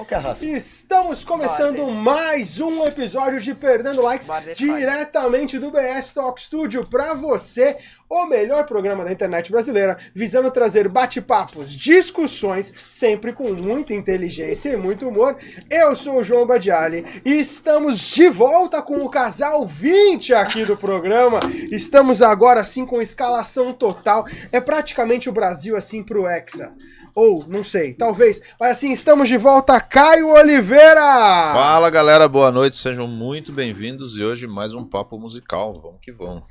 Qual que é a raça? Estamos começando mais um episódio de Perdendo Likes diretamente do BS Talk Studio pra você, o melhor programa da internet brasileira, visando trazer bate-papos, discussões, sempre com muita inteligência e muito humor. Eu sou o João Badiali e estamos de volta com o casal 20 aqui do programa. Estamos agora assim com escalação total. É praticamente o Brasil assim pro Hexa. Ou, não sei, talvez. Mas assim, estamos de volta, Caio Oliveira! Fala galera, boa noite, sejam muito bem-vindos e hoje mais um papo musical, vamos que vamos.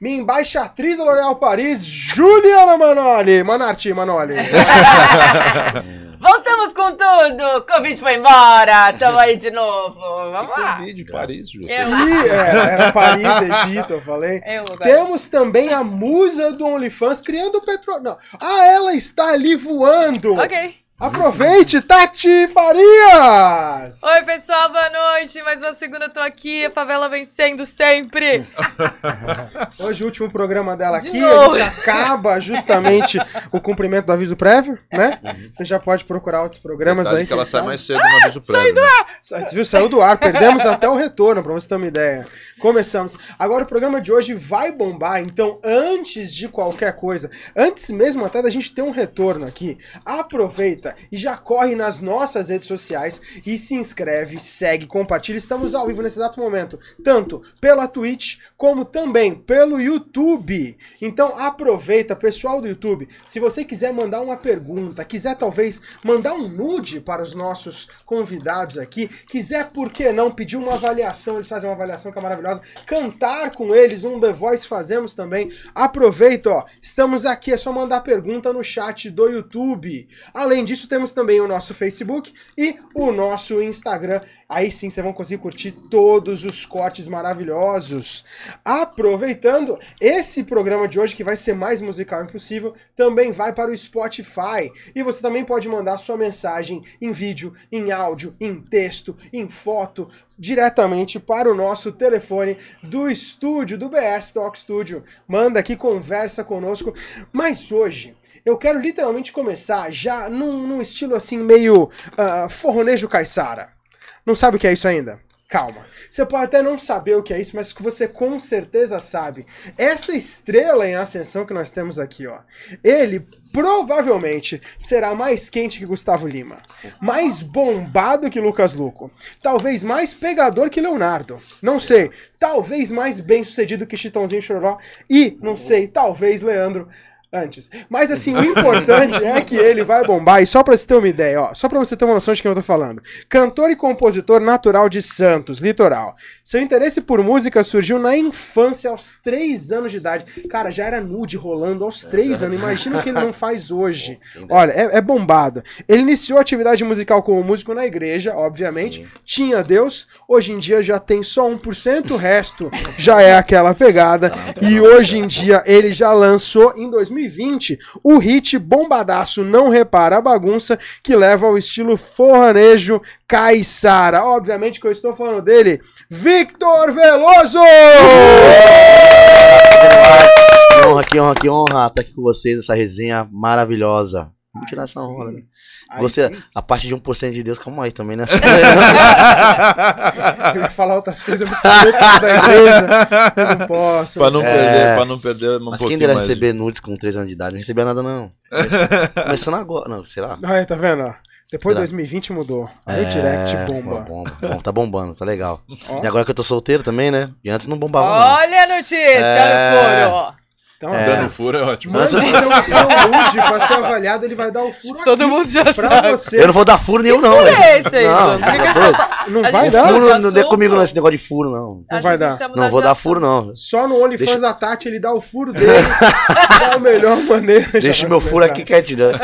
Minha embaixatriz da L'Oréal Paris, Juliana Manoli. Manarti, Manoli. Voltamos com tudo! O Covid foi embora! Tamo aí de novo! Vamos lá! Covid, Paris, Ih, é, era Paris, Egito, eu falei. Eu. Temos também a musa do OnlyFans criando petróleo. Não. Ah, ela está ali voando. Ok. Aproveite, Tati Farias! Oi, pessoal, boa noite. Mais uma segunda eu tô aqui, a favela vencendo sempre. Hoje o último programa dela De aqui, novo. a gente acaba justamente o cumprimento do aviso prévio, né? Você já pode procurar outros programas Detalhe aí. que ela sai sabe. mais cedo no aviso prévio. né? Sa- Viu? Saiu do ar, perdemos até o retorno, pra você ter uma ideia. Começamos. Agora o programa de hoje vai bombar, então antes de qualquer coisa, antes mesmo até da gente ter um retorno aqui, aproveita e já corre nas nossas redes sociais e se inscreve, segue, compartilha. Estamos ao vivo nesse exato momento, tanto pela Twitch como também pelo YouTube. Então aproveita, pessoal do YouTube, se você quiser mandar uma pergunta, quiser talvez mandar um nude para os nossos convidados aqui, quiser, por que não, pedir uma avaliação, eles fazem uma avaliação que é maravilhosa, cantar com eles, um The Voice fazemos também. Aproveita, ó, estamos aqui, é só mandar pergunta no chat do YouTube. Além disso, temos também o nosso Facebook e o nosso Instagram. Aí sim vocês vão conseguir curtir todos os cortes maravilhosos. Aproveitando, esse programa de hoje, que vai ser mais musical impossível, também vai para o Spotify. E você também pode mandar sua mensagem em vídeo, em áudio, em texto, em foto, diretamente para o nosso telefone do estúdio, do BS Talk Studio. Manda aqui, conversa conosco. Mas hoje. Eu quero literalmente começar já num, num estilo assim meio ah, forronejo caiçara. Não sabe o que é isso ainda? Calma. Você pode até não saber o que é isso, mas que você com certeza sabe. Essa estrela em ascensão que nós temos aqui, ó. Ele provavelmente será mais quente que Gustavo Lima, mais bombado que Lucas Luco, talvez mais pegador que Leonardo. Não sei. Talvez mais bem sucedido que Chitãozinho Chororó e, não sei, talvez Leandro antes. Mas assim, o importante é que ele vai bombar. E só pra você ter uma ideia, ó, só pra você ter uma noção de quem eu tô falando. Cantor e compositor natural de Santos, litoral. Seu interesse por música surgiu na infância, aos 3 anos de idade. Cara, já era nude rolando aos 3 anos. Imagina o que ele não faz hoje. Olha, é, é bombado. Ele iniciou a atividade musical como músico na igreja, obviamente. Tinha Deus. Hoje em dia já tem só 1%, o resto já é aquela pegada. E hoje em dia ele já lançou em 2020 o hit bombadaço Não Repara a Bagunça, que leva ao estilo forranejo caiçara. Obviamente que eu estou falando dele, Victor Veloso! Que honra, que honra, que honra estar aqui com vocês, essa resenha maravilhosa. Vamos tirar essa onda, né? Você, sim. a parte de 1% de Deus, calma aí também, né? Eu ia falar outras coisas absolutas da igreja. Eu não posso. Pra não É. perder, pra não perder um Mas quem mais. receber nudes com 3 anos de idade? Não recebia nada, não. Começando, começando agora, não, sei lá. Aí, tá vendo? ó? Depois de Será? 2020 mudou. Aí o direct É, bomba. bomba. Bom, tá bombando, tá legal. Ó. E agora que eu tô solteiro também, né? E antes não bombava, não. Olha a notícia, É. olha o furo. Então, Dando furo é ótimo. Manda então o seu nude pra ser avaliado, ele vai dar o furo Todo aqui mundo já pra sabe. você. Eu não vou dar furo nenhum, não, furo é esse aí, Não, tá? Não A vai dar? Furo, de não dê comigo não, esse negócio de furo, não. Não vai dar. Não vou dar furo, não. Só no OnlyFans Deixa- da Tati ele dá o furo dele. é a melhor maneira. Deixa meu furo começar. aqui quietinho. né?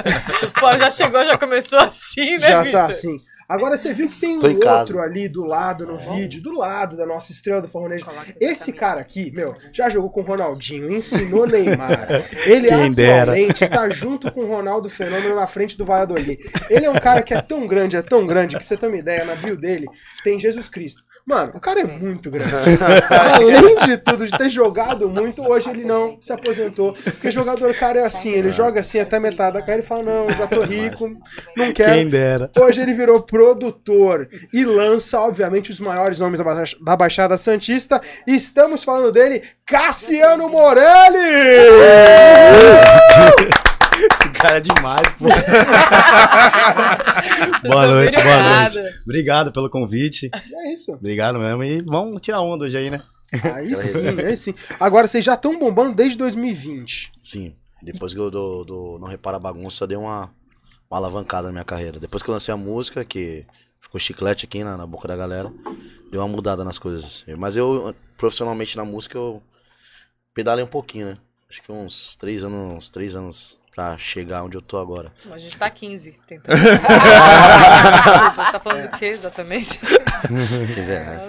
Pô, já chegou, já começou assim, né, Já tá assim. Agora você viu que tem um casa. outro ali do lado no vídeo, do lado da nossa estrela do forronejo. Esse cara aqui, meu, já jogou com o Ronaldinho, ensinou Neymar. Ele Quem dera. atualmente tá junto com o Ronaldo Fenômeno na frente do Valladolid. Ele é um cara que é tão grande, é tão grande, que pra você ter uma ideia, na bio dele tem Jesus Cristo. Mano, o cara é muito grande. Além de tudo, de ter jogado muito, hoje ele não se aposentou. Porque jogador, cara, é assim, ele joga assim até metade da carreira e fala, não, já tô rico, não quero. Quem dera. Hoje ele virou produtor e lança, obviamente, os maiores nomes da Baix- da Baixada Santista. E estamos falando dele, Cassiano Morelli! Esse cara é demais, pô. Boa noite, boa nada. noite. Obrigado pelo convite. É isso. Obrigado mesmo. E vamos tirar onda hoje aí, né? Aí sim, aí sim. Agora, vocês já estão bombando desde 2020. Sim. Depois que eu do, do Não Repara a Bagunça, deu uma, uma alavancada na minha carreira. Depois que eu lancei a música, que ficou chiclete aqui na, na boca da galera, deu uma mudada nas coisas. Mas eu, profissionalmente na música, eu pedalei um pouquinho, né? Acho que uns três anos, uns três anos pra chegar onde eu tô agora. A gente tá 15 tentando. Você tá falando do que exatamente?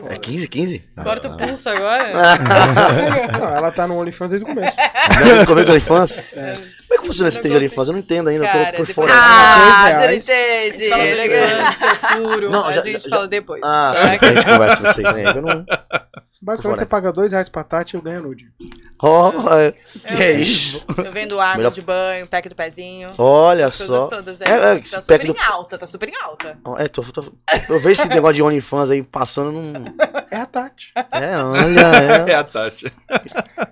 É, é 15, 15? Corta o pulso agora? Não, ela tá no OnlyFans desde o começo. Desde o começo da infância? Como é que funciona esse Não trailer de infância? Eu não entendo ainda, eu Cara, tô por fora. Ah, Ah, você não reais. A gente fala do entende. seu furo. Não, a já- gente já- fala depois. Ah, Tá? a gente conversa com você, né? Eu não... Basicamente, Fora. você paga dois reais pra Tati e eu ganho nude. Oh, é- Eu- é isso? Eu vendo água Melhor- de banho, pack do pezinho. Olha só. Todas, É, é, tá super pack em do- alta, tá super em alta. É, tô, tô- eu vejo esse negócio de OnlyFans aí passando, não... É a Tati. É, olha, É é. a Tati.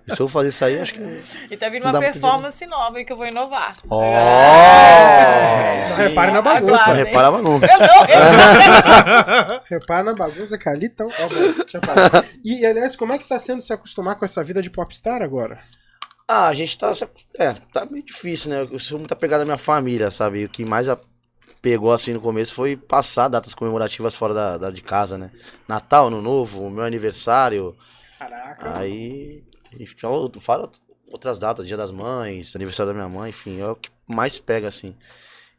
Se eu fazer isso aí, eu acho que... E tá vindo Não uma performance nova aí que eu vou inovar. Oh! Não repare na Só bagunça. Aguardem. reparava não. Repara na bagunça que ali tão. Bom, deixa eu parar. E, aliás, como é que tá sendo se acostumar com essa vida de popstar agora? Ah, a gente tá... É, tá meio difícil, né? Eu sou muito apegado à minha família, sabe? E o que mais a- pegou, assim, no começo foi passar datas comemorativas fora da, da- de casa, né? Natal, Ano Novo, meu aniversário... Caraca. Aí. e fala- Fala outras datas, Dia das Mães, aniversário da minha mãe, enfim, é o que mais pega, assim.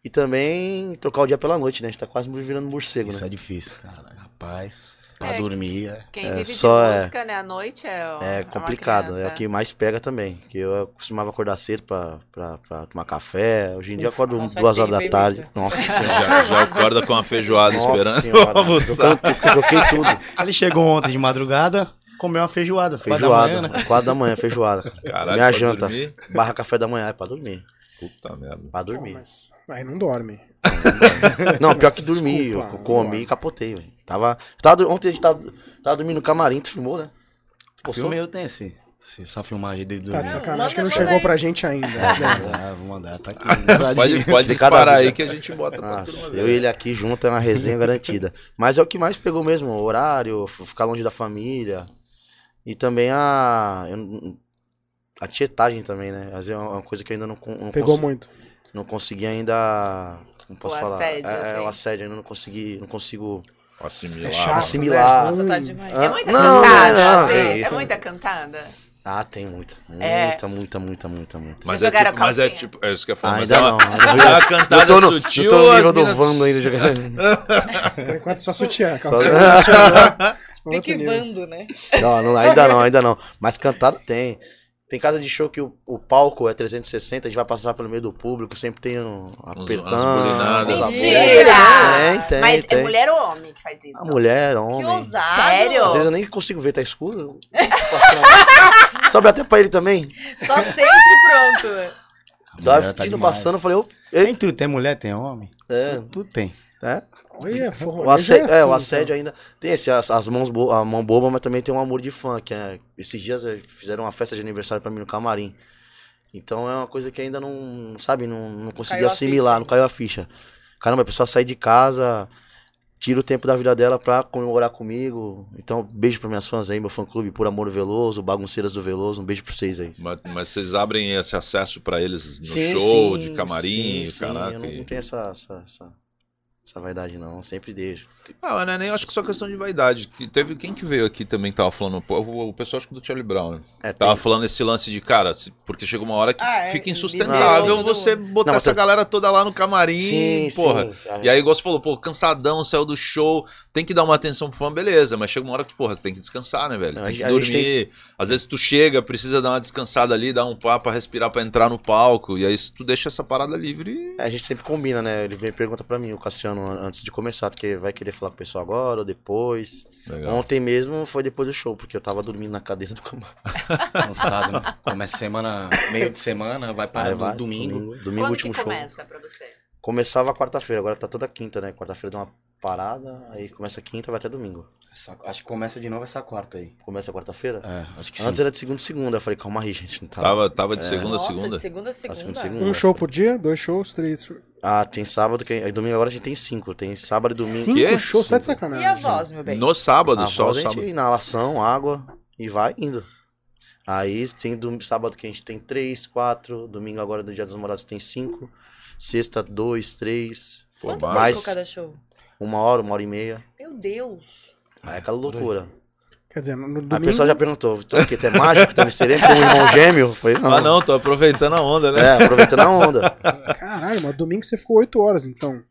E também trocar o dia pela noite, né? A gente tá quase virando morcego, Isso né? é difícil, cara. Rapaz, pra É. dormir. é- Quem É, vive só de é- música, né? À noite é. É complicado, é o que mais pega também. Que eu costumava acordar cedo pra, pra, pra tomar café. Hoje em dia eu Ufa, acordo nossa, duas horas da hein, tarde. Nossa Já, já acorda com uma feijoada Nossa esperando senhora. Trocando- Troquei tudo. Ele chegou ontem de madrugada, comeu uma feijoada. quatro da Feijoada. manhã, né? Quatro da manhã, feijoada. cara. Caralho, Minha janta. dormir? Barra café da manhã, é pra dormir. Puta merda. Pra Pô, dormir. mas, mas não dorme. Não, pior que dormi. Desculpa, eu comi e capotei, velho. Tava, tava. Ontem a gente tava, tava dormindo no camarim, tu filmou, né? Postou? Filme eu tenho esse, essa filmagem dele Tá dormir. de Manda- sacanagem que não chegou aí. pra gente ainda. Ah, vou mandar, tá aqui. Pode, pode De cada disparar aí que a gente bota pra Nossa, turma eu e ele aqui junto é uma resenha garantida. Mas é o que mais pegou mesmo, o horário, ficar longe da família. E também a. eu- a tietagem também, né? Às vezes é uma coisa que eu ainda não, não, Pegou consi- muito. não consegui ainda. Como posso O falar? assédio, é, é, assim. o assédio, ainda não consegui. Não consigo Assimilar. É chato, assimilar. né? Nossa, tá demais. Ah, É muita não, cantada, não, assim, é é, muita cantada. Ah, tem muita. Muita, É. muita, muita, muita, muita. Mas Já é, tipo, mas é tipo, é isso que eu ia falar. Ah, mas ainda é não. uma, ainda é uma cantada eu tô no, sutil. eu tô no nível do Vando ainda jogando. Por enquanto só sutiã. Só- calça sutiã, Pique. Vando, né? Não, não, ainda não, ainda não. Mas cantada tem. Tem casa de show que o, o palco é 360, a gente vai passar pelo meio do público, sempre tem um apertando. Mentira! Tem, tem, Mas tem. é mulher ou homem que faz isso? A mulher, homem. Que ousado. Sério? Às vezes eu nem consigo ver, tá escuro. Sobe até pra ele também. Só sente e pronto. Tava tá sentindo demais. passando, eu falei, ô, Tem tudo, tem mulher, tem homem. é, Tudo tem. é. Olha, O assédio, é, o assim, assédio ainda. Tem esse, as, as mãos bo a mão boba, mas também tem um amor de fã, que é. Esses dias eh, fizeram uma festa de aniversário pra mim no camarim. Então é uma coisa que ainda não, sabe, não, não consegui Caiu assimilar, ficha. não caiu a ficha. Caramba, a pessoa sai de casa, tira o tempo da vida dela pra comemorar comigo. Então, beijo pra minhas fãs aí, meu fã clube, Por Amor Veloso, Bagunceiras do Veloso, um beijo pra vocês aí. Mas, mas vocês abrem esse acesso pra eles no show, de camarim, sim, sim, caraca. Eu não, não tenho essa, essa, essa, essa vaidade, não. Eu sempre deixo. Ah, não é nem acho que só questão de vaidade. Que Teve quem que veio aqui também tava falando, pô, o, o pessoal acho que do Charlie Brown, né? É, Tava tem- falando esse lance de, cara, porque chega uma hora que Ah, é, fica insustentável todo você botar Não, essa tá- galera toda lá no camarim, Sim, porra. sim. E aí, igual você falou, pô, cansadão, saiu do show, tem que dar uma atenção pro fã, beleza, mas chega uma hora que, porra, tu tem que descansar, né, velho? Tem que dormir. Às vezes tu chega, precisa dar uma descansada ali, dar um papo, respirar pra entrar no palco. E aí tu deixa essa parada livre. É, A gente sempre combina, né? Ele vem e pergunta pra mim, o Cassiano, an- antes de começar, que vai querer falar com o pessoal agora ou depois. Legal. Ontem mesmo foi depois do show, porque eu tava dormindo na cadeira do camarim. Cansado, né? Começa semana, meio de semana, vai para Aí no vai, domingo. Domingo, domingo Quando último que show. começa pra você? Começava quarta-feira, agora tá toda quinta, né? Quarta-feira dá uma parada, aí começa quinta, vai até domingo. Essa- acho que começa de novo essa quarta aí. Começa quarta-feira? É, acho que Antes sim. era de segunda a segunda. Eu falei, calma aí, gente. Não tá... Tava, tava de segunda a Nossa, segunda. de segunda a segunda. segunda a segunda. Um show por dia? Dois shows? Três shows? Ah, tem sábado, que... aí domingo agora a gente tem cinco. Tem sábado e domingo. Cinco shows? Tá de E sacanagem. a voz, meu bem? No sábado, A só o voz a gente sábado. inalação, água e vai indo. Aí tem dom- sábado que a gente tem três, quatro. Domingo agora do Dia dos Namorados tem cinco. Sexta, dois, três. Pô, Quanto mais- cada show? Uma hora, uma hora e meia. Meu Deus. Aí é aquela loucura. Quer dizer, no domingo... o pessoal já perguntou, Vitor, o que? Tu é mágico? Tu é Mr. M? Tem um irmão gêmeo? Falei, não. Ah, não, tô aproveitando a onda, né? É, aproveitando a onda. Caralho, mas domingo você ficou oito horas, então.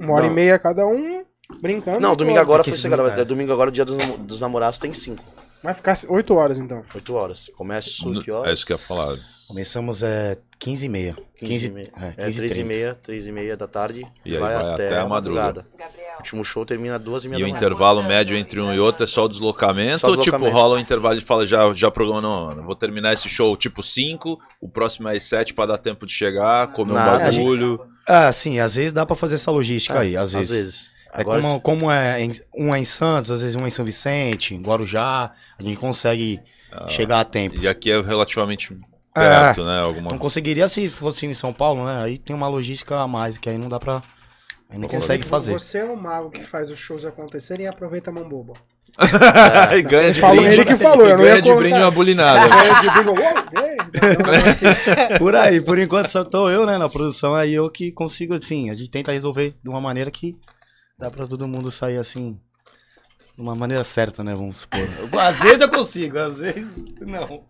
Uma hora Não. e meia cada um, brincando. Não, domingo agora foi esse chegado. domingo, é. Agora, o dia dos, dos namorados, tem cinco. Vai ficar oito horas, então. Oito horas. Começa que horas? É isso que eu ia falar. Começamos é 15 e meia. 15 e meia. É, É, 15 três e 30. meia, três e meia da tarde. E aí vai até a madrugada. Gabriel. O último show termina duas e meia E o da manhã. intervalo médio entre um e outro é só o deslocamento? Só o ou tipo, rola um intervalo e fala, já, já programa, não, não, vou terminar esse show tipo 5, o próximo é às 7 pra dar tempo de chegar, comer um Nada, bagulho. Ah, sim, às vezes dá pra fazer essa logística aí, às vezes. Às vezes. É Agora, como, como é em, um é em Santos, às vezes um é em São Vicente, em Guarujá, a gente consegue chegar a tempo. E aqui é relativamente É. perto, né? Alguma... Não conseguiria se fosse em São Paulo, né? Aí tem uma logística a mais, que aí não dá pra. Aí não consegue fazer. Você é o mago que faz os shows acontecerem e aproveita a mão boba. e ganha de falou- brinde. ele que falou, e eu não ganha ia de brinde uma bulinada. Ganha de negócio assim. Por aí, por enquanto só tô eu, né, na produção, aí eu que consigo, assim, a gente tenta resolver de uma maneira que dá pra todo mundo sair assim. De uma maneira certa, né? Vamos supor. Às vezes eu consigo, às vezes não.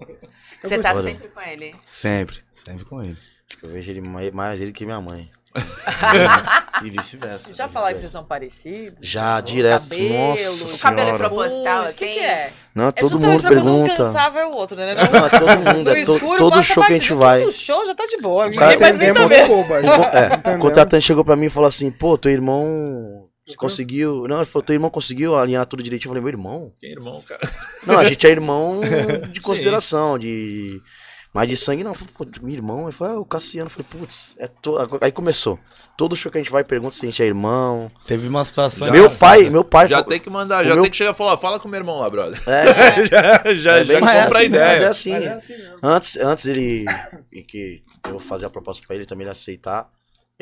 Você tá sempre com ele. Sempre, sempre com ele. eu vejo ele mais, mais ele que minha mãe. E vice-versa. Já falaram que vocês são parecidos? Já, O direto. cabelo, Nossa o cabelo é proposital, O assim? que, que é? Não, É todo justamente mundo pra quando um pergunta. cansava é o outro, né? Não, Não, é todo mundo. no é escuro, todo show que a gente vai. Todo show já tá de boa. O Ninguém mais nem tá vendo. É, o contratante chegou pra mim e falou assim, pô, teu irmão conseguiu. Não, ele falou, teu irmão conseguiu alinhar tudo direitinho. Eu falei, meu irmão? Que irmão, cara. Não, a gente é irmão de consideração, de. Mas de sangue não. Eu falei, pô, meu irmão. Ele falou, ah, o Cassiano. Eu falei, putz, é to... aí começou. Todo show que a gente vai pergunta se a gente é irmão. Teve uma situação. Meu engraçada. pai, meu pai. Já falou- tem que mandar, já meu- tem que chegar e falar, fala com meu irmão lá, brother. É, já já, é já mas é compra a assim, Mas ideia. é assim. Mas é assim. Antes, antes ele. E que eu fazer a proposta pra ele também ele aceitar.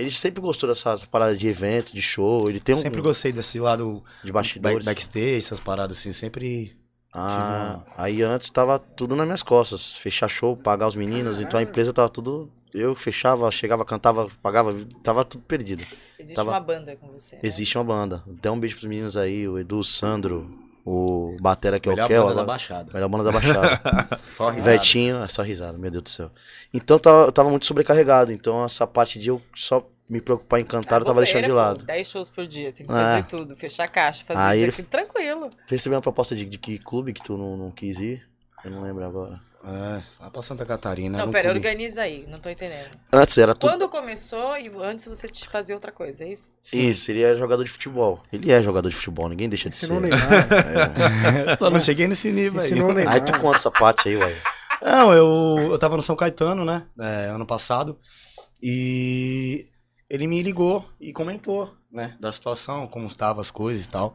Ele sempre gostou dessas paradas de evento, de show. Ele tem um. Sempre gostei desse lado De back, bastidores. backstage, essas paradas assim, sempre. Ah, aí antes tava tudo nas minhas costas. Fechar show, pagar os meninos. Então a empresa tava tudo. Eu fechava, chegava, cantava, pagava. Tava tudo perdido. Existe Tava- uma banda com você. né? Existe uma banda. Dá um beijo pros meninos aí, o Edu, o Sandro, o Batera que é o Melhor Kel. banda da. Baixada. Melhor banda da Baixada. Só risada. Vetinho, é só risada, meu Deus do céu. Então eu tava, eu tava muito sobrecarregado. Então essa parte de eu só me preocupar em cantar, eu tava deixando de lado. 10 shows por dia, tem que É. fazer tudo, fechar caixa, fazer Aí isso ele- tranquilo. Você recebeu uma proposta de, de que clube que tu não, não quis ir? Eu não lembro agora. É, lá pra Santa Catarina. Não, era pera, organiza aí, não tô entendendo. Antes era tudo. Quando começou e antes você te fazia outra coisa, é isso? Isso, ele é jogador de futebol. Ele é jogador de futebol, ninguém deixa de Ensinou ser. Neymar. Só não cheguei nesse nível aí. Ensinou o Neymar. Aí tu conta essa parte aí, ué. Não, eu, eu tava no São Caetano, né? é, ano passado. E ele me ligou e comentou, né? Da situação, como estavam as coisas e tal.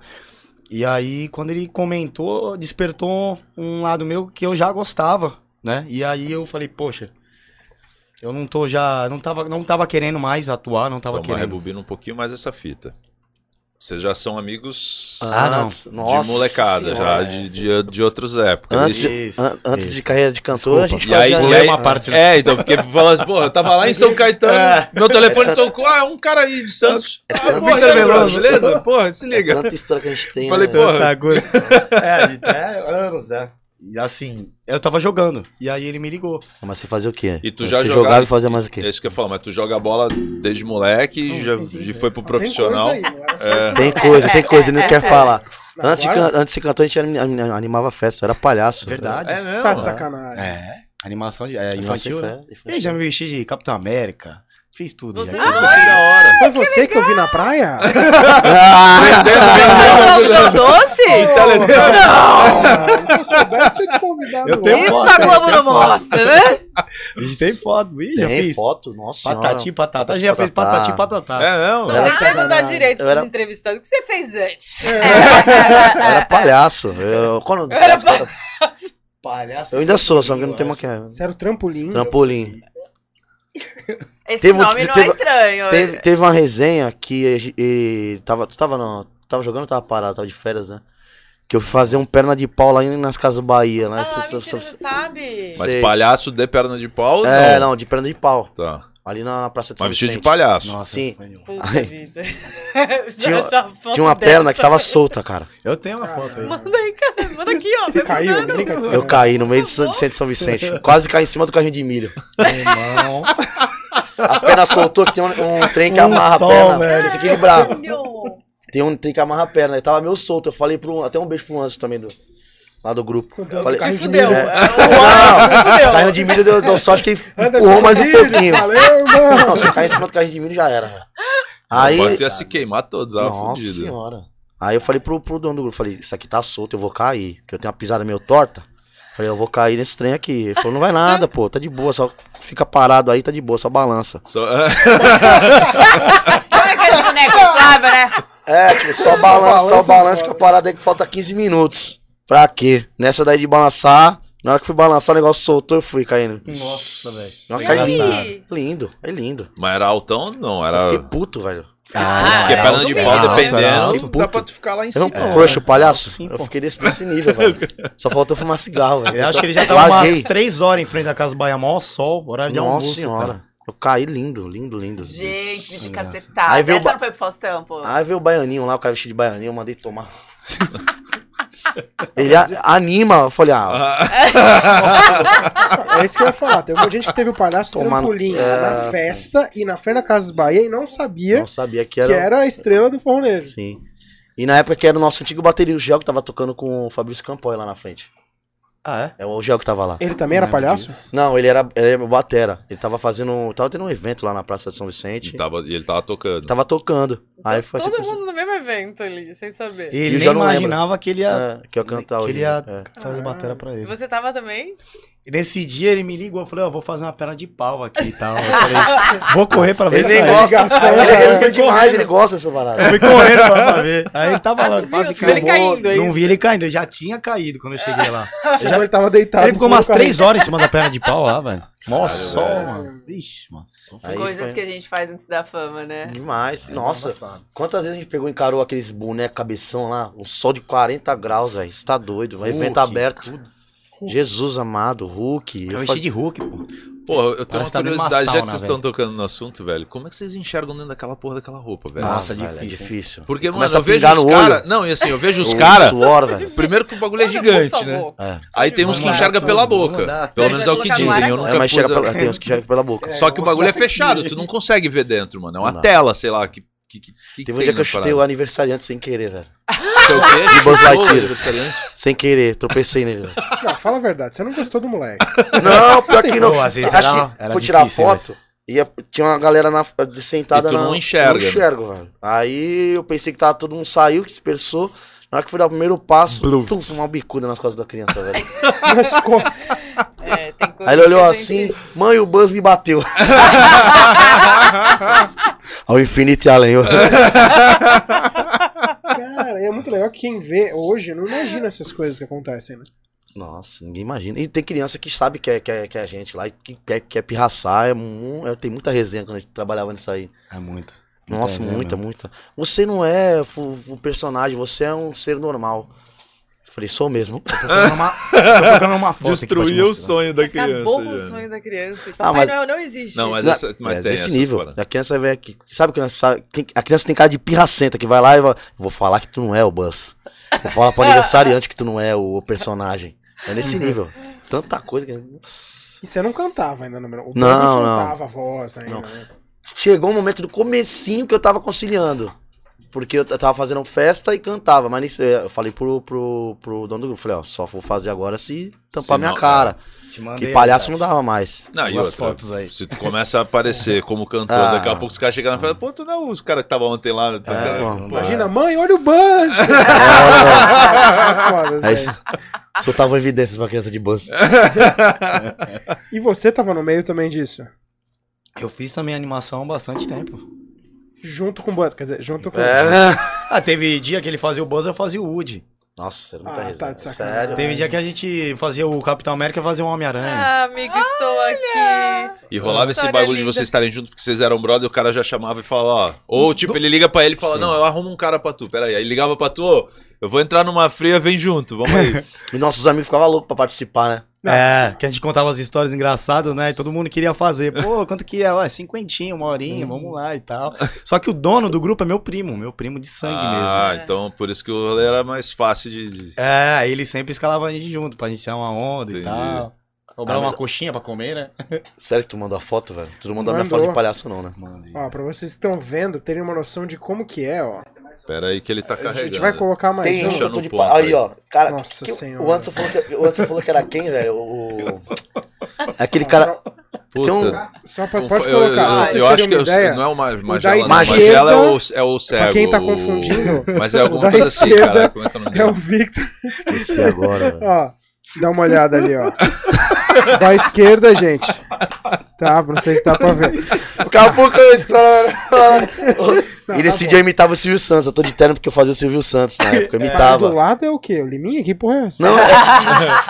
E aí, quando ele comentou, despertou um lado meu que eu já gostava, né? E aí eu falei, poxa, eu não tô já. Não tava, não tava querendo mais atuar, não tava Toma, querendo. rebobina um pouquinho mais essa fita. Vocês já são amigos Ah, de nossa molecada, já senhora. de, de, de outras épocas. Antes, E- de, Isso, an- antes isso. de carreira de cantor, a gente fazia. e aí uma parte. É, então, porque fala assim, pô, eu tava lá em São Caetano, meu telefone tocou, ah, é um cara aí de Santos. Ah, porra, Victor e aí, Veloso. beleza? Porra, se liga. Tanta história que a gente tem. Falei, né? porra. É, a gente é anos, é. E assim, eu tava jogando. E aí ele me ligou. Mas você fazia o quê? E tu já você jogava- jogava e fazia mais o É quê? isso que eu falo, mas tu joga bola desde moleque e já, já foi pro profissional. Tem coisa aí, não É. Tem não. coisa, tem coisa, ele não quer falar. Não, Antes de, agora- antes de cantor, a gente anim- animava festa, era palhaço. Verdade. É mesmo? Tá de sacanagem. É. Animação de, é, Infantil, infantil, né? né? E já me vesti de Capitão América. Fiz tudo. Você já. dois? Foi você que eu vi na praia? Algodão doce? Ah, se eu soubesse, eu tinha te convidado. Eu tenho antes. Isso foto, a tem- Globo tem não mostra, né? A gente tem foto. Ih, já Tem fiz. foto? Nossa Patati, patata. Patati, Já fez patati, patatá. É? Não, Era tem que perguntar direito pros era- entrevistados. O que você fez antes? Eu era palhaço. Eu, quando, Era Palhaço. eu ainda sou, só que eu não tenho maquiagem. Você era o trampolim. Trampolim. Esse Teve um- nome não teve- é estranho. Teve, teve uma resenha que e, e, tava, tu tava, no, tava jogando ou tava parado? Tava de férias, né? Que eu fui fazer um perna de pau lá em- nas Casas Bahia. Lá, Ah, Cê- cê- mentira, cê- você sabe. Mas Sei. palhaço de perna de pau? É, não, de perna de pau. Tá. Ali na, na Praça de São Mas vestido de palhaço. Nossa, Sim. Puta Ai. vida. Tinha- Tinha uma dessa. perna que tava solta, cara. Eu tenho uma foto aí. Manda aí, cara. Manda aqui, ó. Você caiu, brinca de Eu caí no meio de São- de São Vicente. Quase caí em cima do carrinho de milho. Meu irmão. A perna soltou, que tem um, um trem que Um amarra sol, a perna. velho. Pra se equilibrar. Tem um trem que amarra a perna. Ele tava meio solto. Eu falei pro. Até um beijo pro Anjo também do. Lá do grupo. Eu falei, Te Carrinho de fudeu. milho. É, É. o ano te fudeu. Carrinho de milho deu, deu sorte que empurrou mais um pouquinho. Valeu, irmão. Não, se eu cair em cima do carrinho de milho já era. Aí. Pode ia se queimar todo, tava Nossa fudido. senhora. Aí eu falei pro, pro dono do grupo, falei, isso aqui tá solto, eu vou cair. Porque eu tenho uma pisada meio torta. Falei, eu vou cair nesse trem aqui. Ele falou, não vai nada, pô, tá de boa, só fica parado aí, tá de boa, só balança. Só- aquele boneco inflável, né? É, tipo, só balança, só balança, que a parada aí que falta 15 minutos. Pra quê? Nessa daí de balançar, na hora que fui balançar, o negócio soltou, eu fui caindo. Nossa, velho. Não, lindo. É lindo. Mas era altão? Não, Eu era. fiquei puto, velho. Ah, Porque perna alto de pau, alto, era dependendo, alto. dá pra tu ficar lá em Eu não cima. crush o palhaço? Sim, eu fiquei desse, desse nível, velho. Só faltou fumar cigarro, velho. Eu acho que ele já tava umas Larguei. 3 horas em frente da Casa Bahia, maior sol, horário de Nossa almoço, senhora. cara. Eu caí lindo, lindo, lindo. Gente, me de Aí cacetada. veio o Essa ba- não foi pro Faustão, pô. Aí veio o baianinho lá, o cara vestido de baianinho, eu mandei tomar. Ele a- anima, eu falei, ah, É isso que eu ia falar. Teve uma gente que teve o palhaço Tomar no- trampolim é. na festa e na Fernanda Casas Bahia e não sabia não sabia que que era. era a estrela do Forro Negro. Sim. E na época que era o nosso antigo bateria, o Gel que tava tocando com o Fabrício Campoy lá na frente. Ah, é? É o Gel que tava lá. Ele também era palhaço? Não, ele era, ele era batera. Ele tava fazendo. Tava tendo um evento lá na Praça de São Vicente. E tava- e ele tava tocando. Tava tocando. Aí foi Todo assim. mundo no mesmo evento ali, sem saber. Ele eu nem já não imaginava que ele ia, É, que ia cantar que ele ia é. fazer bateria pra ele. Você tava também? E nesse dia ele me ligou, eu falei, ó, vou fazer uma perna de pau aqui e tal. Eu falei, vou correr pra ver Ele se nem sai. gosta. ligação, Ele cara. respeita demais, ele gosta dessa parada. Eu fui correndo pra, pra ver. Aí ele tava lá, tu viu? quase viu ele caindo, é Não vi ele caindo, ele já tinha caído quando eu cheguei lá. Chegou, ele tava deitado. Ele ficou umas. 3 horas em cima da perna de pau lá, velho. Velho. mano. Vixe, mano. Aí Coisas foi- que a gente faz antes da fama, né? Demais. Nossa, Embaçado. quantas vezes a gente pegou e encarou aqueles bonecos cabeção lá? Um sol de 40 graus, velho. Você tá doido. Um evento Hulk. Jesus amado, Hulk. Eu Eu de Hulk, pô. Pô, eu tenho uma Parece que tá curiosidade, já que vocês estão tocando no assunto, velho. Como é que vocês enxergam dentro daquela porra daquela roupa, velho? Nossa, Nossa, velho, é difícil, difícil. Porque, mano, Começa eu vejo os caras. Não, e assim, eu vejo os caras. Primeiro que o bagulho é gigante, né? É. Aí tem uns que enxerga pela boca. Pelo menos é o que dizem. Eu nunca É, mas pela, tem uns que chegam pela boca. Só que o bagulho é fechado, tu não consegue ver dentro, mano. É uma Não. tela, sei lá. Que, que, que, que Teve um dia que eu chutei o parada. aniversariante sem querer, velho. Seu quê? De Buzz o Lightyear. Sem querer, tropecei nele. velho. Não, fala a verdade, você não gostou do moleque. Não, pior que não. Às vezes Acho era- que era fui tirar difícil, foto e ia- tinha uma galera na, sentada E tu na. não enxerga, Não né? enxergo, velho. Aí eu pensei que tava todo mundo saiu, que dispersou. Na hora que fui dar o primeiro passo, tum, uma bicuda nas costas da criança, velho. Nas costas. É, Aí ele olhou que assim, gente- mãe, o Buzz me bateu. Ao infinito e além. Cara, é muito legal que quem vê hoje não imagina essas coisas que acontecem, né? Nossa, ninguém imagina. E tem criança que sabe que é, que é, que é a gente lá e que quer, quer pirraçar. É, é, tem muita resenha quando a gente trabalhava nisso aí. É muito. Nossa, Muita muita, muita. Você não é o personagem, você é um ser normal. Eu falei, sou mesmo. Uma, uma foto Destruiu o sonho da criança. Acabou com o já. sonho da criança. Ah, Papai mas- Noel não existe. Não, mas, Não, essa, mas é tem desse nível. paradas. A criança vem aqui. Sabe que a criança, sabe- tem- a criança tem cara de pirracenta que vai lá e vai. Vou falar que tu não é o Buzz. Vou falar pro aniversariante que tu não é o personagem. É nesse nível. Tanta coisa que. Nossa. E você não cantava ainda no meu. O Não, não. soltava a voz ainda. Não. né? Chegou um momento do comecinho que eu tava conciliando. Porque eu tava fazendo festa e cantava. Mas nisso eu falei pro, pro, pro dono do grupo. Falei, ó, só vou fazer agora se tampar Se minha não, cara. Te mandei Que palhaço não dava mais. Não, e outra, fotos aí. se tu começa a aparecer como cantor, Ah. daqui a pouco os caras chegam e falam, pô, tu não é o cara que tava ontem lá. Tá É, Imagina, mãe, olha o Buzz! Foda, Aí Zé. soltava evidências pra criança de bus. E você tava no meio também disso? Eu fiz também animação há bastante tempo. Junto com o Buzz, quer dizer, junto com É. Ah, teve dia que ele fazia o Buzz, eu fazia o Woody. Nossa, era muita Ah, tá resenha. de sacanagem. Sério. Teve dia que a gente fazia o Capitão América e fazia o Homem-Aranha. Ah, amigo, estou aqui. E rolava esse História bagulho de linda. vocês estarem juntos porque vocês eram brother, o cara já chamava e falava, ó. Ou tipo, ele liga pra ele e fala, não, eu arrumo um cara pra tu, peraí. Aí ligava pra tu, ô, eu vou entrar numa fria, vem junto, vamos aí. E nossos amigos ficavam loucos pra participar, né? É, que a gente contava as histórias engraçadas, né? E todo mundo queria fazer. Pô, quanto que é? Ué, cinquentinha, uma horinha, vamos lá e tal. Só que o dono do grupo é meu primo, meu primo de sangue ah, mesmo. então por isso que o rolê era mais fácil de. de- É, aí ele sempre escalava a gente junto pra gente tirar uma onda Entendi. e tal. Cobrar Ah, uma mas- coxinha pra comer, né? Sério que tu mandou a foto, velho? Tu não mandou a minha Mandou. foto de palhaço, não, né? Ó, pra vocês que estão vendo, terem uma noção de como que é, ó. Pera aí que ele tá A carregando. gente vai colocar mais Tem um eu tô de ponto pa- Aí, aí. ó. Cara, Nossa que- Senhora. o Anderson falou que, o Anderson falou que era quem, velho? O. Aquele cara. Puta. Tem um- Só pra, pode eu- colocar, eu, eu, vocês acho que uma eu- ideia. não é o Magela, Magela é o, é o cego. Pra quem tá o- confundindo, Mas é o alguma da coisa assim, esquerda cara. Como é que é o é o? Victor. Esqueci agora, velho. Ó, dá uma olhada ali, ó. Da esquerda, gente. Tá, não sei se dá pra ver. Daqui a pouco eu história. Não, E tá nesse bom. dia eu imitava o Silvio Santos. Eu tô de terno porque eu fazia o Silvio Santos na época. Eu Do imitava. lado é o quê? O Liminha? Que porra é essa? Não, é...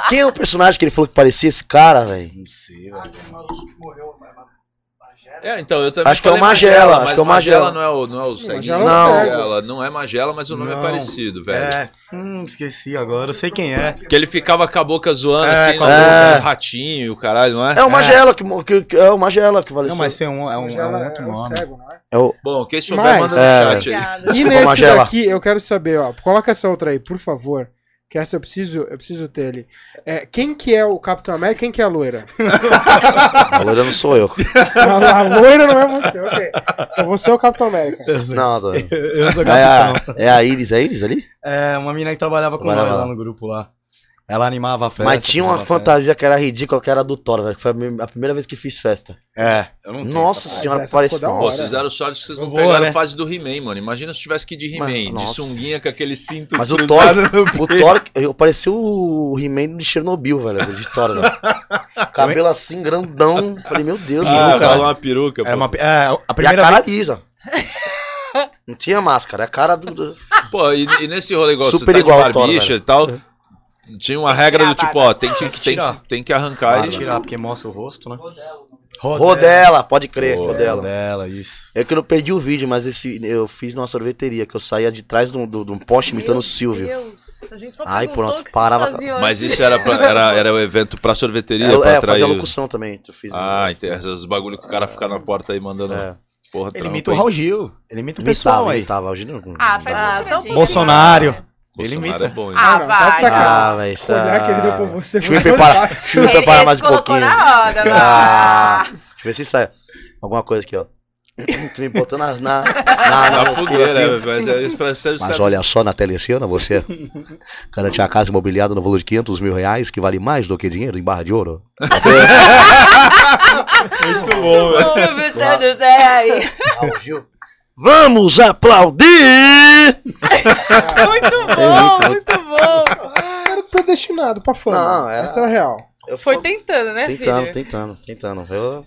Quem é o personagem que ele falou que parecia esse cara, velho? Não sei, velho. É, então, eu também Acho que é o Magela, mas acho que é o Magela Magela. não é o, não é o ceguinho. Magela é o cego. Magela, não é Magela, mas o nome é Não. parecido, velho. É, hum, esqueci agora, eu sei quem é. Que ele ficava com a boca zoando, É, assim, com a boca. no ratinho e o caralho, não é? É o Magela que, que, que- é o Magela que faleceu. Não, mas tem um, é um, é um Magela outro é o nome. cego, não é? É o Bom, quem souber, Mas- manda no É, chat aí. E nesse Magela. daqui, eu quero saber, ó. Coloca essa outra aí, por favor. Que essa eu preciso, eu preciso ter ali. É, quem que é o Capitão América quem que é a loira? A loira não sou eu. A, a loira não é você, ok. Então você é o Capitão América. Não, tô... Eu sou é, a, capitão. é a Iris, é a Iris ali? É, uma menina que trabalhava com nós lá no grupo lá. Ela animava a festa. Mas tinha uma fantasia que era ridícula, que era do Thor, velho. Que foi a primeira vez que fiz festa. festa. É, eu não tenho Nossa senhora, parece. Nossa. vocês deram sorte que vocês não Boa, pegaram né? a fase do He-Man, mano. Imagina se tivesse que ir de He-Man, de nossa. sunguinha com aquele cinto Mas o Thor, no o. Thor, eu parecia o He-Man de Chernobyl, velho. De Thor, velho. Cabelo assim, grandão. Falei, meu Deus, Ah, mano, cara. uma peruca, É, pô. uma, é, a E a primeira cara vez. lisa. Não tinha máscara, é a cara do. do- Pô, e, e nesse rolê igual Super você tá igual de barbicha e tal, tinha uma regra do tipo, ó, tem que, tem, que, tem que arrancar Pode e... tirar, porque mostra o rosto, né? Rodela, pode crer, Rodela. Rodela, isso. É que eu não perdi o vídeo, mas esse eu fiz numa sorveteria, que eu saía de trás de um, de um poste imitando o Silvio. Meu Deus, a gente só Ai, perguntou pronto, o que parava- vocês faziam Mas antes. isso era, pra, era, era o evento pra sorveteria, É, pra é atrair... fazia locução também. Eu fiz, Ah, entendi. Os bagulho que o cara fica na porta aí mandando... É. Porra, Ele imita o hein? Raul Gil. Ele imita o pessoal Imitava, aí. imitava. Hoje não. Ah, faz Ah, só um tiradinha. pouquinho. Bolsonaro. Ele imita. é bom, hein? Ah, Não, não, tá de vai. sacanagem. Ah, velho, isso O olhar que ele deu pra tá- você Deixa eu preparar, deixa eu preparar mais um colocou pouquinho. na roda, vai. Ah, deixa eu ver se sai alguma coisa aqui, ó. tu me botou na. Na, na, Na fogueira, assim. é, mas é isso pra ser... Mas olha só, na telecena, você garante a casa imobiliada no valor de 500 mil reais, que vale mais do que dinheiro em barra de ouro. Muito bom, velho. Silvio Santos, é aí. Raul Gil. Vamos aplaudir! Muito bom, muito bom. Você era predestinado pra fama. Não, era- Essa era a real. Eu Foi tentando, né, tentando, filho? tentando, tentando. Eu-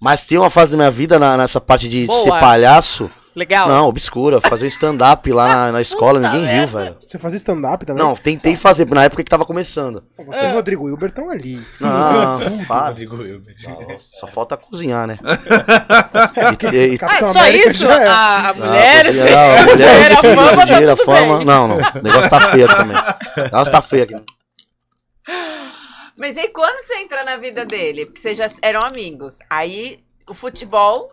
Mas tinha uma fase da minha vida na- nessa parte de Boa. ser palhaço. Legal. Não, obscura. Fazer stand-up lá na, na escola, ninguém viu, velho. Você fazia stand-up também? Não, tentei fazer na época que tava começando. Você e o Rodrigo Hilbert estão ali. Não, para. Rodrigo Hilbert. Só falta cozinhar, né? É, E e- Ah, Capitão só América isso? já é. A, a Não, mulher, cozinhar, assim, a mulher, dinheiro, os a filhos, fama, dinheiro, tá a tudo fama. bem. Não, não. O negócio tá feio também. O negócio tá feio aqui. Mas aí quando você entra na vida dele? Porque vocês já eram amigos. Aí o futebol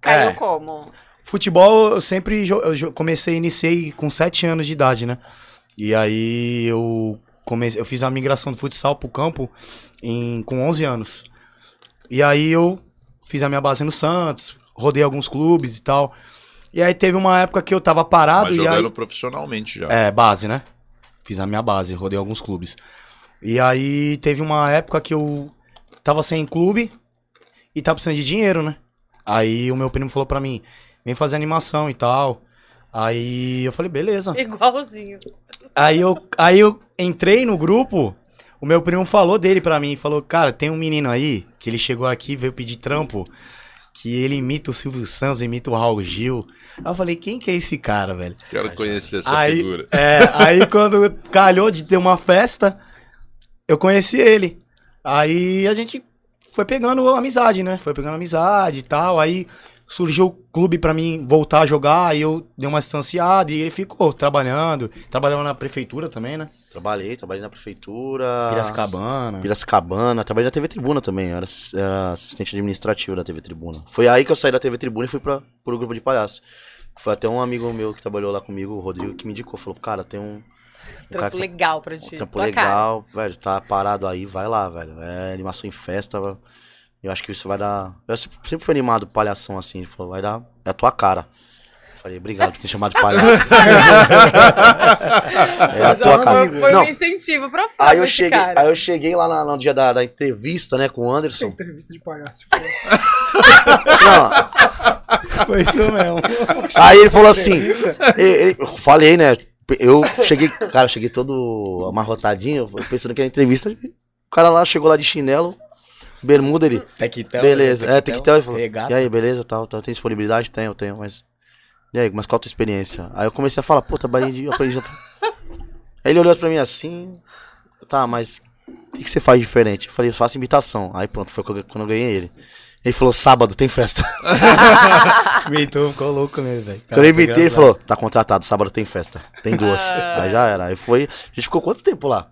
caiu É, como? Futebol eu sempre eu comecei, iniciei com 7 anos de idade, né? E aí eu comecei, eu fiz a migração do futsal pro campo em, com 11 anos. E aí eu fiz a minha base no Santos, rodei alguns clubes e tal. E aí teve uma época que eu tava parado Mas e aí... jogando profissionalmente já. É, base, né? Fiz a minha base, rodei alguns clubes. E aí teve uma época que eu tava sem clube e tava precisando de dinheiro, né? Aí o meu primo falou pra mim, vem fazer animação e tal. Aí eu falei, beleza. Igualzinho. Aí eu, aí eu entrei no grupo, o meu primo falou dele pra mim, falou, cara, tem um menino aí, que ele chegou aqui, veio pedir trampo, que ele imita o Silvio Santos, imita o Raul Gil. Aí eu falei, quem que é esse cara, velho? Quero conhecer essa aí, figura. É, aí quando calhou de ter uma festa, eu conheci ele. Aí a gente foi pegando amizade, né? Foi pegando amizade e tal. Aí surgiu o clube pra mim voltar a jogar, aí eu dei uma distanciada e ele ficou trabalhando. Trabalhava na prefeitura também, né? Trabalhei, trabalhei na prefeitura. Piracicabana. Piracicabana, trabalhei na TV Tribuna também, eu era, era assistente administrativo da TV Tribuna. Foi aí que eu saí da TV Tribuna e fui pra, pro grupo de palhaço. Foi até um amigo meu que trabalhou lá comigo, o Rodrigo, que me indicou, falou, cara, tem um, um Trampo que legal pra um ti. trampo tua cara. legal, velho, tá parado aí, vai lá, velho. É animação em festa, eu acho que isso vai dar... Eu sempre fui animado palhação assim, ele falou, vai dar, é a tua cara. Falei, obrigado por ter chamado de palhaço. é a Mas, tua cara. Foi, Não, um incentivo pra fora Aí eu, cheguei, cara. aí eu cheguei lá na- no dia da, da entrevista, né, com o Anderson. Entrevista de palhaço. Não, Foi isso mesmo. aí ele falou assim, e- e- eu falei, né, eu cheguei, cara, eu cheguei todo amarrotadinho, pensando que era entrevista, o cara lá chegou lá de chinelo, bermuda, ele, Tectel. beleza, é, tem que ter, ele falou, Regata. e aí, beleza, tal, tal, tem disponibilidade? Tenho, tenho, mas, e aí, mas qual a tua experiência? Aí eu comecei a falar, pô, trabalhei de, aprendi, aí ele olhou pra mim assim, tá, mas o que, que você faz diferente? Eu falei, eu faço imitação, aí pronto, foi quando eu- quando eu ganhei ele. Ele falou, sábado, tem festa. Mitou, ficou louco mesmo, velho. Quando eu imitei, ele falou, tá contratado, sábado tem festa. Tem duas. Aí já era. Aí foi. A gente ficou quanto tempo lá?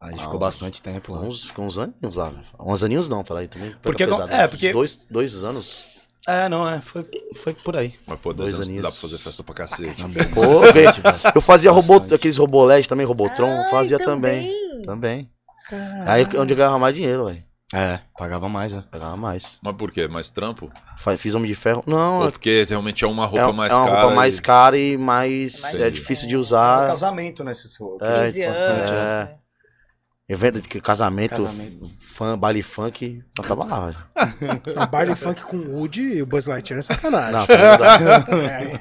A gente ficou bastante tempo lá. Uns, ficou uns aninhos lá. velho. Uns aninhos não, peraí, também. Porque pesado. com- é, porque- Dois, dois anos. É, não, é, foi, foi por aí. Mas, pô, dois, Dois anos aninhos. dá pra fazer festa pra cacete. Pô, eu ganhei. Eu fazia robô, aqueles robô LED também, Robotron, Ai, fazia também. Também. Aí é onde eu ganhava mais dinheiro, velho. É, pagava mais, né? Pegava mais. Mas por quê? Mais trampo? Fiz Homem de Ferro. Não, Ou é, porque realmente é uma roupa é, mais é uma cara? roupa mais e- cara e mais. Mais É, é, difícil de É usar. casamento, né, esses É, 15 então, anos. é. Evento de casamento, Casamento. fã, baile funk, eu tava lá, velho. Um baile funk com o Woody e o Buzz Lightyear é sacanagem. Não, não. É,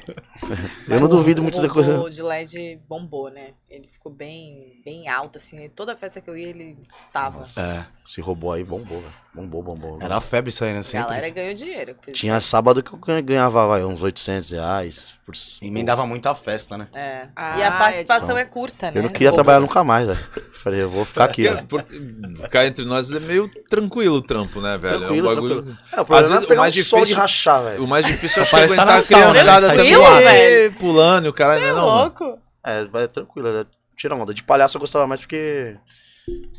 eu não duvido muito da coisa. O de LED bombou, né? Ele ficou bem, bem alto, assim. Toda festa que eu ia, ele tava. É, esse robô aí bombou, velho. Bombou, bombou. Era febre isso aí, né? A galera ganhou dinheiro. Tinha sábado que eu ganha- ganhava vai, uns 800 reais. Por... Emendava muito a festa, né? É. Ah, e a é participação de- é, curta, né? Eu não queria Bombou. trabalhar nunca mais, velho. Falei, eu vou ficar aqui, é- por- Cá entre nós é meio tranquilo o trampo, né, velho? Tranquilo, é um bagulho... tranquilo. É, o problema vezes é o pegar um mais sol de difícil- rachar, velho. O mais difícil é aguentar estar na a criançada né? também velho. pulando e o cara... É não, louco. É, vai tranquilo, né? Tira onda. De palhaço eu gostava mais porque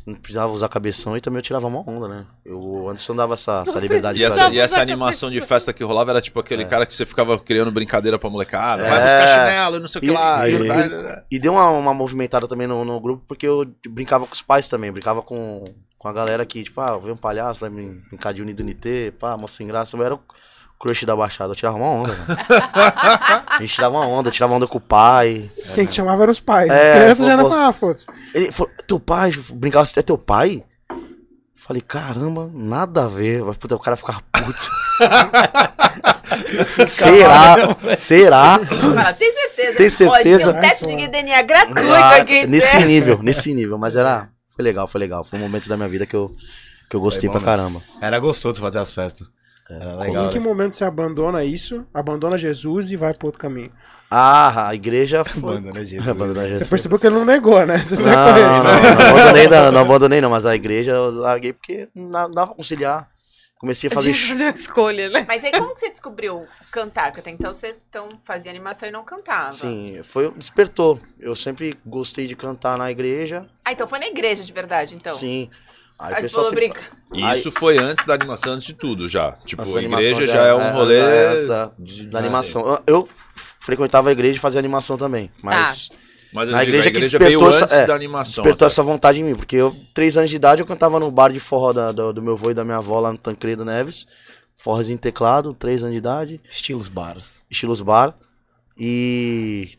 não precisava usar cabeção e também eu tirava uma onda, né? Eu, o Anderson dava essa, essa liberdade E de essa, e essa animação de festa que rolava era tipo aquele cara que você ficava criando brincadeira pra molecada. Vai É. buscar chinelo e não sei o que E- lá. e- e vai- E deu uma, uma movimentada também no, no grupo, porque eu brincava com os pais também, brincava com, com a galera aqui, tipo, ah, veio um palhaço, vai brin- brincar de Unidunité, pá, moça sem graça, eu era crush da Baixada, eu tirava uma onda, velho. A gente tirava uma onda, tirava onda com o pai. Quem te chamava eram os pais. As É, crianças já não pô, falavam, foda-se. Ele falou, teu pai, brincava assim, é teu pai? Falei, caramba, nada a ver, mas puta, o cara ficava puto. será? Será? Fala, tem certeza? Tem certeza? Ó, tem um teste de DNA gratuito Ah, aqui. nesse certo? nível, nesse nível, mas era. Foi legal, foi legal. Foi um momento da minha vida que eu, que eu gostei Foi pra bom, caramba. Era gostoso fazer as festas. Legal. em que né? momento você abandona isso, abandona Jesus e vai pro outro caminho? Ah, a igreja foi. Banda, né, Jesus? Abandonei a Você Jesus. percebeu que ele não negou, né? Você Não, não, não, não abandonei, não, não abandonei não, mas a igreja eu larguei porque não dava- pra conciliar. Comecei a fazer. Tinha que fazer uma escolha, né? Mas aí como que você descobriu cantar? Porque até então você então, fazia animação e não cantava. Sim, foi despertou. Eu sempre gostei de cantar na igreja. Ah, então foi na igreja de verdade, então. Sim. Aí o pessoal falou, sempre... brinca. E Aí- isso foi antes da animação, antes de tudo já. Tipo, Essa a igreja já é um rolê. é essa de- da animação. Eu- frequentava a igreja e fazia animação também, mas Mas Na digo, igreja a que igreja despertou veio essa- antes é, da animação. Despertou até. essa vontade em mim, porque eu, três anos de idade, eu cantava no bar de forró da- do, do meu avô e da minha avó lá no Tancredo Neves. Forrozinho em teclado, três anos de idade, Estilos bares. estilos bar. E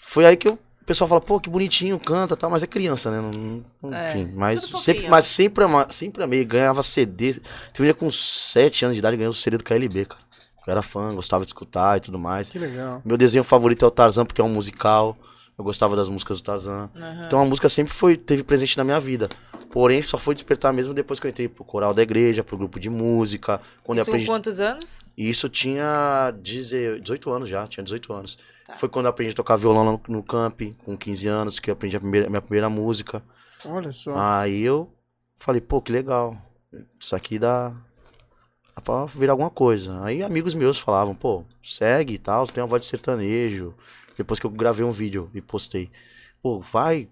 foi aí que eu- o pessoal fala, pô, que bonitinho, canta, tal, mas é criança, né? Não- não- É, enfim, mas sempre, mas sempre, ama- sempre amei, ganhava CD. Teve um dia com sete anos de idade, ganhei o CD do KLB, cara. Eu era fã, gostava de escutar e tudo mais. Que legal. Meu desenho favorito é o Tarzan, porque é um musical. Eu gostava das músicas do Tarzan. Aham. Então a música sempre foi, teve presente na minha vida. Porém, só foi despertar mesmo depois que eu entrei pro coral da igreja, pro grupo de música. Quando eu Isso com aprendi. quantos anos? Isso eu tinha 10 18 anos já, tinha 18 anos. Tá. Foi quando eu aprendi a tocar violão lá no, no camp, com 15 anos, que eu aprendi a, primeira- minha primeira música. Olha só. Aí eu falei, pô, que legal. Isso aqui dá, dá pra virar alguma coisa. Aí amigos meus falavam, pô, segue e tal, você tem uma voz de sertanejo. Depois que eu gravei um vídeo e postei. Pô, vai,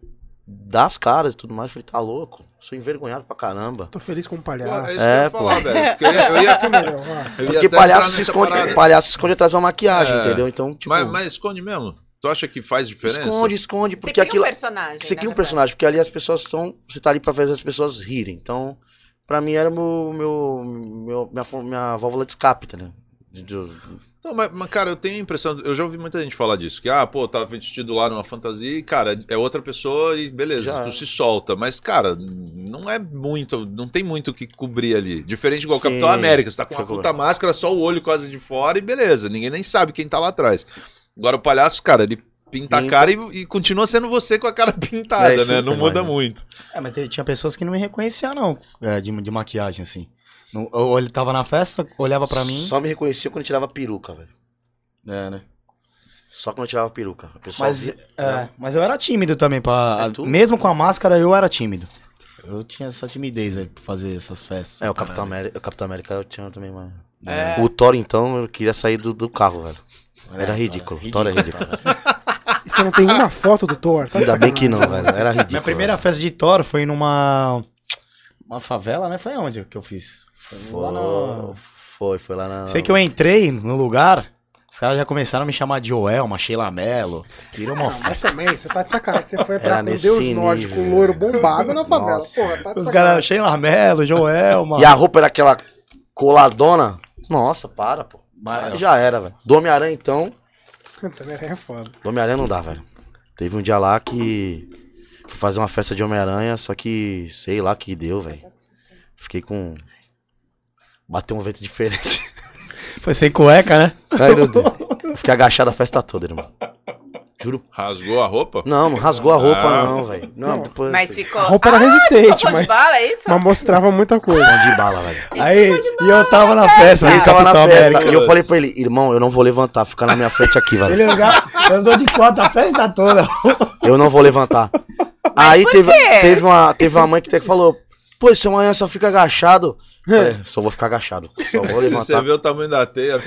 dá as caras e tudo mais. Eu falei, tá louco? Sou envergonhado pra caramba. Tô feliz com um Pô, palhaço. é isso É, que eu ia pô. falar, velho. Porque eu ia, eu ia- eu Porque palhaço se, esconde, parada. palhaço se esconde atrás uma maquiagem, É. entendeu? Então, tipo, Mas, mas esconde mesmo? Tu acha que faz diferença? esconde, esconde, Você porque cria aquilo. um personagem. Você cria um verdade. personagem, porque ali as pessoas estão. Você tá ali pra fazer as pessoas rirem. Então, pra mim era meu, meu, meu- minha, minha válvula de escape, tá ligado? Não, mas, mas, cara, eu tenho a impressão. Eu já ouvi muita gente falar disso. Que, ah, pô, tá vestido lá numa fantasia e, cara, é outra pessoa e beleza, Já tu é. se solta. Mas, cara, não é muito. Não tem muito o que cobrir ali. Diferente igual o Sim. Capitão América. Você tá com uma puta máscara, só o olho quase de fora e beleza. Ninguém nem sabe quem tá lá atrás. Agora o palhaço, cara, ele pinta a cara e, e continua sendo você com a cara pintada, É, né? sempre Não muda vai, né? muito. É, mas tinha pessoas que não me reconheciam, não, é, de, de maquiagem, assim. Não- Ou ele tava na festa, olhava pra mim. Só me reconhecia quando eu tirava peruca, velho. É, né? Só quando eu tirava peruca. O pessoal Mas, via- é, mas eu era tímido também. Pra, É tu? mesmo com a máscara, eu era tímido. Eu tinha essa timidez aí pra fazer essas festas. É, o Capitão América, o Capitão América eu tinha também, mano. É. O Thor, então, eu queria sair do, do carro, velho. Era É, ridículo. Thor, Thor é ridículo. E você não tem uma foto do Thor? Tá Ainda bem que não, velho. Era ridículo. Minha primeira festa de Thor foi numa. Uma favela, né? Foi onde que eu fiz? Foi lá no- Foi, foi lá na. Sei que eu entrei no lugar, os caras já começaram a me chamar de Joel, uma Sheila Mello. Virou uma Não, mas também, você tá de sacanagem. Você foi entrar Era com Deus nível, um loiro bombado na favela. Nossa. Porra, tá de Os caras. Sheila Mello, Joel, mano. E a roupa era aquela coladona. Nossa, para, pô. Mas- já era, velho. Do Homem-Aranha, então. Também é foda. Do Homem-Aranha não dá, velho. Teve um dia lá que. Fui fazer uma festa de Homem-Aranha, só que sei lá que deu, velho. Fiquei com. Bateu um vento diferente. Foi sem cueca, né? Ai, meu Deus. Fiquei agachado a festa toda, irmão. Juro. Rasgou a roupa? Não, não rasgou a roupa, Ah. não, velho. Não, depois. Mas ficou. A roupa era Ah, resistente, mas- bala, é isso? Mas mostrava muita coisa. Bom de bala, velho. Aí, e eu tava na festa. Ele do tava na festa. E eu falei pra ele, irmão, eu não vou levantar, fica na minha frente aqui, velho. Ele andou de quatro a festa toda. Eu não vou levantar. Aí por teve, quê? teve, uma, teve uma mãe que até que falou: Pô, seu amanhã só fica agachado. É, só vou ficar agachado. Só vou Se você levantar. vê o tamanho da teia,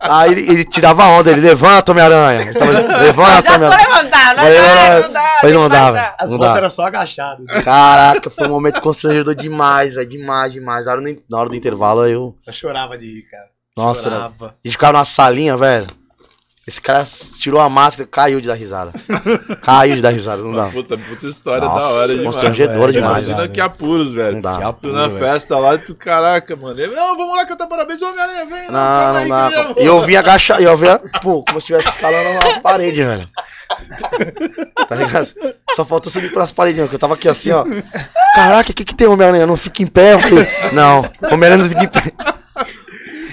Aí ele, ele tirava a onda, ele levanta, Homem-Aranha. Ele tava, Levanta, Já Homem-Aranha. levantando, não Falei, dá, não, não dá. não dá, baixar. velho. As Não fotos eram só agachadas. Caraca, foi um momento constrangedor demais, velho. Demais, demais. Na hora, do, na hora do intervalo, eu. Eu chorava de rir, cara. Nossa, chorava. a gente ficava numa salinha, velho. Esse cara tirou a máscara e caiu de dar risada. caiu de dar risada, não dá. Puta, puta história Nossa, da hora demais. constrangedora velho. demais, Imagina que apuros, velho. Não dá. Que Tu apuro, na velho. festa lá, tu, caraca, mano. Ele, não, vamos lá cantar parabéns, Homem-Aranha, vem. Não, não aí, já vou. E eu vim agachar, e eu vim, pô, como se estivesse escalando uma parede, velho. Tá ligado? Só faltou subir pras paredinhas, que eu tava aqui assim, ó. Caraca, o que que tem Homem-Aranha? Não fica em pé? Falei, não, Homem-Aranha não fica em pé.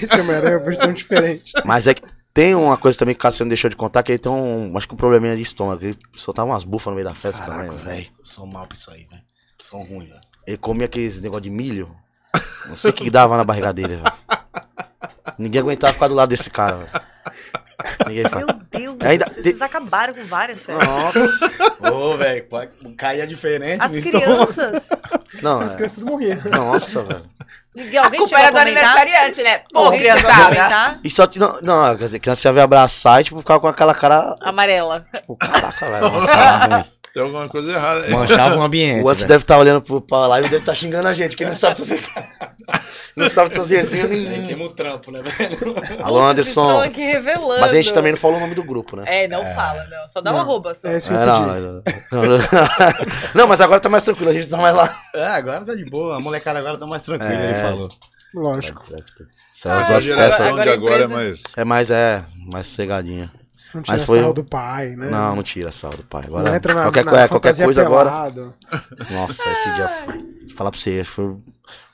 Esse Homem-Aranha é uma versão diferente. Mas é que tem uma coisa também que o Cassiano deixou de contar, que ele tem um, acho que um probleminha de estômago. Ele soltava umas bufas no meio da festa Caraca, também, velho. Sou mal pra isso aí, velho. Sou ruim, velho. Ele comia aqueles negócio de milho. Não sei o que que dava na barriga dele, velho. Ninguém aguentava ficar do lado desse cara, velho. Ninguém fala. Meu Deus, Ainda vocês tem- acabaram com várias festas. Nossa. Ô, velho, caía diferente. As estômago. crianças. Não, As é- crianças tudo morriam. nossa, velho. Ninguém, A alguém culpa chegou a era do aniversariante, né? Pô, criançada. E só não, não, quer dizer, criança ia ver abraçar e tipo, ficava com aquela cara. Amarela. Tipo, caraca, velho. Nossa, cara ruim. Tem alguma coisa errada. Manchava o ambiente. O Antes deve estar olhando pro, pra live e deve estar xingando a gente, que não sabe fazer. não sabe fazer resenha nenhuma. queima o trampo, né, velho? Alô, Anderson. aqui revelando. Mas a gente também não falou o nome do grupo, né? É, não fala, não. Só dá um Não. arroba só. É isso que eu É, não, não, não. Não, mas agora tá mais tranquilo, a gente tá mais lá. É, agora tá de boa. A molecada agora tá mais tranquila, É. ele falou. Lógico. São as Ah, duas agora- peças. agora de a agora é mais. É mais, é, mais cegadinha. Não tira Mas foi- sarro do pai, né? Não, não tira sal do pai. Não Agora, entra na, qualquer, na coisa- qualquer coisa agora. pelado. Nossa, esse dia foi. Vou falar pra você, foi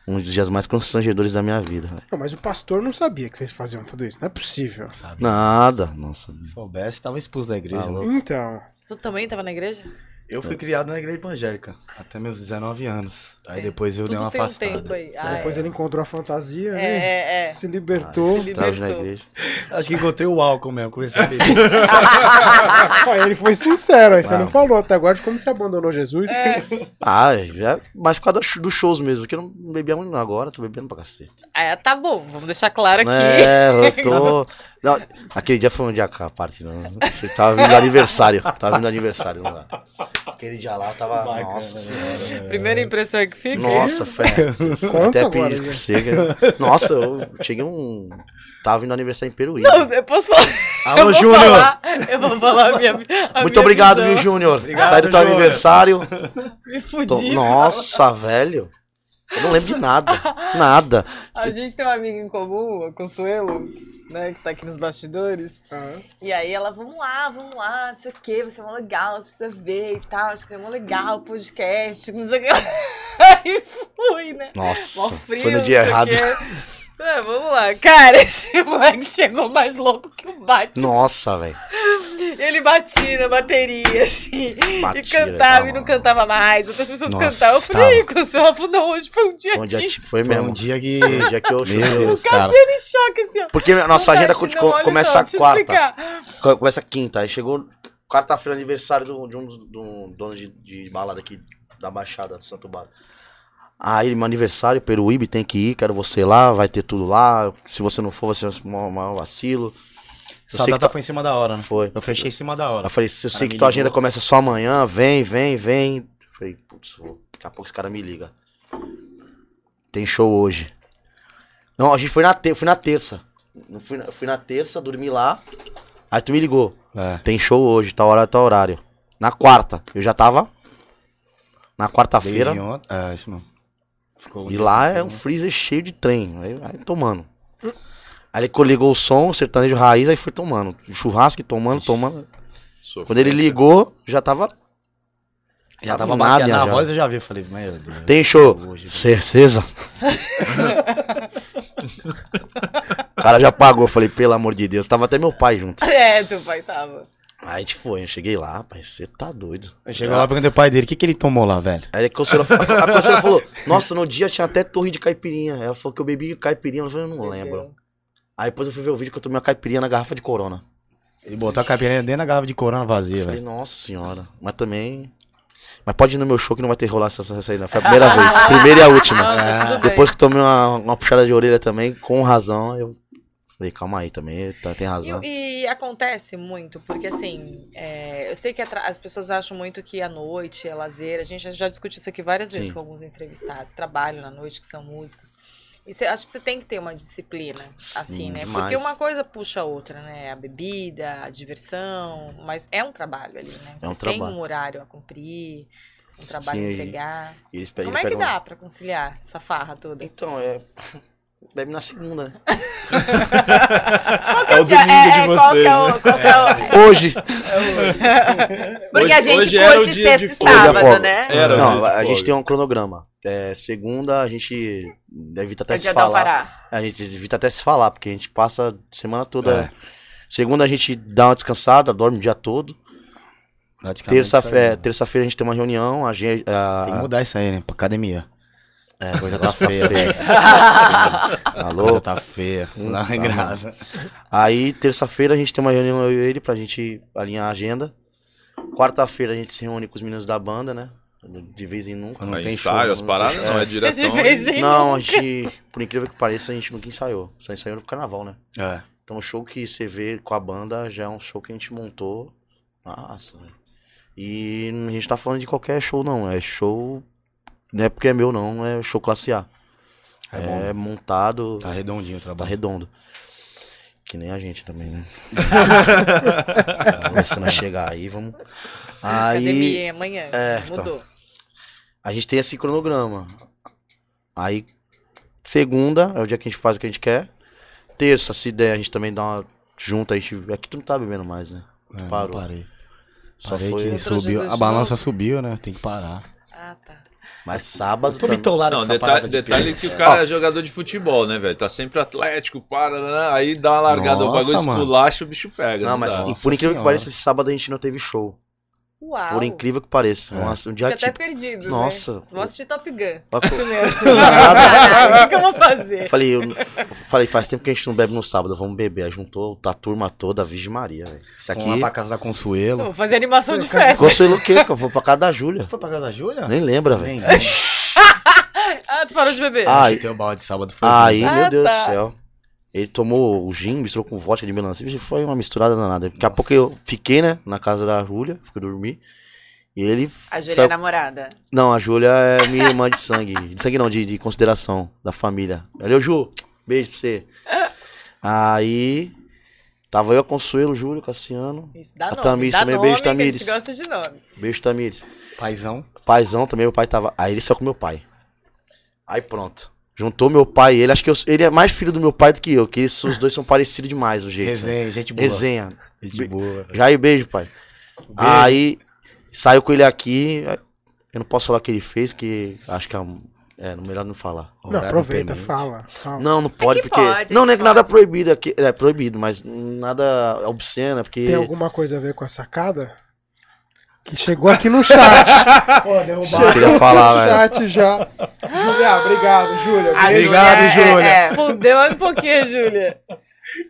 um dos dias mais constrangedores da minha vida. Não, mas o pastor não sabia que vocês faziam tudo isso. Não é possível. Sabe? Nada, nossa. Se soubesse, tava expulso da igreja. Ah? Então. Tu também tava na igreja? Eu fui criado na igreja evangélica, até meus 19 anos. Aí depois eu Tudo dei uma tem um afastada. tempo aí. Ah, depois é. ele encontrou a fantasia, É, né? é, é. Se libertou. Se Trave na libertou. igreja. Acho que encontrei o álcool mesmo, comecei a beber. Ó, ele foi sincero, aí você Não. não falou até agora de como você abandonou Jesus. É. Ah, é mais por causa do- dos shows mesmo, porque eu não bebia muito agora, tô bebendo pra cacete. Ah, tá bom, vamos deixar claro aqui. É, eu tô. Não, aquele dia foi um dia a parte, não. Você tava vindo do aniversário. Tava vindo do aniversário lá. Aquele dia lá tava. Bacana, nossa né? senhora. Primeira impressão é que fica. Nossa, fé. Até pisco né? seca. Nossa, eu cheguei um. Tava vindo aniversário em Peruíbe. Não, eu posso falar. eu Alô, vou Júnior! falar- Eu vou falar a minha. a Muito minha obrigado, visão. viu, Júnior? Sai do teu aniversário. Me Tô- fudi. Nossa, velho. Eu não lembro de nada. Nada. A gente tem uma amiga em comum, a Consuelo, né, que tá aqui nos bastidores. Ah, E aí ela, vamos lá, vamos lá, não sei o que, vai ser mó legal, você precisa ver e tal, acho que é mó legal o podcast, não sei o que. Aí fui, né? Mó Nossa, frio, foi no dia errado. É, vamos lá. Cara, esse moleque chegou mais louco que o Batman. Nossa, velho. Ele batia na bateria, assim, Batia, e cantava e não cantava mais. Outras pessoas Nossa, cantavam. Eu falei, com o seu Rafa, não, hoje foi um dia, Foi um dia, foi Foi mesmo. um dia que. Dia que eu chorei. Deus, cara. Em choque, assim, ó. Porque a nossa agenda co- olha começa só, quarta. explicar. Co- Começa quinta. Aí chegou quarta-feira, aniversário do- de um dos de um dono de, de balada aqui da Baixada do Santo Bar. Aí, meu aniversário, Peruíbe, tem que ir, quero você lá, vai ter tudo lá. Se você não for, vai ser um maior vacilo. Eu Essa data tá- foi em cima da hora, né? Foi. Eu fechei em cima da Eu hora. falei, se eu sei que tua ligou. agenda começa só amanhã, vem, vem, vem. Eu falei, putz, daqui a pouco esse cara me liga. Tem show hoje. Não, a gente foi na, te fui na terça. Não fui, na, fui na terça, dormi lá. Aí tu me ligou. É. Tem show hoje, tá hora, tá horário. Na quarta, eu já tava. Na quarta-feira. É, isso mesmo. Ficou E lá assim, é um né? freezer cheio de trem. Aí, aí tomando. Aí ele ligou o som, o sertanejo raiz, aí foi tomando. Churrasco, e tomando, tomando. Quando ele ligou, já tava. Já tava nada, na já. voz, eu já vi. Eu falei, meu Deus. Tem show. Hoje, Certeza? o cara já pagou. Eu falei, pelo amor de Deus. Tava até meu pai junto. É, teu pai tava. Aí a gente foi. Eu cheguei lá, rapaz, você tá doido. Eu cheguei lá e perguntei pro pai dele, o que, que ele tomou lá, velho? Aí a conselheira, a falou: Nossa, no dia tinha até torre de caipirinha. Ela falou que eu bebi caipirinha. Eu falei, eu não lembro. Aí depois eu fui ver o vídeo que eu tomei uma caipirinha na garrafa de corona. Ele botou a caipirinha dentro da garrafa de corona vazia, Eu falei, velho. nossa senhora. Mas também. Mas pode ir no meu show que não vai ter rolar essa, essa aí, não. Foi a primeira vez. Primeira e a última. Não, tá. Depois que tomei uma, uma puxada de orelha também, com razão, eu falei, calma aí também, tá, tem razão. E, e acontece muito, porque assim, é, eu sei que as pessoas acham muito que a noite é lazer. A gente já, discutiu isso aqui várias vezes Sim. com alguns entrevistados. Trabalham na noite, que são músicos. E cê, acho que você tem que ter uma disciplina, assim, Sim, né? demais. Porque uma coisa puxa a outra, né? A bebida, a diversão. Mas é um trabalho ali, né? Vocês têm trabalho. um horário a cumprir, um trabalho Sim, a e- entregar. E Como eles é que dá pra conciliar essa farra toda? Então, é. Bebe na segunda, né? É o domingo de qual que vocês, é o- né? qual que é o- Hoje! Porque Hoje- a gente hoje curte dia de sexta e sábado, né? Era não, de a gente tem um cronograma. É, segunda a gente evita até É se falar. A gente evita até se falar, porque a gente passa a semana toda. É. Segunda a gente dá uma descansada, dorme o dia todo. Terça-feira né? terça-feira a gente tem uma reunião, a gente. a- Tem que mudar isso aí, né? Pra academia. É, A coisa tá feia, velho. A Alô? coisa tá feia. Hum, Não tá, é grave. Aí, terça-feira, a gente tem uma reunião eu e ele pra gente alinhar a agenda. Quarta-feira a gente se reúne com os meninos da banda, né? De vez em nunca. Quando não Aí tem ensaio, show, as não paradas, não, é De direção. vez em Não, a gente, por incrível que pareça, a gente nunca ensaiou. Só ensaiou no carnaval, né? É. Então o show que você vê com a banda já é um show que a gente montou. Nossa, velho. E a gente tá falando de qualquer show, não. É show. Não é porque é meu, não. É show classe A. É É, bom. montado. Tá redondinho o Tá trabalho. redondo. Que nem a gente também, né? Começando a chegar aí, vamos. Aí Academia, hein, amanhã. É, então. Mudou. a gente tem esse cronograma. Aí, segunda é o dia que a gente faz o que a gente quer. Terça, se der, a gente também dá uma junta. A gente... Aqui tu não tá bebendo mais, né? É, não Parou. Parei. Só Parei foi. que subiu. A balança subiu, né? Tem que parar. Ah, tá. Mas sábado. Tô bitolado Não, detalhe, de detalhe que o cara é jogador de futebol, né, velho? Tá sempre atlético, para, né? aí dá uma largada, o Nossa, bagulho mano. esculacha, o bicho pega. Não, mas. Nossa por incrível que pareça, esse sábado a gente não teve show. Uau. Por incrível que pareça. É. Nossa, um dia Fica até tipo. perdido, Nossa. né? Vou assistir Top Gun. Nada. O que, eu vou Eu fazer? falei, eu, eu falei, faz tempo que a gente não bebe no sábado, vamos beber. Aí juntou a turma toda, a Virgem Maria, velho. Isso Vamos lá aqui. pra casa da Consuelo. Vou fazer animação de festa. Consuelo o quê? Que eu vou pra casa da Júlia. Foi pra casa da Júlia? Nem lembra, velho. Nem. Ah, tu parou de beber? Ah, teu balde sábado foi. Aí, Ah, meu Deus tá. do céu. Ele tomou o gin, misturou com vodka de melancia. Vixe, Foi uma misturada danada. Daqui a pouco eu fiquei, né, na casa da Júlia, fui dormir. E ele. A Júlia é saiu- namorada. Não, a Júlia é minha irmã de sangue. De sangue não, de, de consideração da família. Valeu, Ju. Beijo pra você. Aí. Tava eu, a Consuelo, Júlio, Cassiano. Isso, dá A nome. Tamires dá também, nome, beijo, que a Tamires. gente gosta de nome. Beijo, Tamires. Paizão. Paizão também, meu pai tava. Aí ele saiu com meu pai. Aí pronto. Juntou meu pai e ele. Acho que eu- ele é mais filho do meu pai do que eu, que eles, os dois são parecidos demais, o jeito. né? Resenha, gente boa. Resenha. Gente boa. Jair, beijo, pai. Aí saiu com ele aqui. Eu não posso falar o que ele fez, porque acho que é, é melhor não falar. Não, aproveita, fala. fala. Não, não pode, que porque. pode, não, que não é que nada pode. proibido aqui. É proibido, mas nada obsceno, é porque. Tem alguma coisa a ver com a sacada? Que chegou aqui no chat. Pô, derrubar. Eu queria falar, no velho. chat já. Júlia, obrigado, Júlia. Obrigado, Júlia é- é- Fudeu mais um pouquinho, Júlia.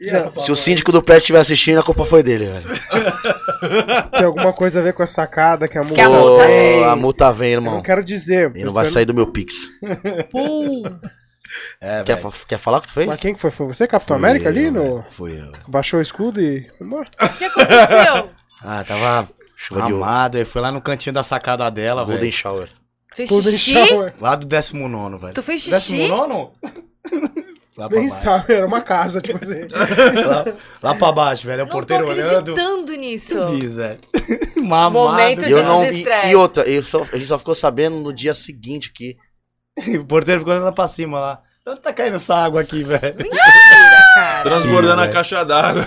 Já. Se o síndico do prédio estiver assistindo, a culpa foi dele, velho. Tem alguma coisa a ver com a sacada que a Que a multa? Ô, a multa vem, Eu não irmão. quero dizer. E não vai sair do meu Pix. Pum. É, Quer, velho. quer falar o que tu fez? Mas quem que foi? Foi você, Capitão Fui América, eu, ali? No... velho. Fui eu. Baixou o escudo e foi embora? O que aconteceu? Ah, tava Chuva de ouro. amado. Aí foi lá no cantinho da sacada dela, Golden velho. Shower. Fez em xixi? shower. Lá do 19, velho. Tu fez xixi? 19? lá pra Nem baixo. sabe, era uma casa, tipo assim. Lá, lá pra baixo, velho. O Não tô porteiro olhando. acreditando nisso. Fiz, velho. Mamado. Momento E de eu não. E, e outra, eu só- a gente só ficou sabendo no dia seguinte que. O porteiro ficou olhando pra cima lá. Onde tá caindo essa água aqui, velho? Transbordando a velho. caixa d'água.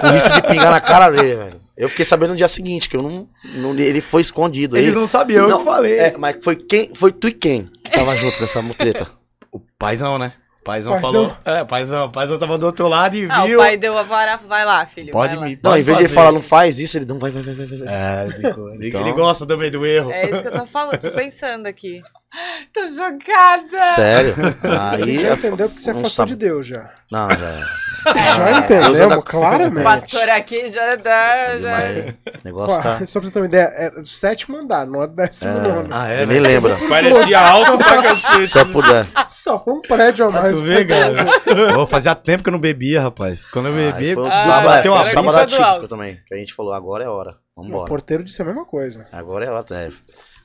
Com risco de pingar na cara dele, velho. Eu fiquei sabendo no dia seguinte, que eu não. não- ele foi escondido. Eles Ele, não sabiam, eu Não, que falei. é, mas foi quem? Foi tu e quem que tava junto nessa mutreta? O paizão, né? O paizão, Paizão. falou. É, paizão. O paizão tava do outro lado e Ah, viu. o pai deu a vara. Vai lá, filho. Pode me. Não, em vez de ele falar, não faz isso, ele não vai, vai, vai, vai, vai. vai. É, ele, ele- Então. ele gosta também do erro. É isso que eu tô falando, tô pensando aqui. Tô jogada. Sério? A Aí. gente já é- entendeu que você não afastou sabe- de Deus já. Não, já. Já Deus entendemos, O claramente. pastor aqui já dá. Já... O negócio Pô, tá. Só pra você ter uma ideia, é do sétimo andar, não é do décimo nono. Ah, é? Eu nem lembro. Parecia alto pra cacete. Se eu puder. Só foi um prédio a mais. Tu que vê, cara? Pô, fazia tempo que eu não bebia, rapaz. Quando eu Aí bebi, foi um Ah, sábado, foi uma um sábado do atípico também. Que a gente falou, agora é hora. O Vambora. porteiro disse a mesma coisa. Agora é hora, é.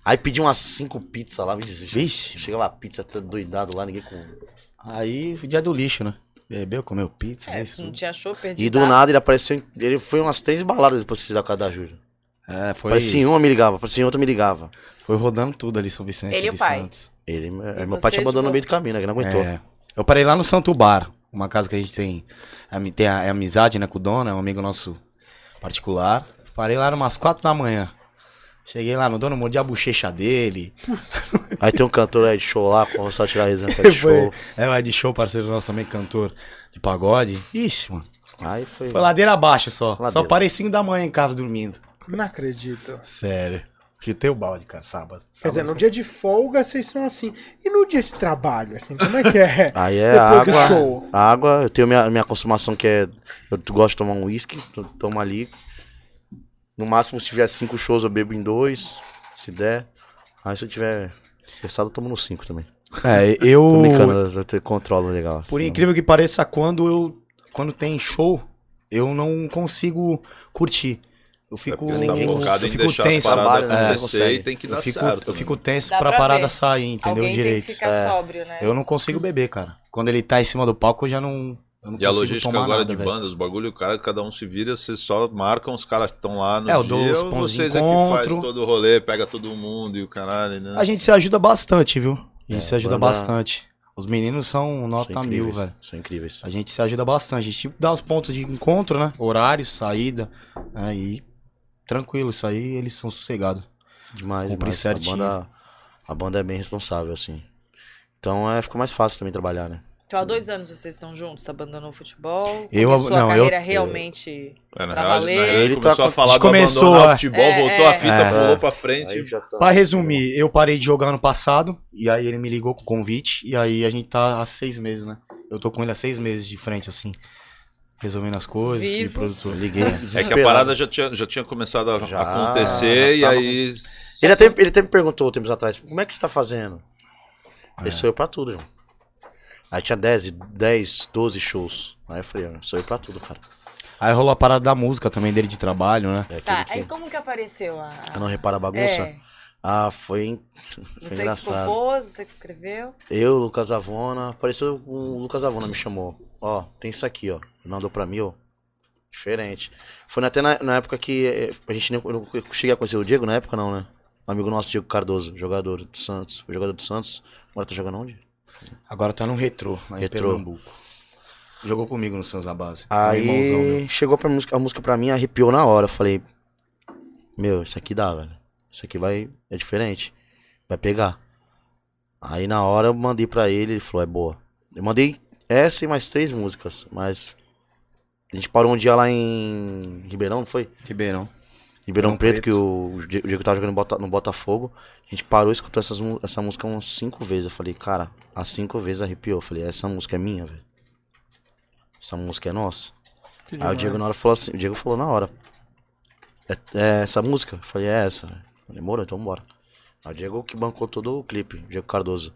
Aí pedi umas cinco pizzas lá, vixe. Vixe. Chega lá, pizza todo doidado lá, ninguém com. Aí, o dia do lixo, né? Bebeu, comeu pizza, É, é, isso. não tudo. tinha show, perdi. E do nada ele apareceu. Ele foi umas três baladas depois de da casa da Júlia. É, foi, Parecia em uma me ligava, parecia em outra me ligava. foi rodando tudo ali, São Vicente. Ele e o pai? Santos. Ele, é, meu pai te abandonou tipo- no meio do caminho, né? Que não aguentou. É. Eu parei lá no Santo Bar, uma casa que a gente tem, tem a, é amizade, né, com o dono, é um amigo nosso particular. Parei lá umas quatro da manhã. Cheguei lá no dono, mordi a bochecha dele. Aí tem um cantor aí de show lá, com só tirar a resenha de show. É, o Ed Show, parceiro nosso também, cantor de pagode. Ixi, mano. Aí foi. Foi ladeira abaixo só. Só Ladeira. parei 5 da manhã em casa dormindo. Não acredito. Sério. Chutei o balde, cara, sábado. Quer dizer, Sábado no dia de folga vocês são assim. E no dia de trabalho, assim, como é que é? Aí é Depois do água. show. Água, eu tenho minha, minha consumação que é. Eu gosto de tomar um uísque, to- tomo ali. No máximo, se tiver cinco shows, eu bebo em dois. Se der. Aí se eu tiver cessado, eu tomo no cinco também. É, eu. Tô brincando, eu controlo legal. Por assim, incrível que pareça, quando eu. Quando tem show, eu não consigo curtir. eu É fico, você tá ninguém focado eu em fico deixar tenso. as paradas né? acontecer Consegue. e tem que Eu dar fico, certo. eu fico né? tenso Dá pra pra parada sair, entendeu? Alguém Direito. tem que ficar É. sóbrio, né? Eu não consigo beber, cara. Quando ele tá em cima do palco, eu já não. E a logística agora nada, de banda, os bagulho, o cara, cada um se vira, vocês só marcam os caras que estão lá no É, dia, os ou vocês é que faz encontro. todo o rolê, pega todo mundo e o caralho, né? A gente se ajuda bastante, viu? A gente É, se ajuda banda- bastante. Os meninos são nota São mil, velho. São incríveis. A gente se ajuda bastante. A gente dá os pontos de encontro, né? Horários, saída. Aí, tranquilo, isso aí eles são sossegados. Demais, demais. A certinho. banda, a banda é bem responsável, assim. Então é, fica mais fácil também trabalhar, né? Então, há dois anos vocês estão juntos, tá abandonou o futebol. Eu- Começou não, a eu- carreira realmente. É, na pra real, valer. real, ele Ele começou tá- a falar do abandonar o é. futebol, É, voltou é. a fita, É. pulou pra frente. Tá- Pra resumir, eu parei de jogar ano passado. E aí ele me ligou com o convite. E aí a gente tá há seis meses, né? Eu tô com ele há seis meses de frente, assim. Resolvendo as coisas. E Vivo. produtor. Eu liguei. É que a parada já tinha, já tinha começado a Já, acontecer e já tava aí. Ele até, ele até me perguntou tempos atrás, como é que você tá fazendo? É. Ele sou eu pra tudo, irmão. Aí tinha 10, 10, 12 shows. Aí eu falei, "Eu sou eu pra tudo, cara. Aí rolou a parada da música também dele de trabalho, né? É Tá, que aí como que apareceu a. eu não repara a bagunça. É, Ah, foi, foi você que engraçado. propôs, você que escreveu. Eu, Lucas Avona, apareceu o Lucas Avona me chamou. Ó, tem isso aqui, ó. Mandou pra mim, ó. Diferente. Foi até na, na época que eh, a gente nem, eu não cheguei a conhecer o Diego na época, não, né? Um amigo nosso, Diego Cardoso, jogador do Santos. Foi jogador do Santos. Agora tá jogando onde? Agora tá no retrô, lá em Retrô. Pernambuco. Jogou comigo no Santos da Base. Irmãozão Aí chegou pra música, a música pra mim, arrepiou na hora. Eu falei, meu, isso aqui dá, velho. Isso aqui vai. É diferente. Vai pegar. Aí na hora eu mandei pra ele, ele falou, é boa. Eu mandei essa e mais três músicas, mas. A gente parou um dia lá em Ribeirão, não foi? Ribeirão. Ribeirão Preto, Preto. que o, Diego tava jogando no Bota- no Botafogo. A gente parou e escutou essas, essa música umas cinco vezes. Eu falei, cara, as cinco vezes arrepiou. Eu falei, essa música é minha, velho. Essa música é nossa. Aí o Diego na hora falou assim, o Diego falou na hora. É, é essa música? Eu falei, é essa. velho. Demorou, então bora. Aí o Diego que bancou todo o clipe, o Diego Cardoso.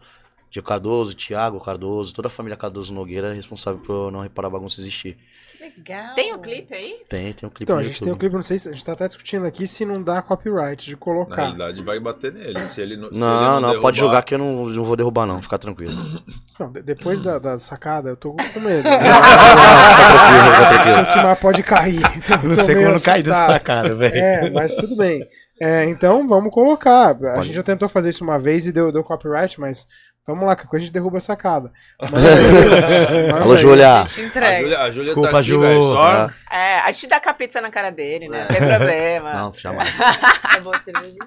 Diego Cardoso, Thiago Cardoso, toda a família Cardoso Nogueira é responsável por não reparar a bagunça existir. Que legal. Tem o clipe aí? Tem, tem um clipe Então, a gente tem o YouTube. clipe, não sei se a gente tá até discutindo aqui se não dá copyright de Na colocar. realidade vai bater nele. Se ele não, se ele Não, não, pode derrubar- jogar que eu não, não vou derrubar não, fica tranquilo. Não, de- depois da, da sacada, eu tô com medo. Fica tranquilo, fica tranquilo. Isso aqui mais pode cair. Então, Não tô sei meio quando cair dessa sacada, velho. É, mas tudo bem. É, então vamos colocar. A gente já tentou fazer isso uma vez e deu, deu copyright, mas vamos lá, que a gente derruba a sacada. Aí. Manda Alô, aí. Júlia. A gente A entrega. Júlia, a Júlia Desculpa, tá aqui, Ju. Só... É, a gente dá com a pizza na cara dele, né? Não tem problema. Não, jamais. É boa a cerveja?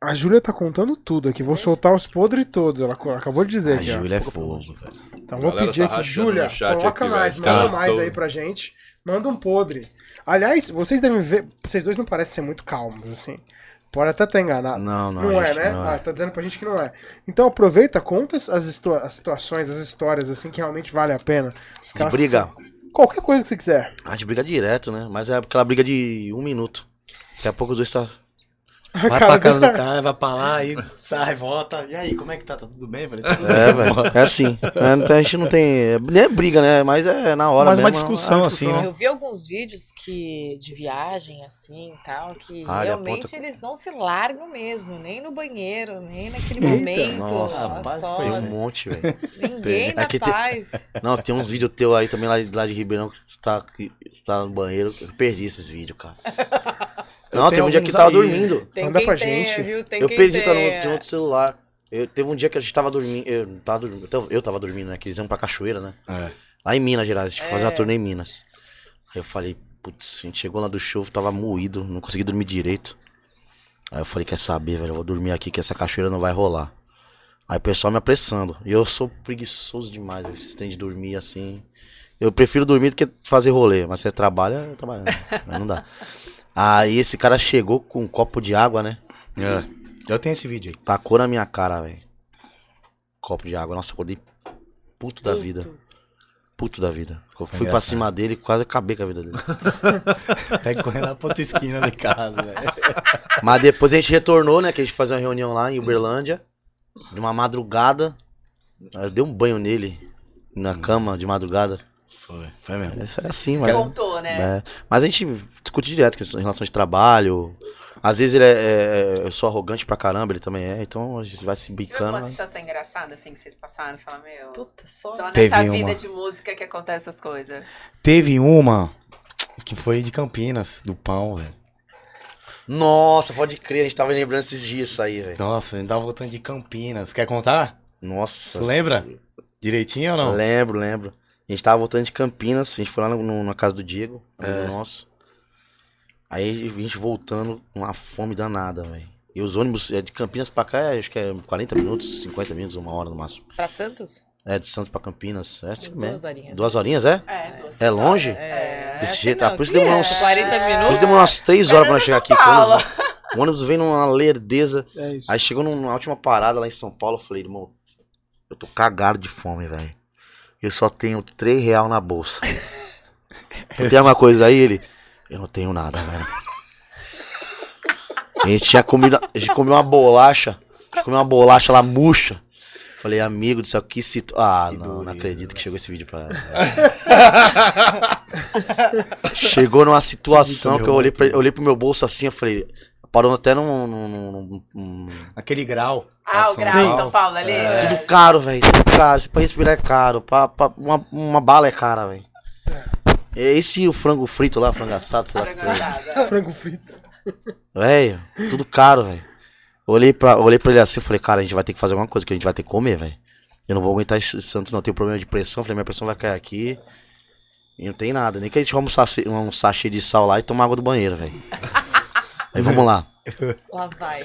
A Júlia tá contando tudo aqui. Vou soltar os podres todos. Ela acabou de dizer A aqui. ó. Júlia é fogo, velho. Então vou pedir tá aqui, Júlia, coloca aqui, mais, manda Cara, mais tô- aí pra gente. Manda um podre. Aliás, vocês devem ver. Vocês dois não parecem ser muito calmos, assim. Pode até estar enganado. Não, não, Não é, né? não é. Ah, tá dizendo pra gente que não é. Então aproveita, conta as, situa- as situações, as histórias, assim, que realmente vale a pena. De Aquelas- briga. Qualquer coisa que você quiser. A gente briga direto, né? Mas é aquela briga de um minuto. Daqui a pouco os dois tá. Vai Cara pra casa do cara, vai pra lá e sai, volta. E aí, como é que tá? Tá tudo bem? Falei, tudo É, bem. velho. É assim. É, tem- a gente não tem. Nem é briga, né? Mas é na hora Mas uma mesmo. discussão, é assim, né? Eu vi alguns vídeos que de viagem assim e tal, que Ah, realmente aponta- eles não se largam mesmo, nem no banheiro, nem naquele Eita. momento. Nossa, rapaz, Tem um monte, velho. Ninguém tem- paz. Não, tem uns vídeos teu aí também lá, lá de Ribeirão que tu tá, que tu tá no banheiro. Eu perdi esses vídeos, cara. Não, teve um dia que alguns tava aí. dormindo. Tem Manda quem pra tenha, gente. viu? Tem eu quem perdi, tá no, tinha outro celular. Eu, teve um dia que a gente tava dormindo. Eu tava dormindo. Eu, eu tava dormindo, né? Que eles iam pra cachoeira, né? É. Lá em Minas Gerais, a gente foi fazer uma É. turnê em Minas. Aí eu falei, putz, a gente chegou lá do show, tava moído, não consegui dormir direito. Aí eu falei, quer saber, velho, eu vou dormir aqui que essa cachoeira não vai rolar. Aí o pessoal me apressando. E eu sou preguiçoso demais, velho, esses tem de dormir assim. Eu prefiro dormir do que fazer rolê, mas você trabalha, eu trabalho. né? Mas não dá. Aí esse cara chegou com um copo de água, né? É. Eu tenho esse vídeo aí. Tacou na minha cara, velho. Copo de água. Nossa, acordei puto da vida. Puto da vida. Eu fui pra cima dele e quase acabei com a vida dele. Que correr lá pra outra esquina de casa, velho. Mas depois a gente retornou, né? Que a gente fazia uma reunião lá em Uberlândia. De uma madrugada. Eu dei um banho nele. Na cama de madrugada. Foi, foi mesmo. É assim, Você mas. contou, né? É, mas a gente discute direto questão em relação de trabalho. Às vezes ele é, é- Eu sou arrogante pra caramba, ele também é, então a gente vai se Você bicando. alguma mas- situação engraçada assim que vocês passaram? Fala, meu. Puta, só. Só Teve nessa uma. vida de música que acontece essas coisas. Teve uma que foi de Campinas, do pão, velho. Nossa, pode crer, a gente tava lembrando esses dias isso aí, velho. Nossa, a gente tava voltando de Campinas. Quer contar? Nossa. Tu lembra? Direitinho ou não? Lembro, lembro. A gente tava voltando de Campinas, a gente foi lá no- no- na casa do Diego, amigo É. nosso. Aí a gente voltando com uma fome danada, velho. E os ônibus é de Campinas pra cá, é, acho que é 40 minutos, 50 minutos, uma hora no máximo. Pra Santos? É, de Santos pra Campinas. É, tipo, duas é. horinhas. Duas horinhas, é? É, duas É longe? É. Desse jeito, ah, não, por isso demorou é, uns- 40 Por minutos. isso demorou umas 3 horas pra nós chegar aqui. Quando O ônibus vem numa lerdeza. É isso. Aí chegou numa última parada lá em São Paulo, eu falei, irmão, eu tô cagado de fome, velho. Eu só tenho 3 real na bolsa. tu tem alguma coisa aí? Ele, eu não tenho nada, velho. A gente tinha comido, a gente comeu uma bolacha, a gente comeu uma bolacha lá murcha. Falei, amigo do céu, que situação. Ah, Que não, não dureza, acredito que chegou esse vídeo pra. chegou numa situação que eu olhei, pra, eu olhei pro meu bolso assim, eu falei. Parou até num. num- num- num- Aquele grau. Ah, o São grau de Paulo. São Paulo ali. É. Tudo caro, velho. Tudo caro. Se pra respirar é caro. Pra, pra- uma, uma bala é cara, velho. É Esse o frango frito lá, frango assado, sei lá. Frango assado. Frango frito. Velho, tudo caro, velho. Olhei pra, olhei pra ele assim e falei, cara, a gente vai ter que fazer alguma coisa que a gente vai ter que comer, velho. Eu não vou aguentar esse Santos, não. Eu tenho problema de pressão. Falei, minha pressão vai cair aqui. E não tem nada. Nem que a gente almoçar um, um sachê de sal lá e tomar água do banheiro, velho. Aí vamos lá. Lá vai.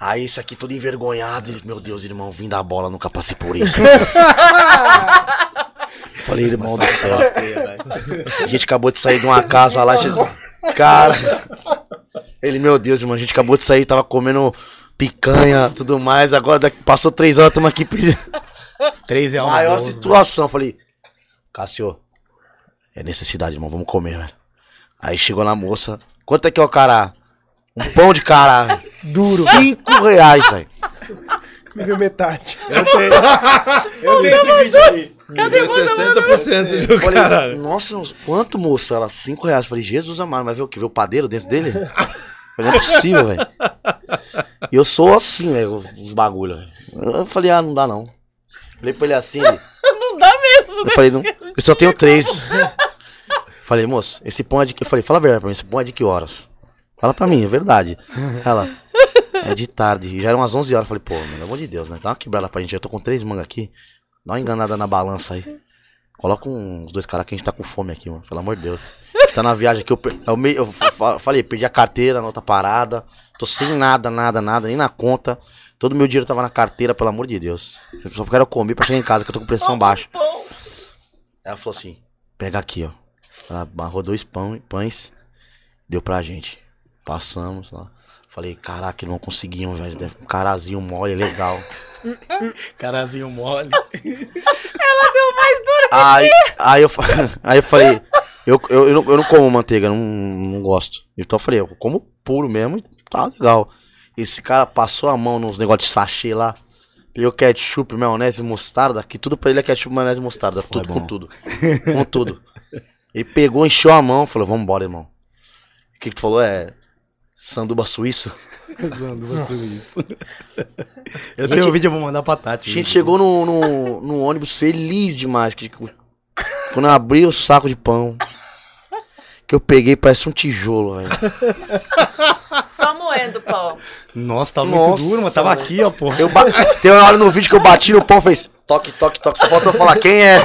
Aí esse aqui todo envergonhado. ele, Meu Deus, irmão, vim da bola, nunca passei por isso. Falei, irmão do céu. A gente acabou de sair de uma casa lá. gente- Cara. Ele, meu Deus, irmão, a gente acabou de sair, tava comendo picanha, tudo mais. Agora daqui- passou três horas, estamos aqui pedindo. Três reais. na Maior bolsa. situação. Falei, Cássio, é necessidade, irmão, vamos comer, velho. Aí chegou na moça. Quanto é que é o cara? Um pão de cara. Duro. Cinco reais, velho. Me viu metade. Eu tenho, eu tenho esse vídeo aí. Cadê 60% do Falei, caralho. nossa, quanto, moça? Ela, cinco reais. Falei, Jesus amado, vai ver o que? Ver o padeiro dentro dele? Falei, não é possível, velho. E eu sou assim, velho, os bagulho, velho. Eu falei, ah, não dá não. Falei pra ele assim, Não dá mesmo, eu falei, não, eu só tenho três. Falei, moço, esse pão é de que. Eu falei, fala a verdade pra mim, esse pão é de que horas? Fala pra mim, é verdade. Ela, é de tarde. Já eram umas 11 horas. Falei, pô, pelo amor de Deus, né? Dá uma quebrada pra gente. Eu tô com três mangas aqui. Dá uma enganada na balança aí. Coloca uns dois caras que a gente tá com fome aqui, mano. Pelo amor de Deus. A gente tá na viagem aqui. Eu, eu, eu fa- falei, perdi a carteira na outra parada. Tô sem nada, nada, nada, nem na conta. Todo meu dinheiro tava na carteira, pelo amor de Deus. Eu só quero comer pra chegar em casa, que eu tô com pressão baixa. Ela falou assim: pega aqui, ó. Ela amarrou dois pão, pães, deu pra gente. Passamos lá. Falei, caraca, não conseguimos, velho. Deve- Um carazinho mole, legal. Carazinho mole. Aí, aí, eu, aí eu falei, eu, eu, eu, não, eu não como manteiga, não, não gosto. Então eu falei, eu como puro mesmo e tá legal. Esse cara passou a mão nos negócios de sachê lá. Pegou ketchup, maionese, mostarda, que tudo pra ele é ketchup, maionese e mostarda. Tudo com tudo. Com tudo. Ele pegou, encheu a mão, falou, vambora, irmão. O que, que tu falou? É. Sanduba suíço? Eu tenho um vídeo, eu vou mandar pra Tati. A gente chegou no, no, no ônibus feliz demais. Que, quando eu abri o saco de pão, que eu peguei, parece um tijolo, velho. Só moendo pão. Nossa, tava Nossa, muito duro, mas tava aqui, ó, pô. Eu ba... Tem uma hora no vídeo que eu bati no pão, fez toque, toque, toque. Só faltou falar quem é.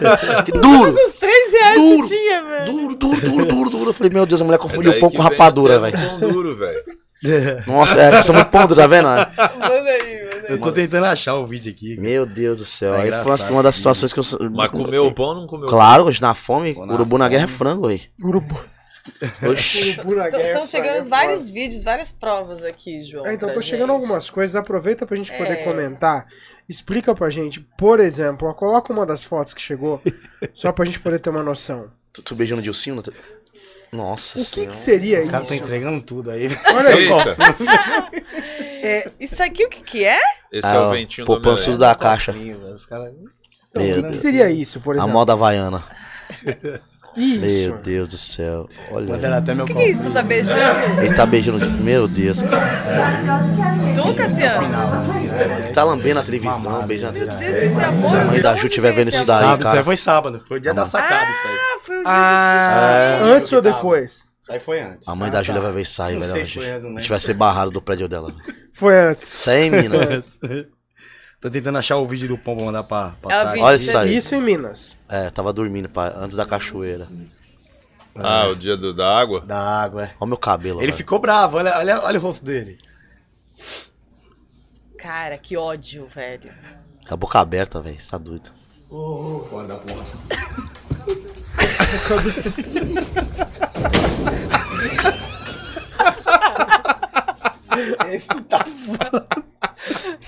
Que duro, Os três reais Duro. que tinha, velho. duro, duro, duro, duro, duro. Eu falei, meu Deus, a mulher É confundiu daí pão que com rapadura, velho. Pão duro, velho. Nossa, é, sou muito duro, tá vendo? Manda aí, manda aí. Eu tô tentando achar o vídeo aqui. Meu Deus do céu. Tá Aí foi uma, uma das situações que eu. Mas comeu o pão ou não comeu Claro, hoje na fome, na urubu na guerra é frango, velho. Urubu. Oxi. Urubu na guerra, Estão chegando é vários vídeos, várias provas aqui, João. É, então tô chegando gente. algumas coisas, aproveita pra gente poder É. comentar. Explica pra gente, por exemplo, ó, coloca uma das fotos que chegou, só pra gente poder ter uma noção. Tu, tu beijando o Dilcinho? Nossa O que, senhora. que seria Os caras isso? estão entregando tudo aí. Olha aí, Eita, Isso aqui o que que é? esse Ah, é o ventinho pô, do Homem-Aranha. da caixa. Os caras... então, o que, Meu que seria isso, por A exemplo? moda havaiana. Isso. Meu Deus do céu. Olha. Mandaram até meu O que é isso? Tá beijando? Ele tá beijando. Meu Deus. Tu, Cassiano? Ele tá lambendo a televisão, beijando a Meu televisão. Deus, esse amor. Se a mãe da Ju tiver veio vendo isso daí? Sábado, isso cara. aí foi sábado. Foi o dia da sacada isso aí. Ah, foi o dia Ah, do xixi. antes ou depois? Isso aí foi antes. A mãe Ah, da tá. Júlia vai ver isso aí, Não velho. sei A gente, foi antes, a né? gente vai ser barrado do prédio dela. Foi antes. Isso aí, em Minas. Tô tentando achar o vídeo do pombo pra mandar pra, pra É. Olha isso aí. Isso em Minas. É, tava dormindo pai, antes da cachoeira. Ah, o dia do, da água? Da água, é. Olha o meu cabelo. Ele velho. ficou bravo, olha, olha, olha o rosto dele. Cara, que ódio, velho. Com a boca aberta, velho. Você tá doido. Fora da porra. Esse tá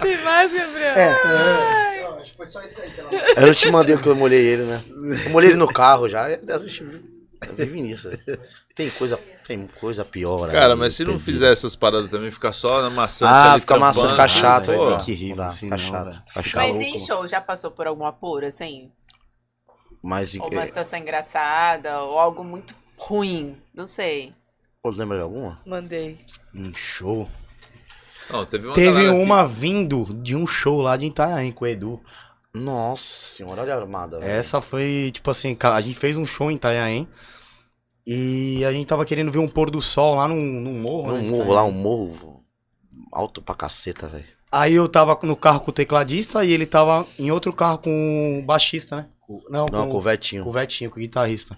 Tem mais, Gabriel? É. Acho que foi só isso aí. Eu não te mandei o que eu molhei ele, né? Eu molhei ele no carro já. A gente vive nisso. Tem coisa, tem coisa pior. Cara, aí, mas se não terrível. fizer essas paradas também, ficar só na maçã. Ah, fica massa, fica chato, pô. velho. Que rir, Não dá, assim, fica não, chato. chato. Mas em show, já passou por algum apuro, assim? Mas Ou é, uma situação engraçada, ou algo muito ruim, não sei. pô, lembra de alguma? Mandei. Um show. Não, teve uma Teve galera que- uma vindo de um show lá de Itanhaém com o Edu. Nossa senhora, olha a armada. velho. Essa foi, tipo assim, a gente fez um show em Itanhaém. E a gente tava querendo ver um pôr do sol lá num, num morro. Um né, morro lá, um morro alto pra caceta, velho. Aí eu tava no carro com o tecladista e ele tava em outro carro com o baixista, né? Não, Não, com, com o Vetinho. com o Vetinho, com o guitarrista.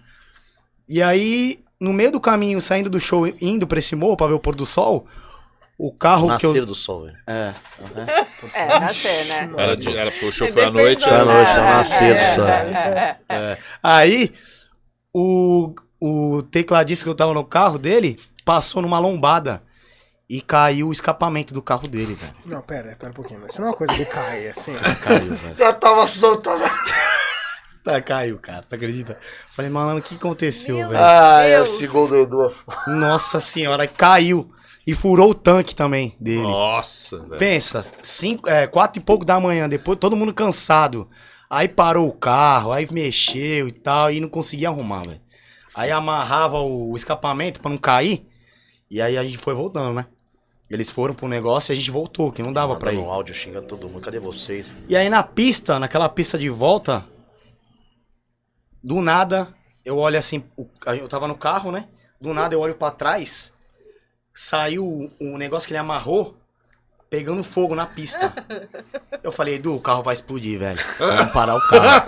E aí, no meio do caminho, saindo do show, indo pra esse morro pra ver o pôr do sol, o carro que Nascer eu... do sol, velho. É, É, nascer, né? Era, de, era, foi o show É, foi à noite. Foi à noite, É, era nascer do é, sol. é, é, é. Aí, o, o tecladista que eu tava no carro dele passou numa lombada e caiu o escapamento do carro dele, velho. Não, pera, pera um pouquinho. Isso não é uma coisa que cai, assim. Caiu, velho. Já tava solta, velho. Tá, caiu, cara. Tu acredita? Falei, malandro, o que aconteceu, Meu velho? Ah, é o segundo Edu. Nossa senhora, caiu. E furou o tanque também dele. Nossa, velho. Pensa, cinco, é, quatro e pouco da manhã, depois todo mundo cansado. Aí parou o carro, aí mexeu e tal, e não conseguia arrumar, velho. Aí amarrava o escapamento pra não cair, e aí a gente foi voltando, né? Eles foram pro negócio e a gente voltou, que não dava pra ir. no áudio xingando todo mundo. Cadê vocês? E aí na pista, naquela pista de volta, do nada, eu olho assim, eu tava no carro, né? Do nada eu olho pra trás, saiu o, o negócio que ele amarrou, pegando fogo na pista. Eu falei, Edu, o carro vai explodir, velho. Vamos parar o carro.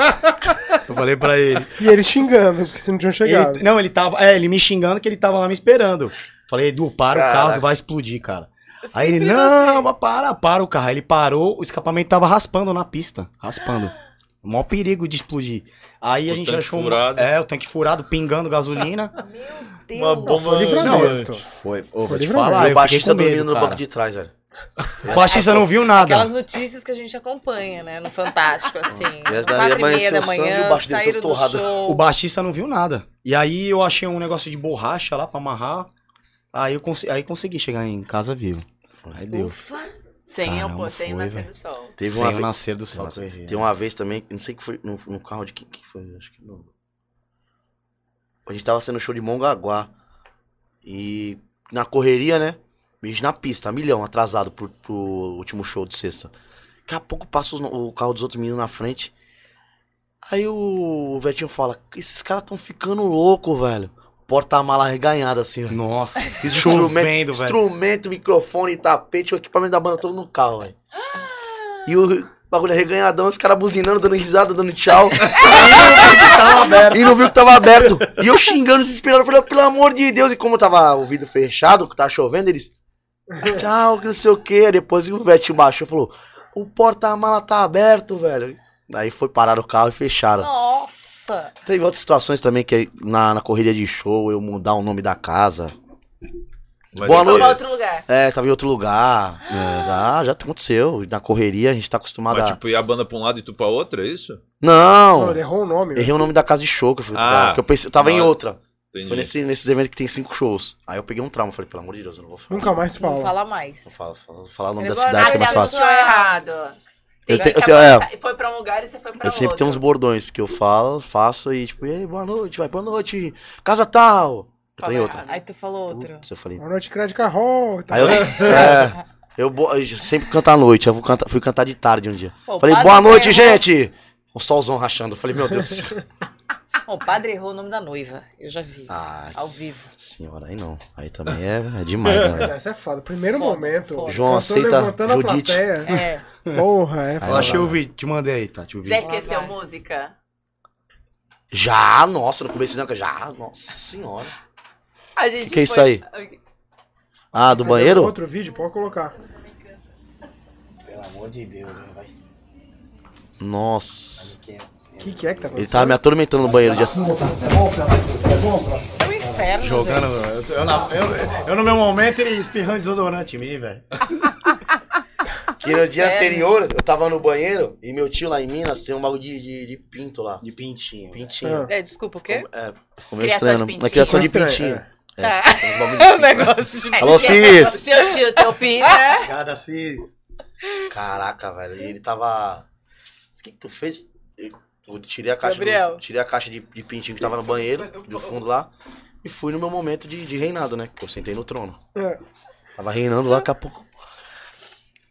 Eu falei pra ele. E ele xingando, porque se não tinham chegado. Ele- não, ele tava, é, ele me xingando que ele tava lá me esperando. Falei, Edu, para o carro que vai explodir, cara. Aí ele, não, mas para, para o carro. Aí ele parou, o escapamento tava raspando na pista. Raspando. Mó perigo de explodir. Aí O a gente tanque achou. furado. Um, é, o tanque furado, pingando gasolina. Meu Deus. Uma bomba Foi livramento. Foi, Foi vou te falar. eu o baixista dormindo no banco de trás, velho. O baixista não viu nada. Aquelas notícias que a gente acompanha, né? No Fantástico, assim. Quatro e meia da o manhã, o saíram do show. O baixista não viu nada. E aí eu achei um negócio de borracha lá pra amarrar. Aí eu cons- aí consegui chegar em casa vivo. Aí deu. Ufa. Sem, eu, Caramba, pô, sem foi, nascer do sol. Teve Sem uma o vez. nascer do sol. Tem uma vez também, não sei que foi no, no carro de quem que foi, acho que no... A gente tava sendo show de Mongaguá. E na correria, né? Bicho na pista, milhão, atrasado pro, pro último show de sexta. Daqui a pouco passa os- o carro dos outros meninos na frente. Aí o, o Vetinho fala, esses caras tão ficando louco, velho. Porta-mala reganhada assim, velho. Nossa, Instrumento, chovendo, velho. instrumento, microfone, tapete, o equipamento da banda todo no carro, velho. E o bagulho arreganhadão, os caras buzinando, dando risada, dando tchau. e não viu que tava aberto. E eu xingando, desesperado, falei, pelo amor de Deus. E como tava o vidro fechado, que tava chovendo, eles. Tchau, que não sei o que. Depois o Vetinho baixou e falou: o porta-mala tá aberto, velho. Aí foi parar o carro e fecharam. Nossa. Teve outras situações também que na, na correria de show eu mudar o nome da casa. Mas Boa noite. pra falei, outro lugar. É, tava em outro lugar. É, já, já aconteceu. Na correria a gente tá acostumado Mas a. tipo, ir a banda pra um lado e tu pra outra, é isso? Não, Não! ele errou o nome. Errei o nome da casa de show que eu fui Ah, que eu pensei, eu tava em não. outra. Entendi. Foi nesse, nesses eventos que tem cinco shows. Aí eu peguei um trauma, falei, pelo amor de Deus, eu não vou falar. Nunca mais Não fala. fala mais. Vou falar, falar, falar o nome Ele da cidade que é mais Ah, fácil. errado. Eu eu sei, é. Foi pra um lugar e você foi pra Eu outro. sempre tenho uns bordões que eu falo, faço e tipo, e aí, boa noite, vai, boa noite, casa tal. Eu tô em outra. Aí tu falou outro. Putz, eu falei. Boa noite, crédito carro. Tá Aí eu, é, eu, eu sempre canto à noite, eu vou cantar- fui cantar de tarde um dia. Pô, o falei, boa noite, errou. gente! Um solzão rachando. Eu falei, meu Deus. do céu. Ó, O padre errou o nome da noiva. Eu já vi isso. Ah, ao vivo. Senhora, aí não. Aí também é, é demais, né? Mas essa é foda. Primeiro Foda, momento. foda. João, aceita levantando a Judite? plateia. É. Porra, é Aí Eu achei o vídeo, te mandei aí, tá? Te Já esqueceu música? Já, nossa, no começo não, já, nossa senhora. A gente Que que é isso foi- Ah, do Você banheiro? Outro vídeo, pode colocar. Pelo amor de Deus, hein, vai. Nossa. O que, que é que tá Ele acontecendo? tava me atormentando no banheiro de assim. Isso é um inferno, Jogando. gente. Eu, eu, na- eu- eu no meu momento ele espirrando desodorante em mim, velho. Que no dia Sério? anterior eu tava no banheiro e meu tio lá em Minas tem um bagulho de, de, de pinto lá. De pintinho. Pintinho. É, desculpa, o quê? É, ficou meio Criação estranho. de Na pintinho. criação de pintinho. estranho, É, Tá. de É um pinto. negócio de... É, Alô, Cis! Seu tio, teu pi, né? Cada cis. Caraca, velho. E ele tava. O que, que tu fez? Eu tirei a caixa. do- Gabriel. tirei a caixa de, de pintinho que tava no banheiro, do fundo lá. E fui no meu momento de, de reinado, né? Que eu sentei no trono. É. Tava reinando lá, daqui a pouco.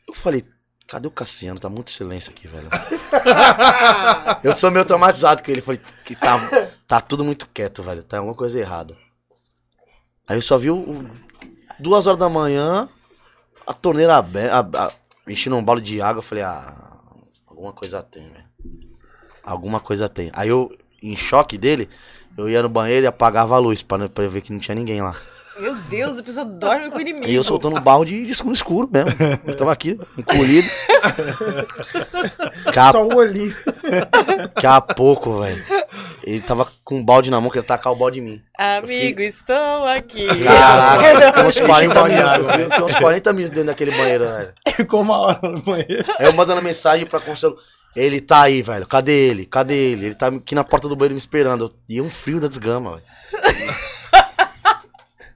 Eu falei, cadê o Cassiano? Tá muito silêncio aqui, velho. eu sou meio traumatizado com ele. Falei, que tá, tá tudo muito quieto, velho. Tá alguma coisa errada. Aí eu só vi o, o- duas horas da manhã, a torneira aberta, enchendo um balde de água. Eu falei, ah, alguma coisa tem, velho. Alguma coisa tem. Aí eu, em choque dele, eu ia no banheiro e apagava a luz pra, pra ver que não tinha ninguém lá. Meu Deus, a pessoa dorme com o inimigo. E eu soltando um balde de escuro escuro mesmo. Eu tava aqui, encolhido. A, Só um olhinho. daqui a pouco, velho. Ele tava com um balde na mão, queria tacar o balde em mim. Amigo, estou aqui. Caraca, tem uns 40 minutos. Tem uns 40 minutos dentro daquele banheiro, velho. Ficou uma hora no banheiro. Aí eu mandando mensagem pra Conselho. Ele tá aí, velho. Cadê ele? Cadê ele? Ele tá aqui na porta do banheiro me esperando. E um frio da desgrama, velho.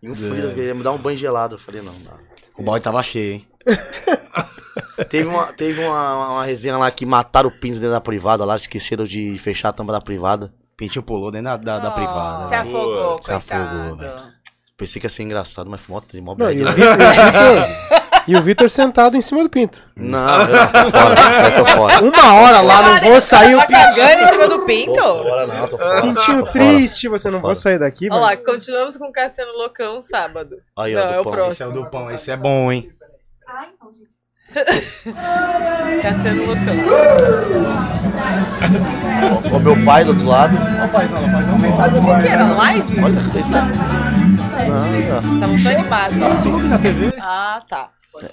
E um frio da desgrama. Ele ia me dar um banho gelado. Eu falei, não, não. O balde tava cheio, hein? Teve uma, teve uma, uma, resenha lá que mataram o Pins dentro da privada lá, esqueceram de fechar a tampa da privada. Pintinho pulou dentro da, da, da Oh, privada. Se né? afogou, Se afogou, coitado. Pensei que ia ser engraçado, mas foi mó, mó Não, bad, e o né? Vitor- e o Vitor- o sentado em cima do pinto. Não, eu não, tô fora, aí tô fora. Uma hora lá, não vou sair o Tá pinto. cagando em cima do Tô pinto? fora, não, tô fora. Pintinho tô fora. triste, você não Tô fora. sair daqui, Olha mano. lá, continuamos com o Cassiano Loucão sábado. Aí, ó, Não, é o pão. próximo. Esse é o do pão, esse é bom, hein? Cassiano Loucão. Ó, meu pai do outro lado. Ó, paizão, paizão. Mas o que que era? Live? Olha, ele tá. Estavam tão animados. na TV? Ah, tá. Pode.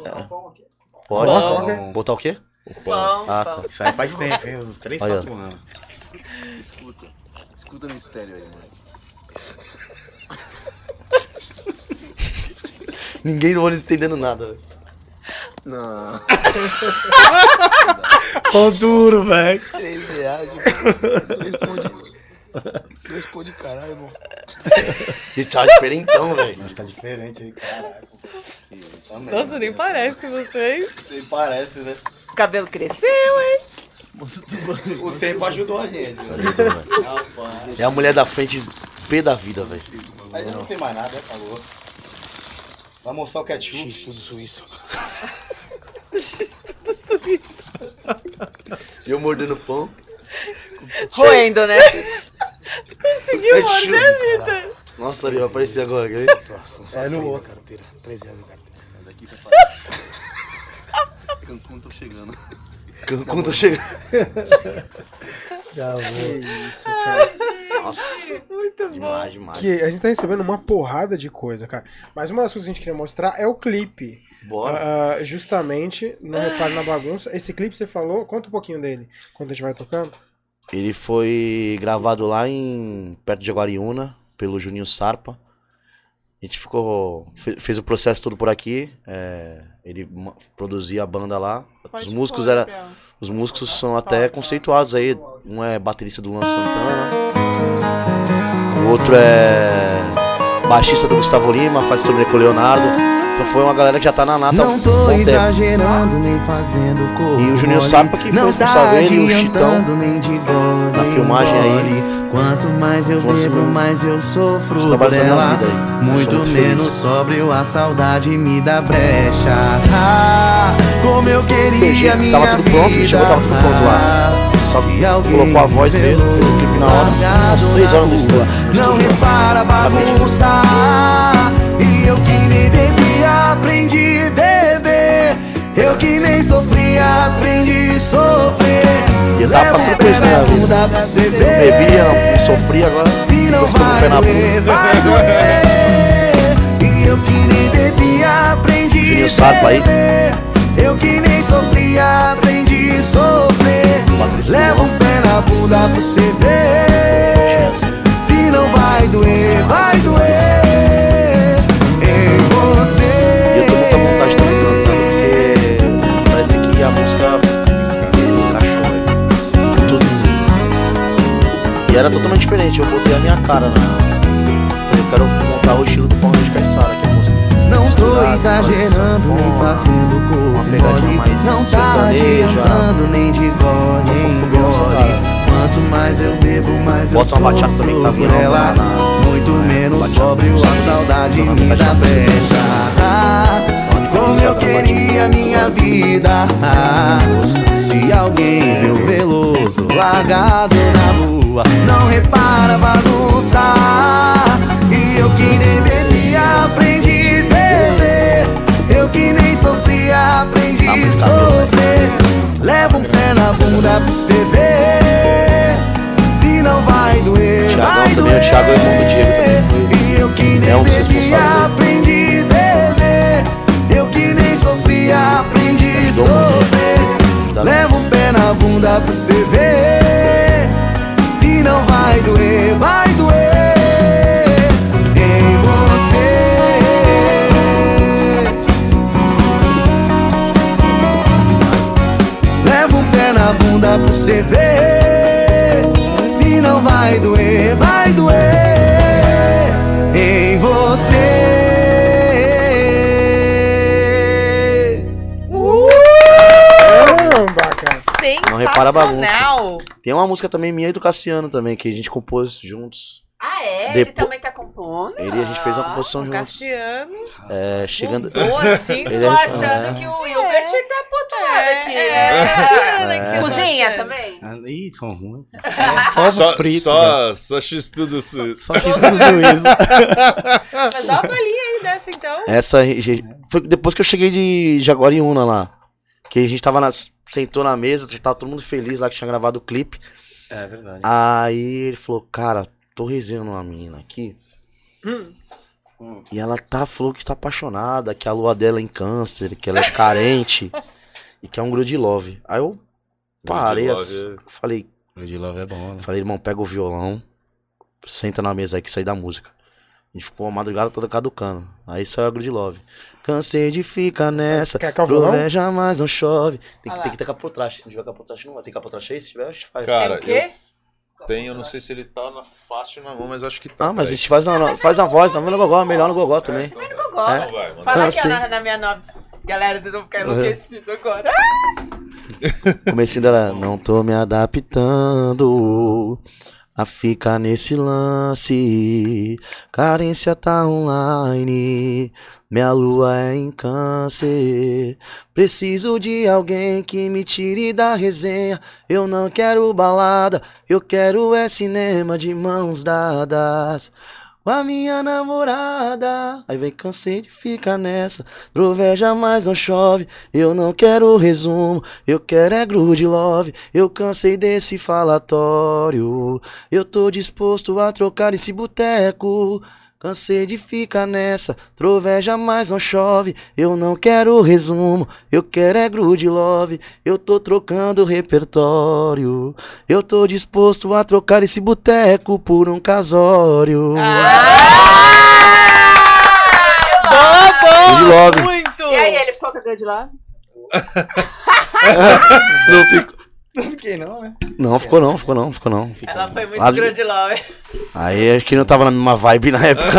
Pão. Botar o quê? Pão, Ah, pão. tá. Isso aí faz tempo, hein? Uns 3, Aí, ó. 4 anos. Escuta. Escuta no estéreo aí, mano. Ninguém no ônibus entendendo nada. velho. Não. Pão duro, velho. 3 reais. Dois pão de. Dois pão de caralho, irmão. Ele tá diferentão, velho. Nossa, tá diferente aí, caraca. Também. Nossa, nem parece vocês. Nem parece, né? O cabelo cresceu, hein? O tempo ajudou a gente. É a mulher da frente pé da vida, velho. Mas não tem mais nada, né? Falou. Vai mostrar o ketchup. X tudo suíço. Tudo suíço. Eu mordendo pão. Roendo, né? Conseguiu É morder, chulo, Vitor? Nossa, ali vai aparecer agora. quer ver? É no. Carteira. 3 reais carteira. Daqui pra fora. Cancún, tô chegando. Quando eu chego. Isso, cara. Nossa, Muito bom. demais, demais. Que a gente tá recebendo uma porrada de coisa, cara. Mas uma das coisas que a gente queria mostrar é o clipe. Bora. Ah, justamente, no Repare na Bagunça. Esse clipe você falou, conta um pouquinho dele, quando a gente vai tocando. Ele foi gravado lá em perto de Jaguariúna, pelo Juninho Sarpa. A gente ficou. fe- fez o processo todo por aqui. é, ele produzia a banda lá. Os músicos era, Os músicos são até conceituados aí. Um é baterista do Luan Santana. O outro é. Baixista do Gustavo Lima, faz turnê com o Leonardo. Então foi uma galera que já tá na nata Não um tô tempo. exagerando nem fazendo corpo E o Juninho. Sapa que com o tá Saveiro e o Chitão adiantando nem de gole na em filmagem aí. Quanto mais eu Fosse bebo, um- mais eu sofro dela. vida Muito menos sóbrio, a saudade me dá brecha. Ah, como eu queria Perdi, minha tava tudo pronto, ele chegou, tava tudo pronto lá. Só colocou a voz mesmo, fez o clipe na hora, largado três horas rua. estúdio. Não repara bagunça E eu que nem devia aprendi a beber Eu que nem sofria aprendi a sofrer E eu tava passando por isso, na né, vida? ver. bebia, não, não sofria, agora Se não gostou do vai pé na bunda. E eu que nem bebia aprendi a beber Eu que nem sofria aprendi a sofrer Leva um pé na bunda pra você ver Se não vai doer, vai doer Em você eu tô muita vontade também cantando, porque parece que a música encaixou aí. Tudo. E era totalmente diferente, eu botei a minha cara na. Eu quero montar o estilo do Paulo Não tô exagerando nem fazendo corpo Não tá adiantando nem de gole em gole. Quanto mais eu bebo, mais eu Bota bachata sofro também tá por ela. Muito menos bachata. sóbrio, a saudade me dá brecha Como eu queria minha vida. Se alguém o Veloso largado na rua Não repara bagunça E eu que nem bebia aprendi que nem sofria aprendi Tá a cabelo, sofrer. Leva um pé na bunda pra você ver Se não vai doer, Thiagão vai também, o doer. Thiago, irmão do Diego, também. Foi- E eu que nem é um responsáveis. aprendi a beber. Eu que nem sofria aprendi a sofrer. Leva um pé na bunda pra você ver Se não vai doer, vai doer na bunda pra você ver Se não vai doer, vai doer Em você Caramba, cara. Não repara a bagunça. Tem uma música também minha e do Cassiano também, que a gente compôs juntos. Ah, é? Ele Depo- também tá compondo? Ele a gente fez uma composição o juntos. Cassiano. É, chegando. Assim, Ele tô é- achando é. que o Hilbert tá pontuado aqui, é, né? Cassiano aqui, eu tô Cozinha também? Ah, Ih, são ruins. Só, frito, só, só X tudo su- Só fiz tudo isso. Mas dá uma palhinha aí dessa então. Essa foi depois que eu cheguei de Jaguariúna lá. Que a gente tava na, sentou na mesa, tava todo mundo feliz lá que tinha gravado o clipe. É verdade. Aí ele falou, cara, tô resenhando uma menina aqui. Hum. E ela tá, falou que tá apaixonada, que a lua dela é em câncer, que ela é carente e que é um grude love. Aí eu parei, Love, assim, é. falei, Lady Love é bom, né? falei, irmão, pega o violão, senta na mesa aí que sai da música. A gente ficou a madrugada toda caducando. Aí saiu a Grude Love. Cansei de ficar nessa. Quer que é jamais não chove. Tem, que- tem que ter capotraste. Se não tiver capotraste, não vai. Tem capotraste aí? Se tiver, a gente faz. Cara, Tem o quê? Eu tenho, eu não sei se ele tá na fácil na mão, mas acho que tá. Ah, mas a gente faz na, na- faz na voz, na no gogó, melhor no gogó também. Então vai. Gogó. É. Então vai. Fala aqui ó, sim. na, na minha nova. Galera, vocês vão ficar Uhum. enlouquecidos agora. Comecinho dela, não tô me adaptando a ficar nesse lance. Carência tá online, minha lua é em câncer. Preciso de alguém que me tire da resenha. Eu não quero balada, eu quero é cinema de mãos dadas. Com a minha namorada. Aí vem, cansei de ficar nessa. Troveja mais não chove. Eu não quero resumo. Eu quero é grude love. Eu cansei desse falatório. Eu tô disposto a trocar esse boteco. Cansei de ficar nessa, troveja mais não chove. Eu não quero resumo, eu quero é grude love. Eu tô trocando repertório. Eu tô disposto a trocar esse boteco por um casório. Grude love. Muito! E aí, ele ficou com a Good Love? Não fico- Não fiquei não, né? Não, ficou não, ficou não, ficou não. Ela foi muito Ah, grande love. Aí acho que não tava na mesma vibe na época.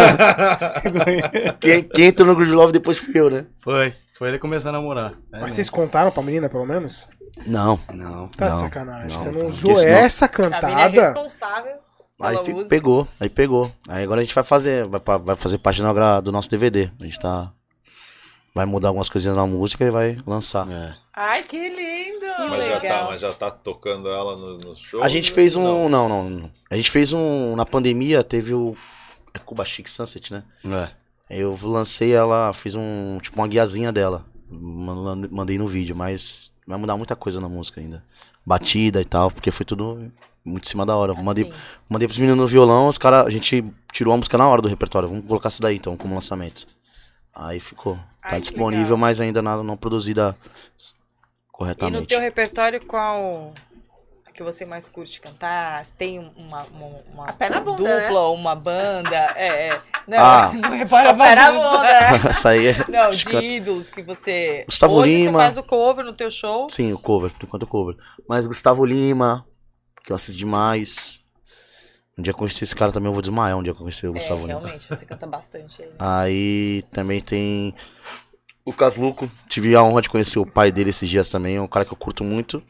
quem, quem entrou no Good Love depois fui eu, né? Foi. Foi ele começar a namorar. É, Mas vocês contaram pra menina, pelo menos? Não. Não. Tá Não, de sacanagem. não, Você não não. usou essa A mina é cantada. responsável Aí pegou, aí pegou. Aí agora a gente vai fazer, vai, vai fazer parte do nosso DVD. A gente tá. Vai mudar algumas coisinhas na música e vai lançar. É. Ai, que lindo. Mas já, tá, legal. mas já tá tocando ela no, no show? A gente fez um. Não, não, não. A gente fez um. Na pandemia teve o. É Cuba Chic Sunset, né? É. Eu lancei ela, fiz um. Tipo uma guiazinha dela. Man- Mandei no vídeo, mas vai mudar muita coisa na música ainda. Batida e tal, porque foi tudo muito em cima da hora. Mandei, Assim. mandei pros meninos no violão, os caras. A gente tirou a música na hora do repertório. Vamos colocar isso daí então, como lançamento. Aí ficou. Tá Ai, disponível, legal. mas ainda nada não produzida E corretamente. no teu repertório, qual a que você mais curte cantar? Tem uma, uma, uma A pé na bunda, dupla né? ou uma banda? É, é. Não, Ah. não repara Pera a bagunça. bunda. Essa aí é. Não, de que- ídolos que você. Gustavo Hoje Lima. você faz o cover no teu show. Sim, o cover, por enquanto o cover. Mas Gustavo Lima, que eu assisto demais. Um dia que eu conheci esse cara também, eu vou desmaiar um dia que eu conheci o É, Gustavo Lima. realmente, você canta bastante aí. Aí também tem o Casluco. Tive a honra de conhecer o pai dele esses dias também. É um cara que eu curto muito.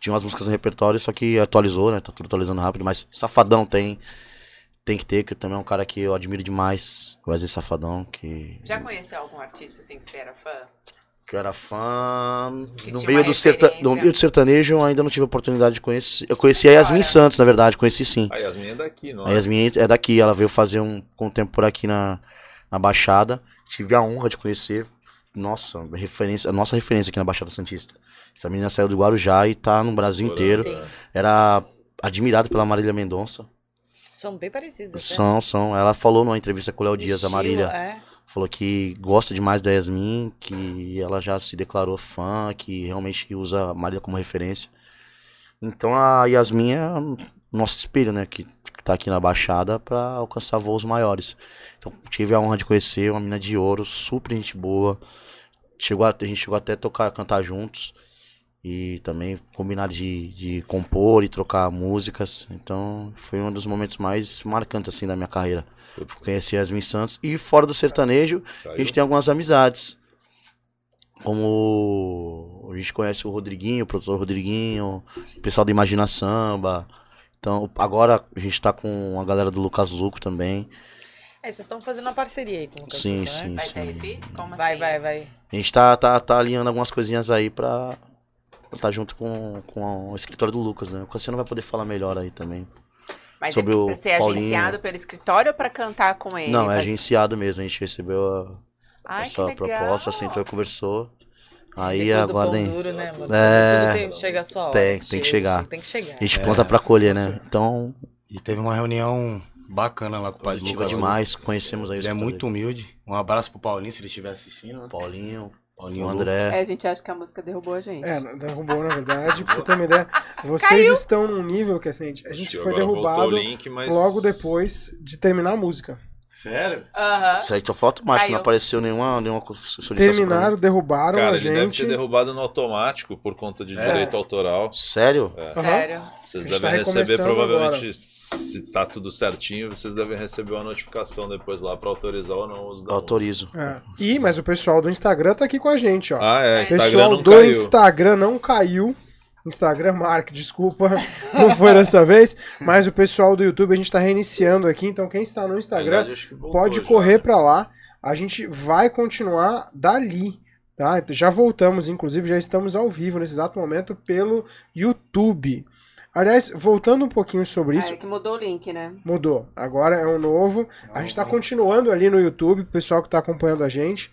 Tinha umas músicas no repertório, só que atualizou, né? Tá tudo atualizando rápido. Mas Safadão tem. Tem que ter, que também é um cara que eu admiro demais. Wesley Safadão, que, Já conheceu algum artista assim que você era fã? Que eu era fã. Que No meio, do serta... no meio do sertanejo, eu ainda não tive a oportunidade de conhecer. Eu conheci a Yasmin. Santos, na verdade, conheci sim. A Yasmin é daqui, não A é? Yasmin é daqui, ela veio fazer um com tempo por aqui na, na Baixada. Tive a honra de conhecer. Nossa, referência, a nossa referência aqui na Baixada Santista. Essa menina saiu do Guarujá e tá no Brasil inteiro. Sim. Era admirada pela Marília Mendonça. São bem parecidas. né? São, são. Ela falou numa entrevista com o Léo Dias, a Marília. É. Falou que gosta demais da Yasmin, que ela já se declarou fã, que realmente usa a Marília como referência. Então a Yasmin é nosso espelho, né? Que, tá aqui na Baixada pra alcançar voos maiores. Então tive a honra de conhecer uma mina de ouro, super gente boa. Chegou a, a gente chegou até a tocar, cantar juntos. E também combinar de, de compor e trocar músicas. Então foi um dos momentos mais marcantes assim da minha carreira. Eu conheci a Yasmin Santos. E fora do sertanejo, a gente tem algumas amizades. Como a gente conhece o Rodriguinho, o produtor Rodriguinho, o pessoal da Imagina Samba. Então, agora a gente tá com a galera do Lucas Luco também. É, vocês estão fazendo uma parceria aí com o Sim, cantor, sim, né? Vai sim. refit? Como Vai, assim? vai, vai. A gente tá, tá, tá alinhando algumas coisinhas aí pra estar tá junto com, com o escritório do Lucas, né? O Cassiano vai poder falar melhor aí também. Mas Sobre é o pra ser Paulinho. agenciado pelo escritório ou pra cantar com ele? Não, é agenciado mesmo. A gente recebeu a- Ai, essa proposta, sentou e conversou. Aí Depois aguardem. duro, né, mano? É. Tudo tem, chega a sua hora. Tem, tem que Chega, chegar. chega, Tem que chegar. A gente pronta pra colher, né? Então, E teve uma reunião bacana lá com o pai do positiva Lucas. demais. Conhecemos aí o Ele é muito humilde. Um abraço pro Paulinho, se ele estiver assistindo. né? Paulinho, O. André. É, a gente acha que a música derrubou a gente. É, derrubou, na verdade. Pra você ter uma ideia, vocês estão num nível que assim, a gente foi Agora derrubado link, mas... logo depois de terminar a música. Sério? Aham. Isso aí só foi automático, Caiu. não apareceu nenhuma, nenhuma Terminaram, derrubaram Cara, a ele deve gente. ter derrubado no automático por conta de É. direito autoral. Sério? Aham. Sério. Vocês gente devem tá receber, provavelmente, se tá tudo certinho, vocês devem receber uma notificação depois lá pra autorizar ou não o uso da Autorizo. É. E, mas o pessoal do Instagram tá aqui com a gente, ó. Ah, é, o pessoal não do caiu. Instagram não caiu. Instagram, Mark, desculpa, não foi dessa vez. Mas o pessoal do YouTube a gente tá reiniciando aqui, então quem está no Instagram verdade, pode correr pra lá. A gente vai continuar dali, tá? Então, Já voltamos, inclusive já estamos ao vivo nesse exato momento pelo YouTube. Aliás, voltando um pouquinho sobre Ah, isso, é que mudou o link, né? mudou. Agora é um novo. A gente tá continuando ali no YouTube, o pessoal que tá acompanhando a gente.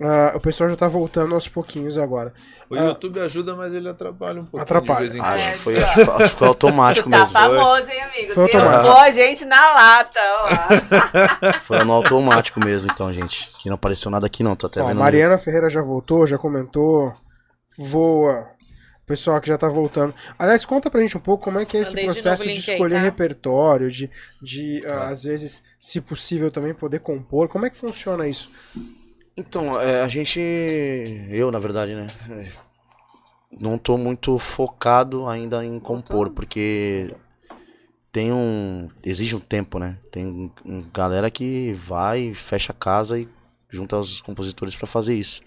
Ah, o pessoal já tá voltando aos pouquinhos agora. O Ah. YouTube ajuda, mas ele atrapalha um pouquinho Atrapalha. de vez em Acho que foi, acho que foi automático Tu tá mesmo. famoso, hein, amigo? Foi. Derrubou a gente na lata, ó. Foi no automático mesmo, então, gente. Que não apareceu nada aqui, não. Tô até Ó, vendo. Mariana Ferreira já voltou, já comentou. Voa. Pessoal que já tá voltando. Aliás, conta pra gente um pouco como é que é esse Mandei de processo de aí, escolher tá? repertório, de, de ah, às vezes, se possível, também poder compor. Como é que funciona isso? Então, é, a gente. Eu, na verdade, né? não tô muito focado ainda em compor, porque tem um. Exige um tempo, né? Tem um- um galera que vai, fecha a casa e junta os compositores pra fazer isso.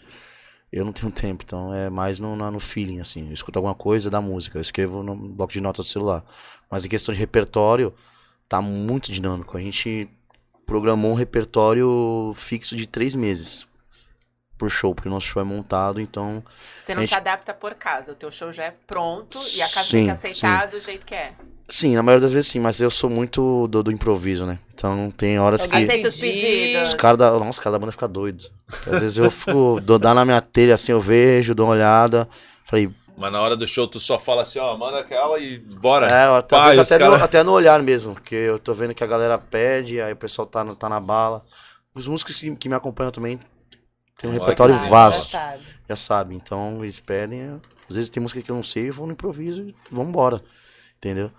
Eu não tenho tempo, então é mais no, no feeling, assim. Eu escuto alguma coisa da música, eu escrevo no bloco de notas do celular. Mas em questão de repertório, tá muito dinâmico. A gente programou um repertório fixo de três meses por show, porque o nosso show é montado, então Você não Gente- se adapta por casa. O teu show já é pronto e a casa Sim, tem que aceitar do jeito que é. Sim, na maioria das vezes sim, mas eu sou muito do, do improviso, né? Então tem horas que. Aceita os pedidos. Os caras da. Nossa, os caras da banda ficam doidos. Às vezes eu fico. dou dar na minha telha assim, eu vejo, dou uma olhada. Falei, Mas na hora do show tu só fala assim, ó, manda aquela e bora. é, eu até, às Pai, vezes até, cara- no, até no olhar mesmo, porque eu tô vendo que a galera pede, aí o pessoal tá, tá na bala. Os músicos que, que me acompanham também tem um repertório legal. vasto, Já sabe. já sabe. Então eles pedem. Às vezes tem música que eu não sei, eu vou no improviso e vambora. Entendeu?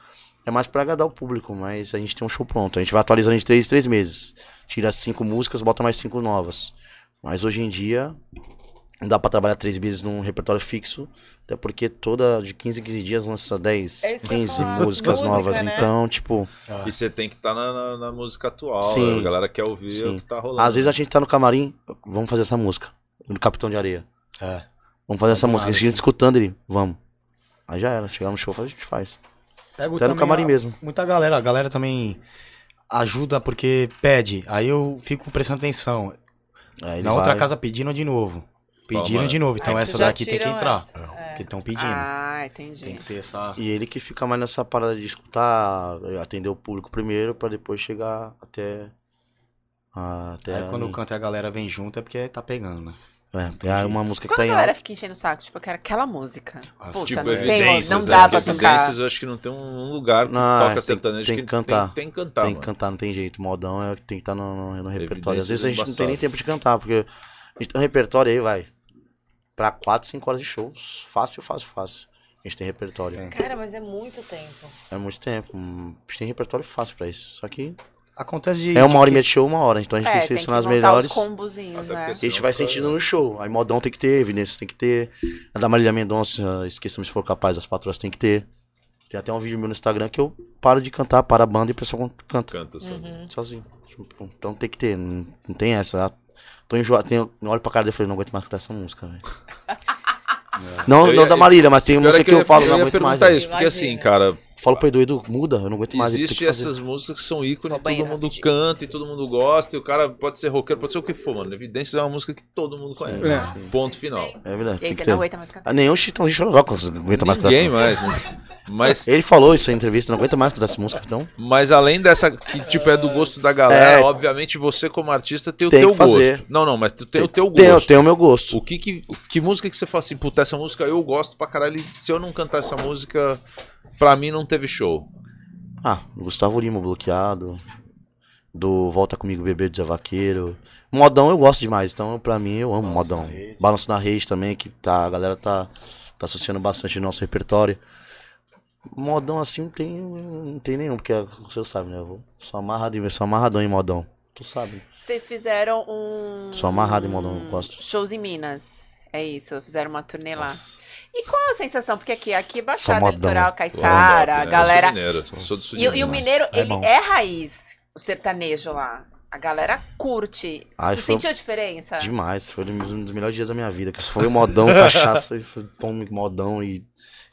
É mais pra agradar o público, mas a gente tem um show pronto. A gente vai atualizando de três em três meses. Tira cinco músicas, bota mais cinco novas. Mas hoje em dia, não dá pra trabalhar três meses num repertório fixo. Até porque toda de 15 em 15 dias lança 10, É isso que eu ia 15 falar. músicas Música, novas. né? Então, tipo, E você tem que estar na, na- na música atual. Sim. A galera quer ouvir Sim. o que tá rolando. às vezes a gente tá no camarim, vamos fazer essa música. No Capitão de Areia. É. Vamos fazer essa Do música. A gente assim. escutando ele, vamos. Aí já era, chegar no show, a gente faz. Pego Até no camarim a- mesmo. Muita galera, a galera também ajuda porque pede. Aí eu fico prestando atenção. Na outra vai. casa pediram de novo. Pediram Toma. de novo. Então Aí essa daqui tem que entrar. essa. É. Que estão pedindo. Ah, Tem entendi. que ter essa. E ele que fica mais nessa parada de escutar, atender o público primeiro, pra depois chegar até. a- até Aí a quando canta e a galera vem junto é porque tá pegando, né? É, tem aí uma música que Quando tá a em galera alta. fica enchendo o saco, tipo, eu quero aquela música. Nossa, Puta, Tipo, não tem, evidências, não né? dá pra. Evidências, eu acho que não tem um lugar que Não, toca tem- sertanejo tem que cantar. Tem, tem que cantar, tem que cantar, não tem jeito. Modão é, tem que estar no, no- no repertório. Às vezes a gente não tem nem embaçado. tempo de cantar, porque a gente tem um repertório aí, vai. Pra 4, 5 horas de shows. Fácil, fácil, fácil. A gente tem repertório. Cara, mas é muito tempo. É muito tempo. A gente tem repertório fácil pra isso. Só que Acontece de. é uma de hora e meia de show, uma hora. Então a gente É, tem que tem que selecionar as melhores. os combozinhos, né? E a gente vai sentindo no show. Aí modão tem que ter, evidências tem que ter. A da Marília Mendonça, esqueçamos se for capaz, as patroas tem que ter. Tem até um vídeo meu no Instagram que eu paro de cantar, para a banda e o pessoal canta Canta só. sozinho. Tipo, Então tem que ter, não, não tem essa. Tô enjoado, tenho, eu olho pra cara dele e falei, não aguento mais cantar essa música, velho. Não, Eu não ia- da Marília, mas tem Pior é música que eu ia- falo, não ia aguento mais. isso, porque Imagina. assim, cara, Falo pro Edu, Edu, muda, eu não aguento mais. Existe essas músicas que são ícones, todo mundo canta e todo mundo gosta, e o cara pode ser roqueiro, pode ser o que for, mano. Evidências é uma música que todo mundo conhece. É. Ponto final. É verdade. E aí você ter. não aguenta mais cantar. Ah, nenhum Chitãozinho Chororó aguenta mais cantar Ninguém mais, né? Mas, Ele falou isso em entrevista, não aguenta mais cantar essa música, então. mas além dessa que, tipo, é do gosto da galera, É. obviamente você como artista tem o Tem teu que fazer. gosto. Não, não, mas tu tem o teu Tem, gosto. tem o meu gosto. O que, que, que música que você fala assim, puta, essa música eu gosto pra caralho, se eu não cantar essa música, pra mim não teve show. Ah, Gustavo Lima, bloqueado. Do Volta Comigo Bebê do Zé Vaqueiro. Modão eu gosto demais, então pra mim eu amo Balanço Modão. na. Balanço na Rede também, que tá, a galera tá, tá associando bastante no nosso repertório. Modão assim não tem, não tem nenhum, porque você sabe, né? Eu vou- sou amarrado, em- sou amarradão em modão. Tu sabe. Vocês fizeram um. Sou amarrado em modão, eu gosto. Shows em Minas. É isso, fizeram uma turnê lá. Nossa. E qual a sensação? Porque aqui, aqui é Baixada. Litoral, Caiçara, a Eu galera. sou mineiro, sou do sul E, e o mineiro, É ele bom. é raiz, o sertanejo lá. A galera curte. Ai, tu sentiu a diferença? Demais, foi um dos melhores dias da minha vida. que Foi o modão, cachaça, e foi tome modão e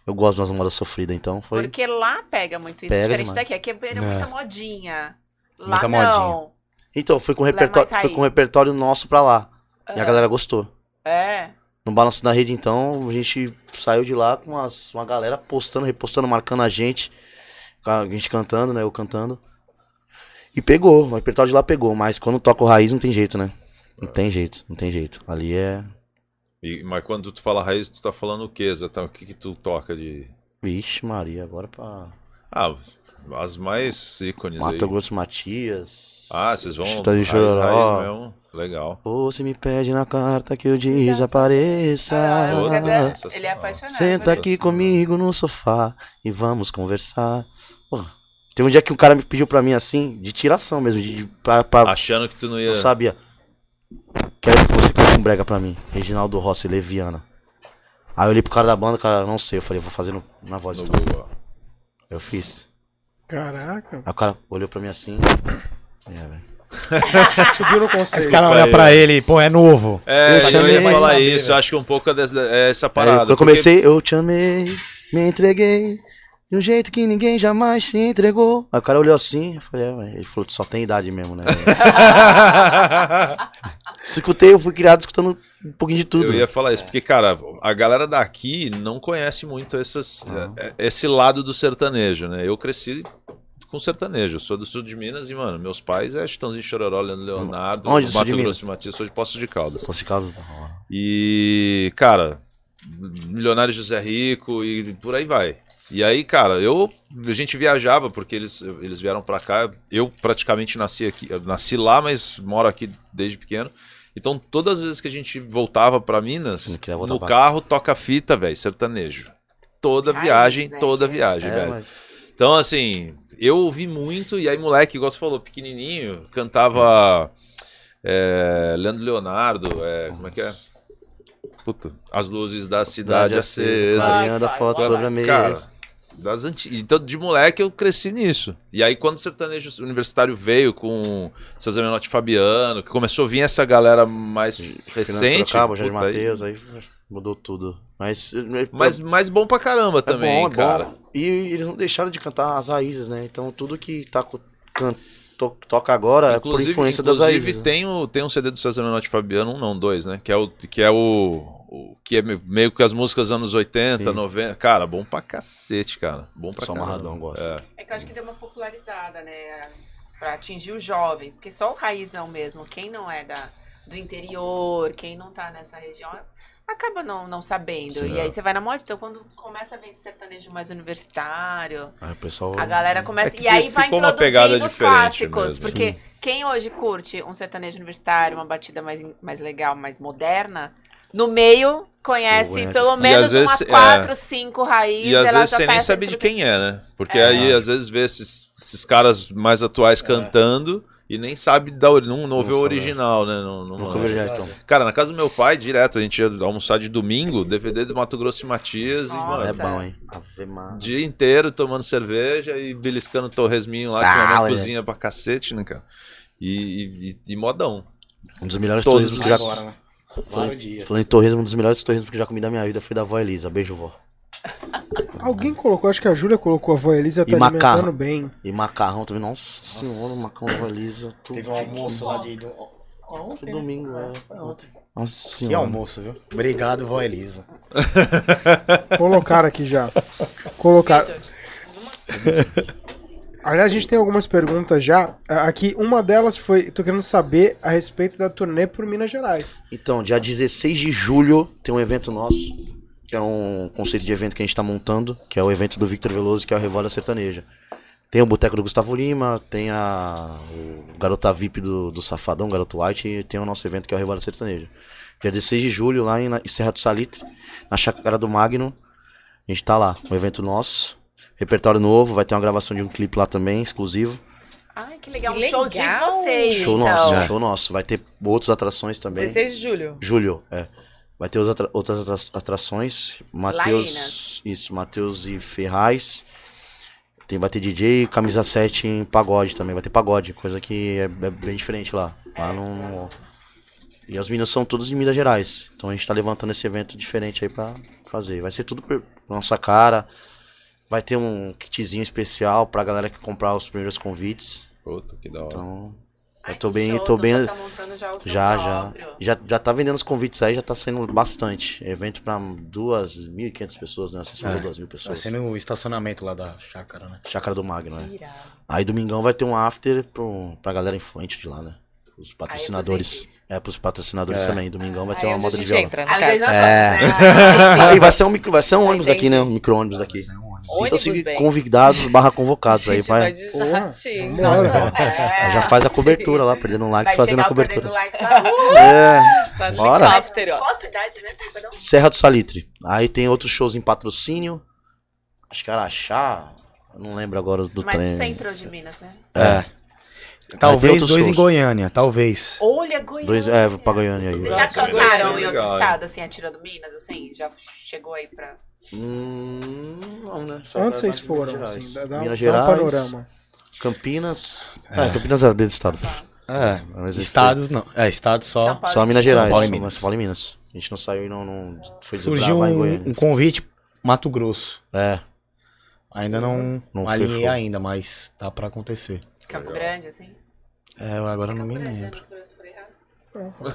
eu gosto das modas sofridas, então foi. Porque lá pega muito isso, Pega diferente demais. daqui. Aqui é É. muita modinha. Lá Muita não. modinha. Então, foi com, é repertório, foi com repertório nosso pra lá. E a galera gostou. É. No Balanço da Rede, então, a gente saiu de lá com umas, uma galera postando, repostando, marcando a gente. A gente cantando, né? Eu cantando. E pegou, o repertório de lá pegou. Mas quando toca o raiz, não tem jeito, né? Não tem jeito, não tem jeito. Ali é. E- mas quando tu fala raiz, tu tá falando o que exatamente? O que, que tu toca de. Vixe, Maria, agora pra. Ah, as mais ícones Mato aí. Grosso Matias. Ah, vocês vão. Chita de raiz, Chororó. raiz mesmo. Legal. Você me pede na carta que eu desapareça. Ah, ele é apaixonado. Senta por aqui comigo no sofá e vamos conversar. Pô, teve um dia que um cara me pediu pra mim assim, de tiração mesmo, de, de- pra, pra- Achando que tu não ia. não sabia. Quero que você brega pra mim. Reginaldo Rossi, Leviana. Aí eu olhei pro cara da banda, o cara, não sei, eu falei, vou fazer no- na voz. No então. Google. Eu fiz. Caraca. Aí o cara olhou pra mim assim. É, velho. Subiu no Os conceito. caras olham pra ele, pô, é novo. É, Eu eu, chamei- ia falar saber, isso, eu acho que um pouco é dessa, é essa Aí, parada. quando eu porque- comecei, eu te amei, me entreguei. De um jeito que ninguém jamais te entregou. Aí o cara olhou assim, eu falei, é, velho. ele falou, tu só tem idade mesmo, né? velho?" Escutei, eu fui criado escutando um pouquinho de tudo. Eu ia falar isso, porque, cara, a galera daqui não conhece muito essas, é, é, esse lado do sertanejo, né? Eu cresci com sertanejo, eu sou do sul de Minas e, mano, meus pais é Chitãozinho Chororó, Leandro Leonardo, Onde Mato de? Grosso e Matias, sou de Poços de Caldas. Fosse causa. E, cara, Milionário José Rico e por aí vai. E aí, cara, eu a gente viajava porque eles, eles vieram pra cá. Eu praticamente nasci aqui, eu nasci lá, mas moro aqui desde pequeno. Então, todas as vezes que a gente voltava pra Minas, no pra- carro toca fita, velho, sertanejo. Toda viagem, né? toda viagem, É, velho. mas Então, assim, eu ouvi muito, e aí, moleque, igual você falou, pequenininho, cantava é, Leandro Leonardo, é, como é que é? Puta, As Luzes da Cidade Acesa. Clarinha da foto vai, sobre a mesa. Cara, das antigas. Então, de moleque, eu cresci nisso. E aí, quando o sertanejo universitário veio com César Menotti e Fabiano, que começou a vir essa galera mais Fernando recente. Sorocaba, Jorge puta, aí- Matheus, aí mudou tudo. Mas, Mas, mas bom pra caramba é também, bom, é cara. bom. E eles não deixaram de cantar as raízes, né? Então tudo que tá co- can- to- toca agora é por influência das inclusive raízes. né? tem, o, tem um CD do César Menotti e Fabiano, um não, dois, né? Que é o que é o, o- que é me- meio que as músicas dos anos 80, Sim. 90. Cara, bom pra cacete, cara. Bom pra Só amarradão, gosto. É. É que eu acho que deu uma popularizada, né? Pra atingir os jovens. Porque só o raizão mesmo, quem não é da, do interior, quem não tá nessa região, acaba não, não sabendo. Sim, e é. aí você vai na moda, então quando começa a ver esse sertanejo mais universitário, Aí o pessoal. a galera começa. É e aí vai introduzindo os clássicos. mesmo. Porque Sim. quem hoje curte um sertanejo universitário, uma batida mais, mais legal, mais moderna, no meio conhece Conhece pelo os- E menos vezes, umas é, quatro, cinco raízes. E às vezes você tá nem sabe de quem é, né? Porque É. aí às vezes vê esses, esses caras mais atuais cantando e nem sabe da não, não vê o original, né? Não, não Nunca vi então. Cara, na casa do meu pai, direto, a gente ia almoçar de domingo, DVD do Mato Grosso e Matias, e, Nossa. É bom, hein? Ave dia inteiro tomando cerveja e beliscando torresminho lá, que Ah, minha mãe olha. cozinha pra cacete, né, cara? E, e, e modão. Um dos melhores Todos torresmos que já. Agora, né? Vários dias. Falando em torresmo, um dos melhores torresmos que eu já comi da minha vida foi da avó Elisa. Beijo, vó. Alguém colocou, acho que a Júlia colocou, a avó Elisa tá E macarrão. bem. E macarrão também. Nossa, senhora, o macarrão da avó Elisa. Tudo Teve um almoço lá de. do- Ontem, né? domingo, é. Foi ontem. Nossa Que senhora. almoço, viu? Obrigado, vó Elisa. Colocaram aqui já. Colocaram. Aliás, a gente tem algumas perguntas já. Ah, Aqui, uma delas foi, tô querendo saber a respeito da turnê por Minas Gerais. Então, dia 16 de julho tem um evento nosso, que é um conceito de evento que a gente tá montando, que é o evento do Victor Veloso, que é o Revolta Sertaneja. Tem o Boteco do Gustavo Lima, tem a o Garota VIP do, do Safadão, Garoto White, e tem o nosso evento que é o Revolta Sertaneja. Dia 16 de julho, lá em, em Serra do Salitre, na Chácara do Magno. A gente tá lá, um evento nosso. Repertório novo, vai ter uma gravação de um clipe lá também, exclusivo. Ai, que legal. Que um show de legal. vocês. Show então. nosso, show nosso. Vai ter outras atrações também. 16 de julho. Julho, é. Vai ter atra- outras atra- atrações. Matheus. Isso, Matheus e Ferraz. Tem, vai ter DJ, camisa 7 em pagode também. Vai ter pagode, coisa que é, é bem diferente lá. Lá no, no- E os meninos são todos de Minas Gerais. Então a gente tá levantando esse evento diferente aí pra fazer. Vai ser tudo por nossa cara. Vai ter um kitzinho especial pra galera que comprar os primeiros convites. Puta, que da hora. Então. Ai, eu tô bem, show, tô bem. já tá montando já Já, já, já. Já tá vendendo os convites aí, já tá saindo bastante. Evento pra 2.500 pessoas, né? Acessível É, a 2.000 Vai pessoas. ser no estacionamento lá da chácara, né? Chácara do Magno, né? Aí domingão vai ter um after pro, pra galera influente de lá, né? Os patrocinadores. gente. É, pros patrocinadores É. Serra do Salitre. Aí tem outros shows em patrocínio. Acho que Araxá. Não lembro agora do Mais trem. no centro de Minas, né? É. Talvez outros dois em shows. Goiânia, talvez. Olha, Goiânia. Dois, é, pra Goiânia aí. Vocês já Nossa, cantaram é em outro estado, assim, atirando Minas, assim? Já chegou aí pra... Hum, não, né? Só Onde vocês Minas foram, Gerais. assim? Dá, Minas dá um Gerais, panorama. Campinas. É, Campinas é dentro do estado. É, Mas estado não. É, estado só. Só Minas Gerais. São Paulo e Só Minas. São Paulo e Minas. A gente não saiu e não, não foi Surgiu desbravar em um, Goiânia. um convite Mato Grosso. É, Ainda não, Não alinhei fechou. ainda, mas tá pra acontecer. Campo Grande, assim? É, eu agora não me Campo Grande, lembro. né? Eu falei errado.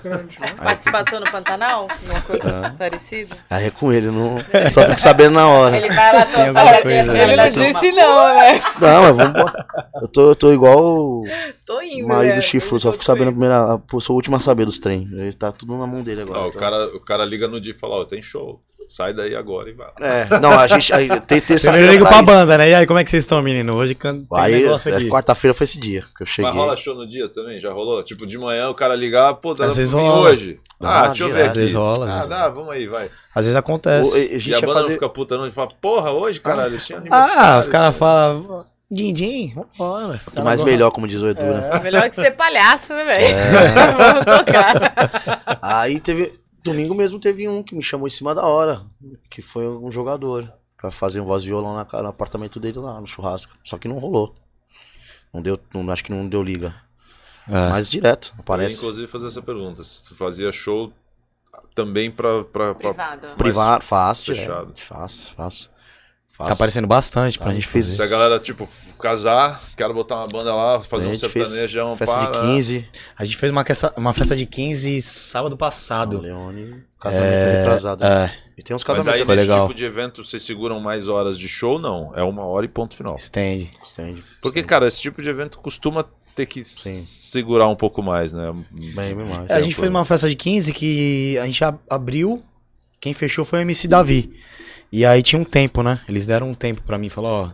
Grande, né? Participação no Pantanal? Uma coisa É. parecida? aí é com ele, não... só fico sabendo na hora. Ele vai lá alguma fazer coisa? Ele não disse não, né? Não, mas vamos embora. Eu tô, eu tô igual o Tô indo, marido né? do chifrudo, só fico sabendo a primeira. Sou o último a saber dos trem. Ele tá tudo na mão dele agora. O, então. cara, o cara liga no dia e fala, ó, tem show. Sai daí agora e vai. É, não, a gente. Aí, tem terça Primeiro eu ligo pra banda, né? E aí, como é que vocês estão, menino? Hoje can... tem Aí, negócio é, aqui. quarta-feira foi esse dia que eu cheguei. Mas rola show no dia também? Já rolou? Tipo, de manhã o cara ligar, pô, Às vir rola. hoje. Ah, Ah, deixa eu ver direto. aqui. Às vezes rola, às Ah, vezes- dá, vamos aí, vai. Às vezes O- acontece. a E gente a ia banda fazer. não fica puta não e fala, porra, hoje, caralho, tinha aniversário. Ah, os caras falam, Dindim, vambora. Quanto mais melhor, como diz o Edu, né? Melhor que ser palhaço, né, velho? É. Vamos tocar. Aí teve. Domingo mesmo teve um que me chamou em cima da hora. Que foi um jogador. Pra fazer um voz violão na, no apartamento dele lá, no churrasco. Só que não rolou. Não deu. Não, acho que não deu liga. É. Mas direto, Eu ia, aparece. inclusive, fazer essa pergunta. Se tu fazia show também pra... pra, pra... Privado. Privado, fácil, fechado. direto. Fácil, fácil. Tá aparecendo bastante pra A gente fazer. Se a galera, tipo, casar, quero botar uma banda lá, fazer A um sertanejão, Festa pá, de né? 15. A gente fez uma, uma festa de 15 sábado passado. Leone. Casamento retrasado. É, E tem uns Mas casamentos aí, Foi nesse legal. tipo de evento, vocês seguram mais horas de show? Não. É uma hora e ponto final. stand. Stand. Porque, Stand. cara, esse tipo de evento costuma ter que Sim. segurar um pouco mais, né? Bem, bem mais. É, a gente fez uma festa de 15 que a gente ab- abriu, quem fechou foi o MC Davi. E aí tinha um tempo, né? Eles deram um tempo pra mim, falou, ó,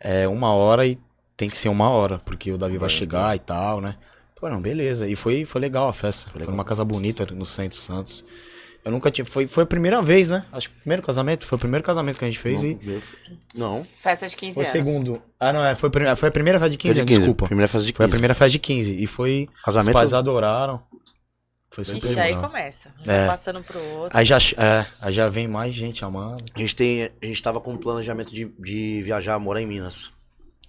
é uma hora e tem que ser uma hora, porque o Davi vai chegar e tal, né? Pô, não, beleza. E foi, foi legal a festa. Foi, numa casa bonita no Centro Santos. Eu nunca tinha. Foi, foi a primeira vez, né? Acho que o primeiro casamento. Foi o primeiro casamento que a gente fez e. Não. Festa de 15 Foi o anos. segundo. Ah, não, é. Foi, a primeira- foi a primeira festa de 15, Festa de anos, 15. desculpa. Primeira festa de 15. Foi a primeira festa de 15. E foi. Casamento. Os pais adoraram. Foi super Ixi, aí começa. Um É. passando pro outro. Aí já, é, aí já vem mais gente amando. A gente tem. A gente tava com um planejamento de, de viajar, morar em Minas.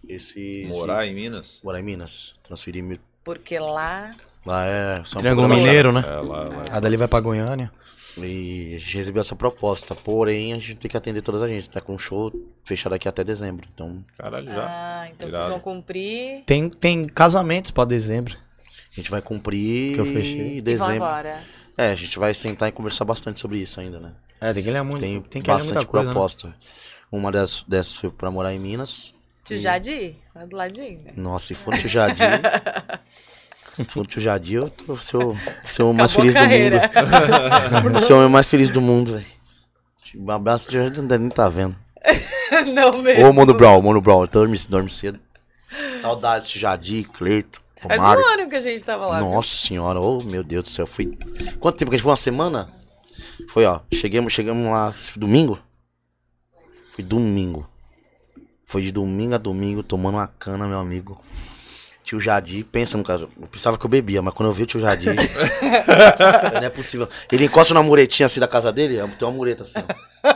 Esse. Morar esse- em Minas? morar em Minas. Transferir Porque lá. lá é. São Triângulo. Mineiro, né? É, lá, lá. A dali vai pra Goiânia. E a gente recebeu essa proposta. Porém, a gente tem que atender todas a gente. Tá com um show fechado aqui até dezembro. Então, Caralho, já. Ah, então Irado. vocês vão cumprir. Tem, tem casamentos pra dezembro. A gente vai cumprir. Que eu fechei. em E dezembro. embora. É, a gente vai sentar e conversar bastante sobre isso ainda, né? É, tem que ler muito. Tem, Tem, que ler bastante muita coisa. Né? proposta. Uma dessas, dessas foi pra morar em Minas. Tio Jadi, lá do ladinho. né? Nossa, se for Tio Jardim. se for Tio Jardim, eu tô seu, seu mais feliz do mundo. Você é o homem mais feliz do mundo, velho. Um abraço, o Tio Jardim não deve nem tá vendo. Não mesmo. Ô, Mono Brown, Mono Brown, dorme, dorme cedo. Saudades, Tio Jardim, Cleito, Faz um ano que a gente tava lá. Nossa senhora, ô meu Deus do céu, fui. Quanto tempo que a gente foi? Uma semana? Foi, ó. Chegamos, chegamos lá domingo? Foi domingo. Foi de domingo a domingo, tomando uma cana, meu amigo. Tio Jadi, pensa no caso. Eu pensava que eu bebia, mas quando eu vi o tio Jadi. não é possível. Ele encosta na muretinha assim da casa dele, tem uma mureta assim. ó.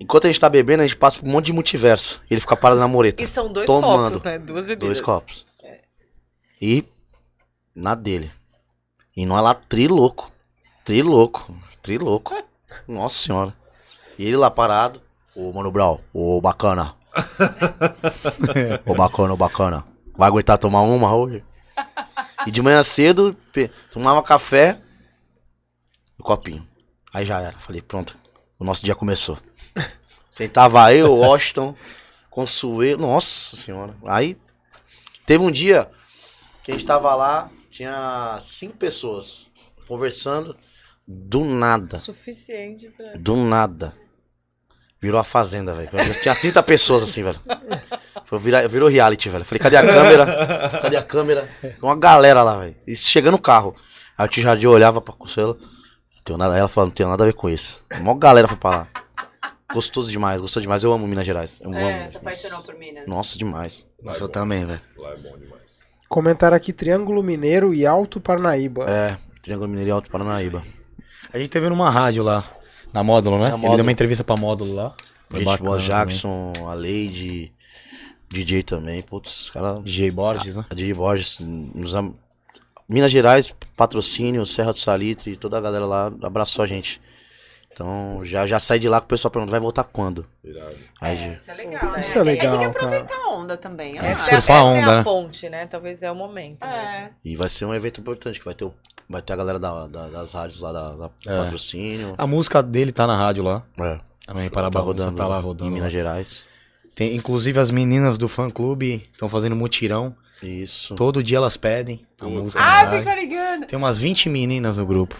Enquanto a gente tá bebendo, a gente passa por um monte de multiverso. E ele fica parado na mureta. E são dois Tomando. copos, né? Duas bebidas. Dois copos. E na dele. E nós lá trilouco. Trilouco. Trilouco. Nossa senhora. E ele lá parado. Ô, Mano Brau. Ô, bacana. ô, bacana, ô, bacana. Vai aguentar tomar uma hoje? E de manhã cedo, tomava café e copinho. Aí já era. Falei, pronto. O nosso dia começou. Sentava eu, Washington, Consuelo. Nossa senhora. Aí teve um dia que a gente tava lá, tinha cinco pessoas conversando. Do nada. Suficiente pra. Do nada. Virou a fazenda, velho. Tinha 30 pessoas assim, velho. Foi virar, virou reality, velho. Falei, cadê a câmera? Cadê a câmera? Uma galera lá, velho. E chega no carro. Aí o tio Jardim olhava pra Consuelo. Não tenho nada. Ela falou, não tenho nada a ver com isso. Uma galera foi pra lá. Gostoso demais, gostou demais. Eu amo Minas Gerais. Eu É, amo. se apaixonou por Minas. Nossa, demais. Nossa, eu também, velho. Lá é bom demais. Comentário aqui, Triângulo Mineiro e Alto Parnaíba. É, Triângulo Mineiro e Alto Paranaíba. A gente teve numa rádio lá, na Módulo, né? Na Ele Módulo. deu uma entrevista pra Módulo lá. Foi Gente boa, também. Jackson, a Lady, DJ também. Putz, os caras. DJ Borges, né? A DJ Borges, nos Minas Gerais, patrocínio, Serra do Salitre, toda a galera lá abraçou a gente. Então já, já sai de lá com o pessoal perguntando, vai voltar quando? Aí, É, isso é legal, né? Isso é legal, tem que cara. aproveitar a onda também. Essa, é, Surfar essa onda, é a né? ponte, né? Talvez é o momento mesmo. É. E vai ser um evento importante, que vai ter, o- vai ter a galera da- da- das rádios lá da, da É. patrocínio. A música dele tá na rádio lá. É, Também para tá rodando, tá lá rodando. em Minas. Gerais. Tem, inclusive as meninas do fã clube estão fazendo mutirão. Isso. Todo dia elas pedem a música. Ah, fica ligando. Tem umas 20 meninas no grupo.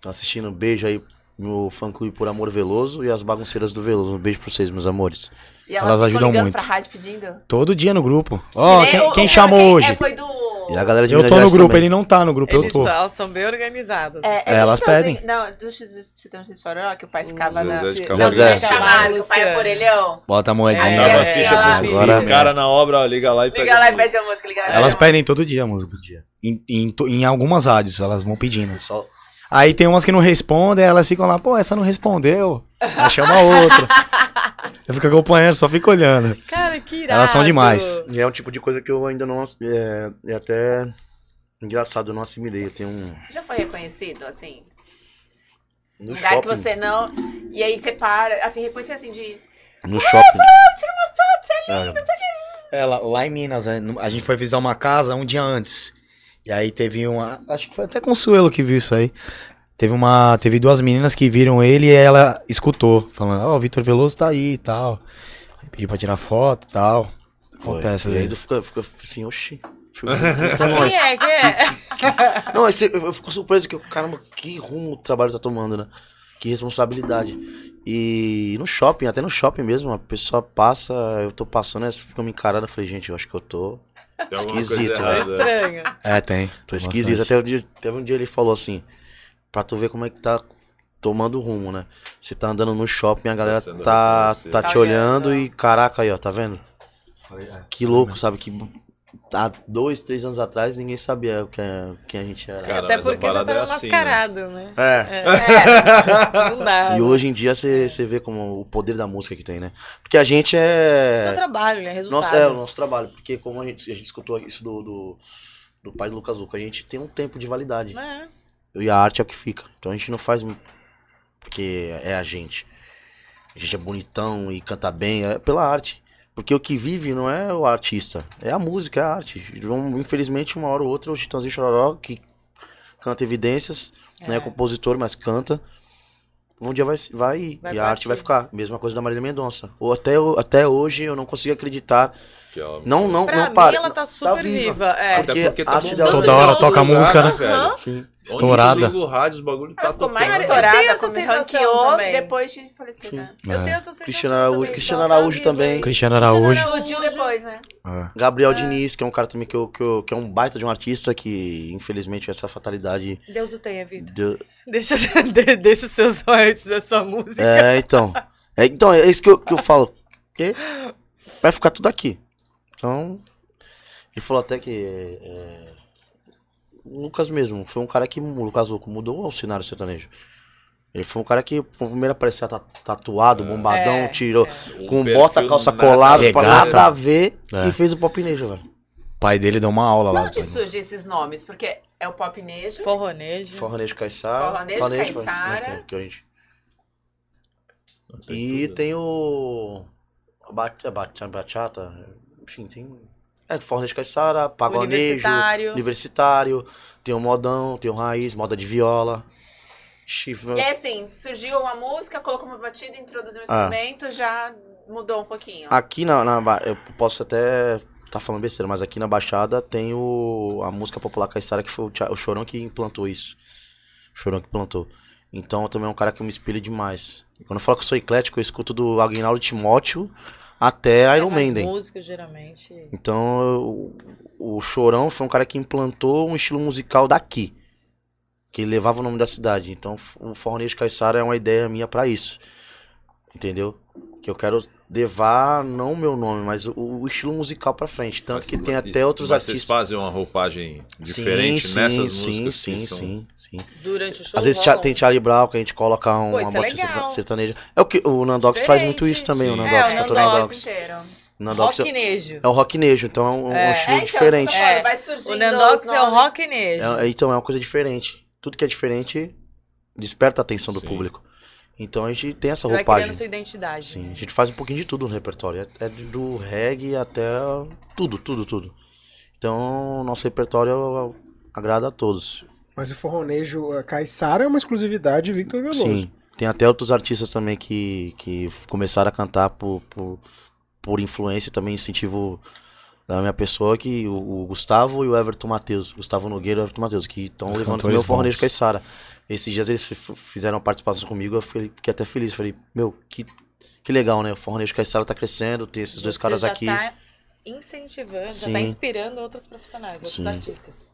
Tô assistindo, beijo aí no fã clube por Amor Veloso e as bagunceiras do Veloso. Um beijo pra vocês, meus amores. E Elas ficam ajudam muito. pra rádio pedindo? Todo dia no grupo. Ó, nem quem, quem o- chamou quem- hoje? É, foi do... E a galera de Eu tô no grupo, também. ele não tá no grupo, Eles eu tô. são, são bem organizados. É, é Elas pedem. Não, do Chitãozinho Chitãozinho de Chororó, que o pai ficava na... Zezé de Não, Camargo. De Camargo, o pai é orelhão. Bota a moedinha. É, as é, fichas pros, Agora- caras na obra, ó, liga lá e pega. Liga lá e pede a música, liga lá Elas pede pedem todo dia a música. Em, em, em algumas rádios, elas vão pedindo. Só- Aí tem umas que não respondem, aí elas ficam lá, pô, essa não respondeu. Aí chama outra. Eu fico acompanhando, só fico olhando. Cara, que irado. Elas são demais. E é um tipo de coisa que eu ainda não. É, é até engraçado, eu não assimilei. Eu tenho um. Já foi reconhecido, assim? No lugar shopping. que você não... E aí você para, assim, reconhecer assim de... No shopping. Tira uma foto, você é lindo. É, lá, lá em Minas, né, a gente foi visitar uma casa um dia antes. E aí teve uma. Acho que foi até Consuelo que viu isso aí. Teve uma. Teve duas meninas que viram ele e ela escutou, falando, ó, o Vitor Veloso tá aí e tal. Pediu pra tirar foto e tal. Acontece E aí fica, fica assim, oxi. Até nós. Quem é? Quem é? Não, você- eu eu fico surpreso que, caramba, que rumo o trabalho tá tomando, né? Que responsabilidade. E no shopping, até no shopping mesmo, a pessoa passa, eu tô passando, elas ficam me encarando, eu falei, gente, eu acho que eu tô, Tem Esquisito, coisa Tá errada. estranho. É, tem. tô esquisito. Até um, dia, teve um dia ele falou assim, pra tu ver como é que tá tomando rumo, né? Você tá andando no shopping, a galera sendo tá, tá Tá te olhando olhando. e caraca aí, ó, tá vendo? é. Que louco, sabe? Que há dois, três anos atrás ninguém sabia quem, quem a gente era. Cara, Até porque você tava é assim, né? mascarado, né? É. É. Não dá. E né? hoje em dia você você vê como o poder da música que tem, né? Porque a gente é. Seu trabalho, né? Resultado. Nosso, é o nosso trabalho. Porque como a gente, a gente escutou isso do, do, do pai do Lucas Luca, a gente tem um tempo de validade. É. E a arte é o que fica. Então a gente não faz porque é a gente. A gente é bonitão e canta bem, é pela arte. Porque o que vive não é o artista, é a música, é a arte. Infelizmente, uma hora ou outra, o Chitãozinho Chororó, que canta evidências, não é compositor, mas canta. Um dia vai, vai, Vai e a arte vai ficar. Mesma coisa da Marília Mendonça. Ou até, até hoje eu não consigo acreditar. Que ela- Não, não, Pra não mim, para. ela tá super viva. viva. É. Até porque porque a tá arte bombando dela Toda hora toca lugar, música, né? velho? Sim. Estourada. rádio, os bagulho tá ficou mais tocando. Cara, eu tenho estourada essa como sensação ranqueou também. depois de falecer, né? Eu É. tenho essa sensação Cristiano Araújo- também, Cristiano Araújo também. Cristiano Araújo. Explodiu depois, né? É. Gabriel Diniz, que é um cara também que, eu, que, eu- que é um baita de um artista que, infelizmente, essa fatalidade. Deus o tenha, Vitor. deu- Deixa, de- deixa os seus royalties da sua música. É, então. É, então, é isso que eu, que eu falo. Porque vai ficar tudo aqui. Então. Ele falou até que. é, o Lucas mesmo, foi um cara que. O Lucas Luco mudou o cenário sertanejo. Ele foi um cara que, primeiro aparecia ta- tatuado, bombadão, É, tirou Um com bota, calça colada, pra nada a ver, É. e fez o pop nejo, velho. O pai dele deu uma aula lá. De onde surgem esses nomes? Porque é o popnejo, Forronejo. Forronejo Caissara. Forronejo, Forronejo, Caiçara. né, que a gente- Tem E tudo. tem o. A bachata. Enfim, tem. É, Fornejo Caissara, Pagonejo, Universitário. Universitário. Tem o modão, tem o raiz, moda de viola. Chiva. E assim, surgiu uma música, colocou uma batida, introduziu um Ah. instrumento, já mudou um pouquinho. Aqui na, na Eu posso até. Tá falando besteira, mas aqui na Baixada tem o. A música popular Caissara, que foi o, o Chorão que implantou isso. O Chorão que plantou. Então também é um cara que eu me espelho demais. Quando eu falo que eu sou eclético, eu escuto do Aguinaldo Timóteo até Iron É, Maiden. músicos, geralmente. Então, eu- o Chorão foi um cara que implantou um estilo musical daqui. Que levava o nome da cidade. Então, o Fornejo Caissara é uma ideia minha pra isso. Entendeu? Que eu quero levar não o meu nome, mas o, o estilo musical pra frente. Tanto que tem até outros Mas Vocês artistas. fazem uma roupagem diferente sim, nessas sim, músicas? Sim, sim, são- sim, sim. Durante o show. Às vezes rolam- tem Charlie Brown que a gente coloca um, Pô, uma isso é sertaneja. É o que o Nandox faz muito isso também, o Sim. Nandox, É, o cantor Nandox. É, Rocknejo. é o rocknejo, então é um, um É. estilo É, então, diferente. É. vai surgindo O Nandox é o rocknejo. É, então é uma coisa diferente. Tudo que é diferente desperta a atenção do Sim. público. Então a gente tem essa Você vai roupagem. criando sua identidade. Sim, a gente faz um pouquinho de tudo no repertório. É, é do reggae até tudo, tudo, tudo. Então, nosso repertório agrada a todos. Mas o forronejo Caissara é uma exclusividade de Victor Veloso. Sim. Tem até outros artistas também que, que começaram a cantar por, por, por influência também, incentivo da minha pessoa, que o, o Gustavo e o Everton Matheus. Gustavo Nogueira e o Everton Matheus, que estão levando cantores meu forronejo bons. Caissara. Esses dias eles fizeram participação comigo, eu fiquei, fiquei até feliz. Falei, meu, que, que legal, né? O forronejo Caissara tá crescendo, tem esses dois Você caras já aqui. Tá incentivando, já Sim. tá inspirando outros profissionais, outros Sim. artistas.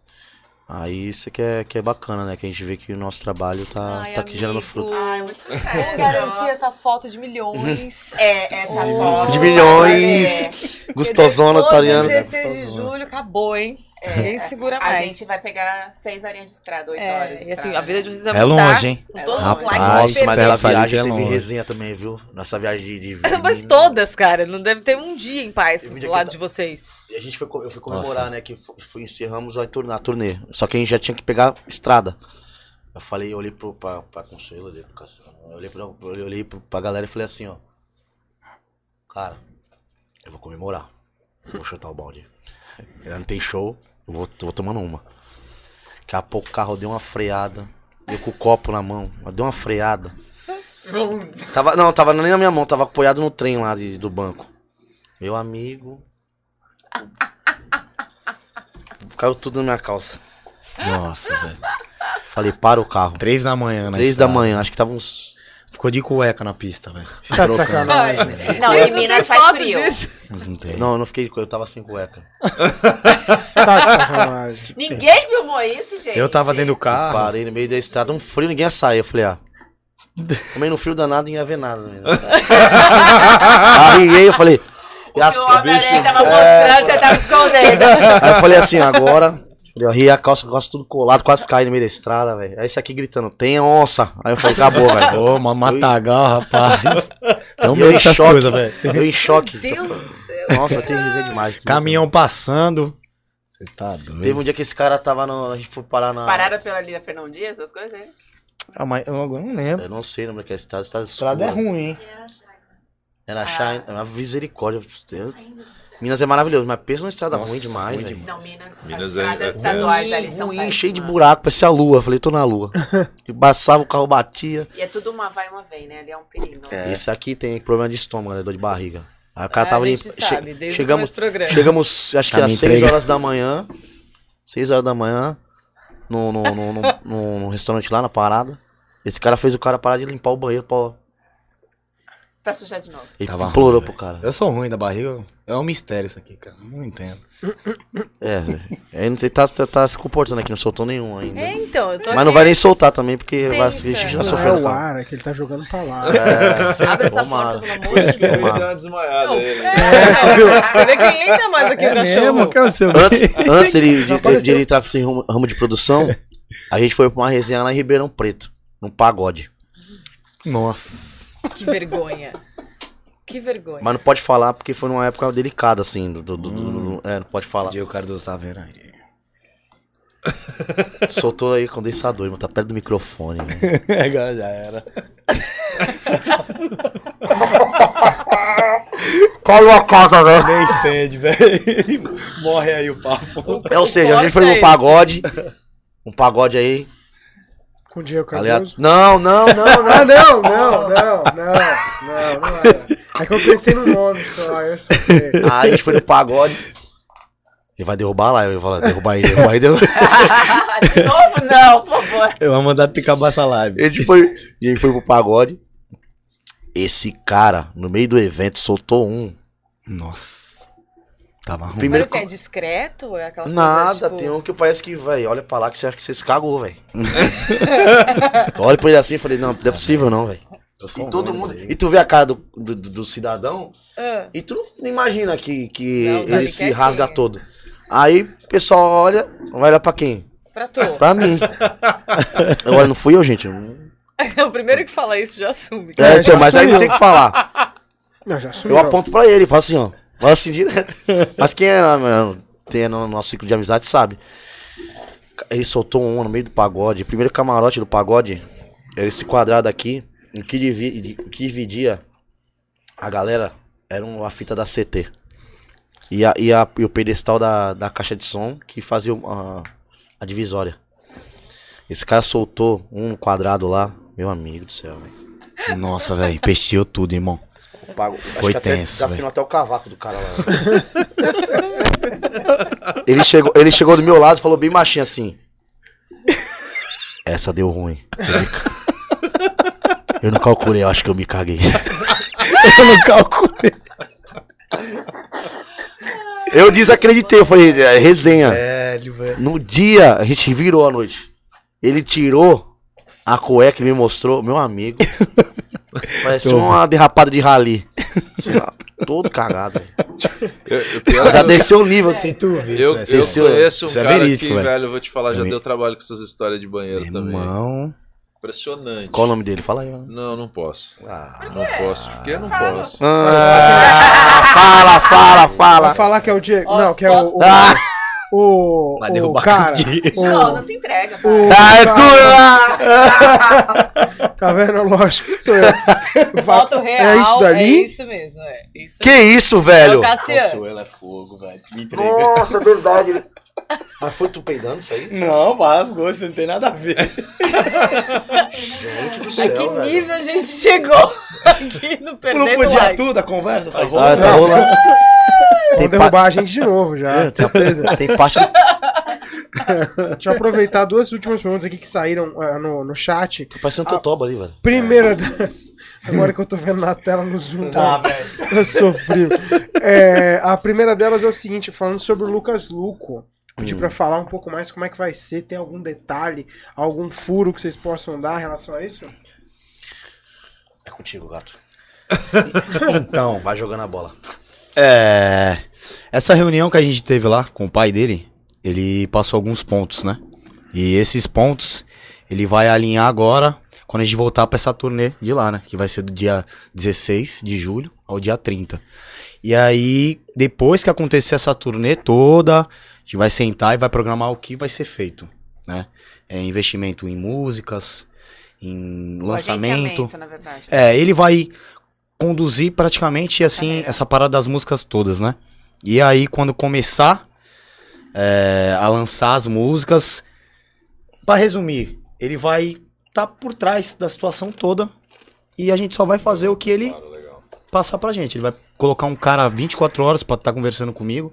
Aí isso que é, que é bacana, né? Que a gente vê que o nosso trabalho tá, Ai, tá aqui gerando frutos. Ai, muito sucesso. Garantir essa foto de milhões. É, essa Oh. foto. De milhões! Gostosona, Porque depois italiana. de 16 de julho, acabou, hein? Ninguém segura A mais. gente vai pegar seis horinhas de estrada, oito É, horas de e assim, a vida de vocês vai É mudar longe, hein? com É todos os longe. likes Rapaz, Nossa, mas essa viagem é teve longe. resenha também, viu? Nessa viagem de. de, de Mas todas, cara. Não deve ter um dia em paz do lado tá- de vocês. A gente foi, eu fui comemorar, Nossa. né? Que fo- fui- encerramos a turnê, a turnê. Só que a gente já tinha que pegar estrada. Eu falei, eu olhei pro, pra, pra Consuelo, olhei pro eu olhei, pra, eu olhei pro- pra galera e falei assim, ó. Cara, eu vou comemorar. Vou chutar o balde. Não tem show, eu vou, eu vou tomando uma. Daqui a pouco o carro deu uma freada. Eu com o copo na mão, mas deu uma freada. Tava, não, tava nem na minha mão, tava apoiado no trem lá de- do banco. Meu amigo. Caiu tudo na minha calça. Nossa, velho. Falei, para o carro. Três da manhã, né? Três da manhã, acho que tava uns. Ficou de cueca na pista, velho. Tá de sacanagem. Não, Eu em não Minas faz frio. disso. Não tem. Não, eu não fiquei, eu tava sem cueca. Tá de sacanagem. Ninguém filmou isso, gente. Eu tava dentro do carro. Parei no meio da estrada, um frio, ninguém ia sair. Eu falei, ah. Também no frio danado, ninguém ia ver nada. Né? Arriei, eu falei. E as- O Homem-Aranha tava É. mostrando, você tava escondendo. Aí eu falei assim, agora. Eu ri a calça, calça tudo colado, quase caí no meio da estrada, velho. Aí esse aqui gritando, tem onça. Aí eu falei, acabou, velho. Ô, uma matagal, rapaz. Tão E eu meio em essas choque, coisas, velho. eu em choque. Deus do céu. Nossa, vai ter resenha demais. Caminhão passando. Você tá doido. Teve um dia que esse cara tava no. A gente foi parar na. Pararam pela da Fernão Dias, essas coisas, né? Ah, mas eu não lembro. Eu não sei o nome daquela estrada. Estrada, A estrada é escura. ruim, hein? Era Shine. É uma misericórdia. Deus. Minas é maravilhoso, mas pensa numa estrada Nossa, ruim demais, ruim velho. Não, Minas, Minas as é- estradas é estaduais ali Ruim, são ruim, cheio de buraco, parecia a lua. Falei, tô na lua. E passava, o carro batia. E é tudo uma vai, uma vem, né? Ali é um perigo. Esse aqui tem problema de estômago, né? Dor de barriga. Aí o cara Ah, tava a gente limpo. sabe, che- chegamos, chegamos, acho que Tá às me 6 entregando. horas da manhã. 6 horas da manhã. No, no, no, no, no- no restaurante lá, na parada. Esse cara fez o cara parar de limpar o banheiro. Pra... Pra sujar de novo. Ele Tava implorou ruim, pro cara. Eu sou ruim da barriga. É um mistério isso aqui, cara. Não entendo. É, ele não sei, tá, tá, tá se comportando aqui, não soltou nenhum ainda. É, então, eu tô Mas não aqui. vai nem soltar também, porque vai, a Tensa. gente já Não é sofreu. o ar, é que ele tá jogando pra lá. É, Abre essa tomara. porta, pelo amor de Deus. Tomara. uma desmaiada ele. É, você, viu? você vê que ele nem tá mais aqui, o cachorro. que é o seu Antes, antes ele, ele entrar nesse ramo, ramo de produção, a gente foi pra uma resenha lá em Ribeirão Preto, num pagode. Nossa. Que vergonha. Que vergonha. Mas não pode falar porque foi numa época delicada, assim. Do, do- do- do- é, não pode falar. Diego Cardoso tá vendo aí. Soltou aí condensador, irmão. Tá perto do microfone. né? Agora já era. Cola a casa, velho. Nem entende, velho. Morre aí o papo. É, ou seja, a gente foi é num esse. pagode. Um pagode aí. Com o Diego Aliás, Cardoso. não, não, não, não. Ah, não, não, não, não, não, não era. É que eu pensei no nome só, eu só. Aí a gente foi no pagode. Ele vai derrubar lá. Eu falo, derrubar ele, derrubar ele. derrubar. de novo, não, por favor. Eu vou mandar tu acabar essa live. A gente foi, a gente foi pro pagode. Esse cara, no meio do evento, soltou um. Nossa. Tava ruim. Primeiro- Mas assim, é discreto? É aquela coisa, Nada, tipo... tem um que parece que, velho, olha pra lá que você acha que você se cagou, velho. Olha pra ele assim e falei, não, não é possível não, velho. E todo ruim, mundo. né? E tu vê a cara do, do, do- cidadão Ah, e tu não imagina que, que Não, tá ele se quietinho. rasga todo. Aí o pessoal olha, vai olhar pra quem? pra tu. Pra mim. Agora não fui eu, gente. É o primeiro que fala isso já assume. É, já tio, mas aí não tem que falar. Não. Eu aponto pra ele, falo assim, ó. Fala assim direto. Mas quem é, mano, tem no nosso ciclo de amizade sabe. Ele soltou um no meio do pagode. Primeiro camarote do pagode. Era esse quadrado aqui. O que, divi- o que dividia a galera era uma fita da CT. E, a, e, a- e o pedestal da, da caixa de som que fazia a, a divisória. Esse cara soltou um quadrado lá. Meu amigo do céu, velho. Nossa, velho, pesteou tudo, irmão. Pago, Foi acho que até tenso, desafinou até o cavaco do cara lá. ele, chegou, ele chegou do meu lado e falou bem baixinho assim. Essa deu ruim. Eu, me ca- eu não calculei, eu acho que eu me caguei. Eu não calculei. Eu desacreditei, eu falei, é, resenha. Velho, velho. No dia, a gente virou a noite. Ele tirou a cueca e me mostrou, meu amigo. Parece uma derrapada de rali. Assim, ó, todo cagado. Eu, eu, pior é Já que desceu o nível. assim. tu vê, eu, eu. Esse- conheço um é cara verídico, que, velho. velho, eu vou te falar, já Eu- deu trabalho com essas histórias de banheiro também. Irmão. Impressionante. Qual o nome dele? Fala aí. mano. Não, não posso. Ah, Não posso. Porque eu não Fala. posso. Ah, fala, fala, Vai fala. falar que é o Diego. Não, que é o. O, Ah. O, Vai derrubar cara. o o- Não, não se entrega, o Ah, é cara- tu lá. Tá vendo? Lógico que sou eu. Foto real. É isso dali? É isso mesmo, é. Isso Que isso, velho? Consuelo é fogo, velho. Me entrega. Nossa, é verdade. Mas foi tu peidando isso aí? Não, rasgou, isso não tem nada a ver. Gente do A céu, que velho. nível a gente chegou aqui no Não Perdendo podia Likes? tudo, a conversa tá Ah, rolando. tá rolando. Vão Tem, derrubar pa... a gente de novo já. É, tem, certeza. tem parte. Deixa eu aproveitar duas últimas perguntas aqui que saíram ah, no, no chat. Parece um totoba ali, velho. Primeira das. Agora que eu tô vendo na tela no Zoom, Tá, tá? velho. Eu sofri. É, a primeira delas é o seguinte, falando sobre o Lucas Luco. Pedi pra falar um pouco mais como é que vai ser, tem algum detalhe, algum furo que vocês possam dar em relação a isso? É contigo, gato. Então, Vai jogando a bola. É. Essa reunião que a gente teve lá com o pai dele, ele passou alguns pontos, né? E esses pontos ele vai alinhar agora quando a gente voltar pra essa turnê de lá, né? Que vai ser do dia 16 de julho ao dia 30. E aí, depois que acontecer essa turnê toda, a gente vai sentar e vai programar o que vai ser feito, né? É investimento em músicas, em O lançamento. na verdade. É, ele vai conduzir praticamente assim essa parada das músicas todas, né? E aí quando começar é, a lançar as músicas, pra resumir, ele vai estar por trás da situação toda e a gente só vai fazer o que ele Claro. Passar pra gente. Ele vai colocar um cara 24 horas pra estar conversando comigo,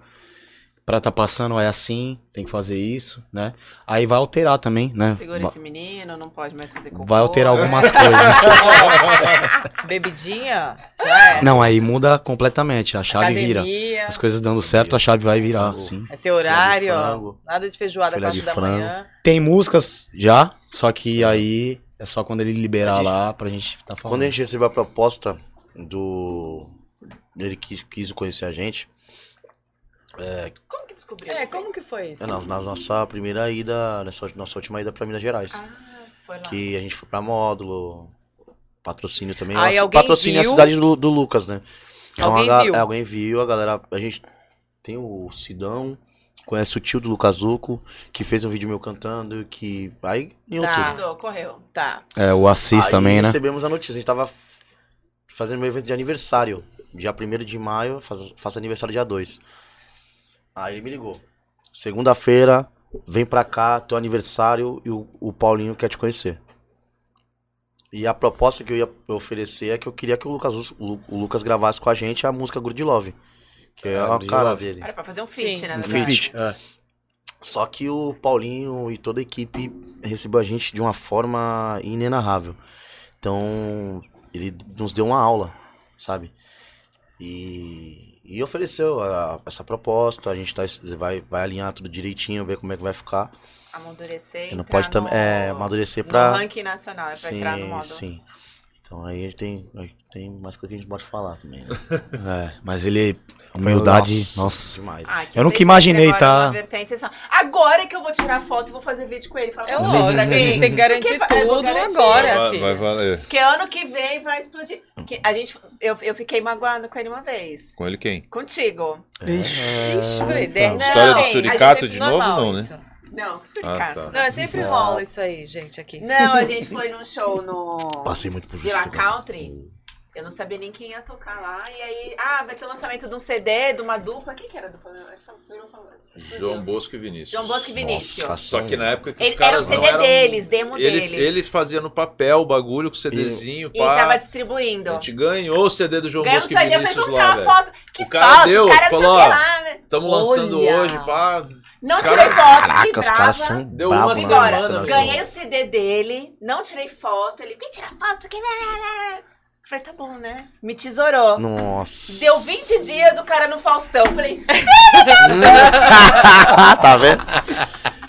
pra estar passando, é assim, tem que fazer isso, né? Aí vai alterar também, né? Segura esse menino, não pode mais fazer cocô. Vai alterar algumas coisas. Bebidinha? É. Não, aí muda completamente, a chave vira. Academia. As coisas dando certo, a chave vai virar, sim. É ter horário, de. Nada de feijoada Filé 4 de da frango. manhã. Tem músicas já, só que aí é só quando ele liberar lá pra gente tá falando. Quando a gente recebeu a proposta do. Ele quis, quis conhecer a gente. Como que descobriu É, vocês? como que foi isso? É, na, na nossa primeira ida, nessa nossa última ida pra Minas Gerais. Ah, foi lá. que a gente foi pra módulo. Patrocínio também. Aí Nossa, patrocínio é a viu? cidade do, do Lucas, né? Então, Alguém a viu? é, alguém viu, a galera. A gente tem o Sidão, conhece o tio do Lucas Zuco, que fez um vídeo meu cantando, que. Aí ganhou Tá. Mandou, correu. Tá. É, o Assis Aí também, né? recebemos a notícia. A gente tava fazendo meu evento de aniversário. Dia 1 de maio, faz- faço aniversário dia 2. Aí ele me ligou. Segunda-feira, vem pra cá, teu aniversário e o, o Paulinho quer te conhecer. E a proposta que eu ia oferecer é que eu queria que o Lucas, o o Lucas gravasse com a gente a música Good Love. Que é, É, a cara Love. dele. Era pra fazer um feat, Sim, na um verdade. feat. É. Só que o Paulinho e toda a equipe recebeu a gente de uma forma inenarrável. Então, ele nos deu uma aula, sabe? E, e ofereceu a- essa proposta, a gente tá, vai, vai alinhar tudo direitinho, ver como é que vai ficar. Amadurecer E não pode também é, amadurecer No pra. ranking nacional, é pra entrar no modo... sim. Então aí tem, aí tem mais coisa que a gente pode falar também. Né? É, mas ele. Humildade. Nossa, Nossa. demais. Ah, Eu nunca imaginei, tá? Agora que eu vou tirar foto e vou fazer vídeo com ele. Fala, É "Pô, lógico, pra a mim." gente tem que garantir Porque tudo garantir. agora, Vai, filha. vai valer. Porque ano que vem vai explodir. Que a gente, eu, eu fiquei magoando com ele uma vez. Com ele quem? Contigo. Ixi. Ixi, peraí, 10 Não, História do a suricato gente- de novo, não, né? isso. Não, que Ah, tá. Não, é sempre rola isso aí, gente, aqui. Não, a gente foi num show no Passei muito por isso. Villa. Country. Eu não sabia nem quem ia tocar lá. E aí, ah, vai ter o lançamento de um CD, de uma dupla. Quem que era a dupla? João Bosco e Vinícius. João Bosco e Vinícius. Nossa, Só que na época que Ele- os era o caras CD não eram... deles, demo ele, deles. Ele fazia no papel o bagulho com o CDzinho, E pá. tava A distribuindo. gente ganhou o CD do João Ganhamos Bosco o e CD, eu falei, Vinícius vamos tirar uma foto. Que O cara foto? deu, o cara não sei o falou, lá. né? Tamo lançando Olha. hoje, pá. Não tirei foto, Caraca, fiquei os caras são Deu uma né? Agora, semana, Nossa, ganhei o CD dele, não tirei foto. Ele, me tira foto. Que... Falei, tá bom, né? Me tesourou. Nossa. Deu 20 dias o cara no Faustão. Falei, tá vendo?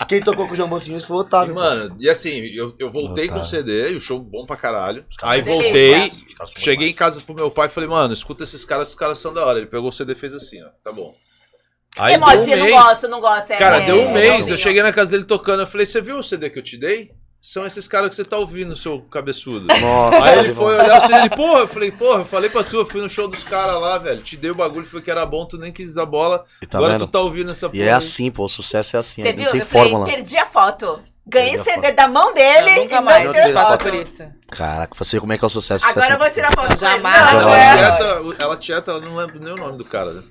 Quem tocou com o João Bosquinho foi o E, Otávio. mano, e assim, eu, eu voltei com o Otávio. CD, e o show bom pra caralho. Aí voltei, cheguei em casa pro meu pai e falei, mano, escuta esses caras, esses caras são da hora. Ele pegou o CD e fez assim, ó, tá bom. Aí é deu um modinha, não mês, gosto, não gosto. É, cara, é, deu um é mês, eu cheguei na casa dele tocando, eu falei, você viu o CD que eu te dei? São esses caras que você tá ouvindo, seu cabeçudo. Nossa, Aí ele foi olhar o CD, ele, porra, eu falei, porra, eu falei pra tu, eu fui no show dos caras lá, velho, te dei o bagulho, foi que era bom, tu nem quis dar bola, E tá agora vendo? tu tá ouvindo essa E é assim, pô, o sucesso é assim. Você não viu? tem Eu falei, fórmula. perdi a foto. Ganhei CD da mão dele Eu e nunca não mais passa foto. por isso. Caraca, você como é que é o sucesso? Agora eu vou tirar foto. Jamais. Não, Ela é. tieta, ela tieta, ela não lembra nem o nome do cara, né?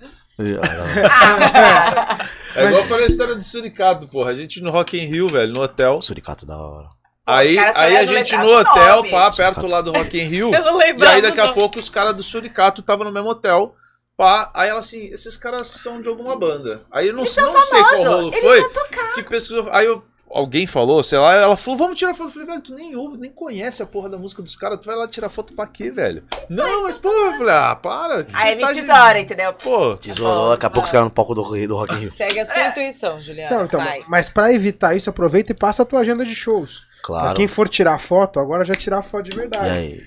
Ah. É igual eu falei a história do Suricato, porra. A gente no Rock in Rio, velho, no hotel. Suricato da hora. Aí aí a gente no hotel, nome. pá, perto lá do Rock in Rio. Eu não e aí daqui a pouco os caras do Suricato estavam no mesmo hotel. Pá, aí ela assim, esses caras são de alguma banda. Aí eu não, não sei qual rolo eles foi. Que pesquisou. Aí eu, alguém falou, sei lá, ela falou, vamos tirar foto. Eu falei, velho, tu nem ouve, nem conhece a porra da música dos caras, tu vai lá tirar foto pra quê, velho? Não, mas pô, eu falei, ah, para. Aí tá me tesoura, entendeu? Pô, Tesourou, daqui a pouco os caras no palco do, do Rock in Rio. Segue a sua intuição, Juliana. Não, então, Vai. mas pra evitar isso, aproveita e passa a tua agenda de shows. Pra Claro. quem for tirar foto, agora já tirar foto de E verdade. aí?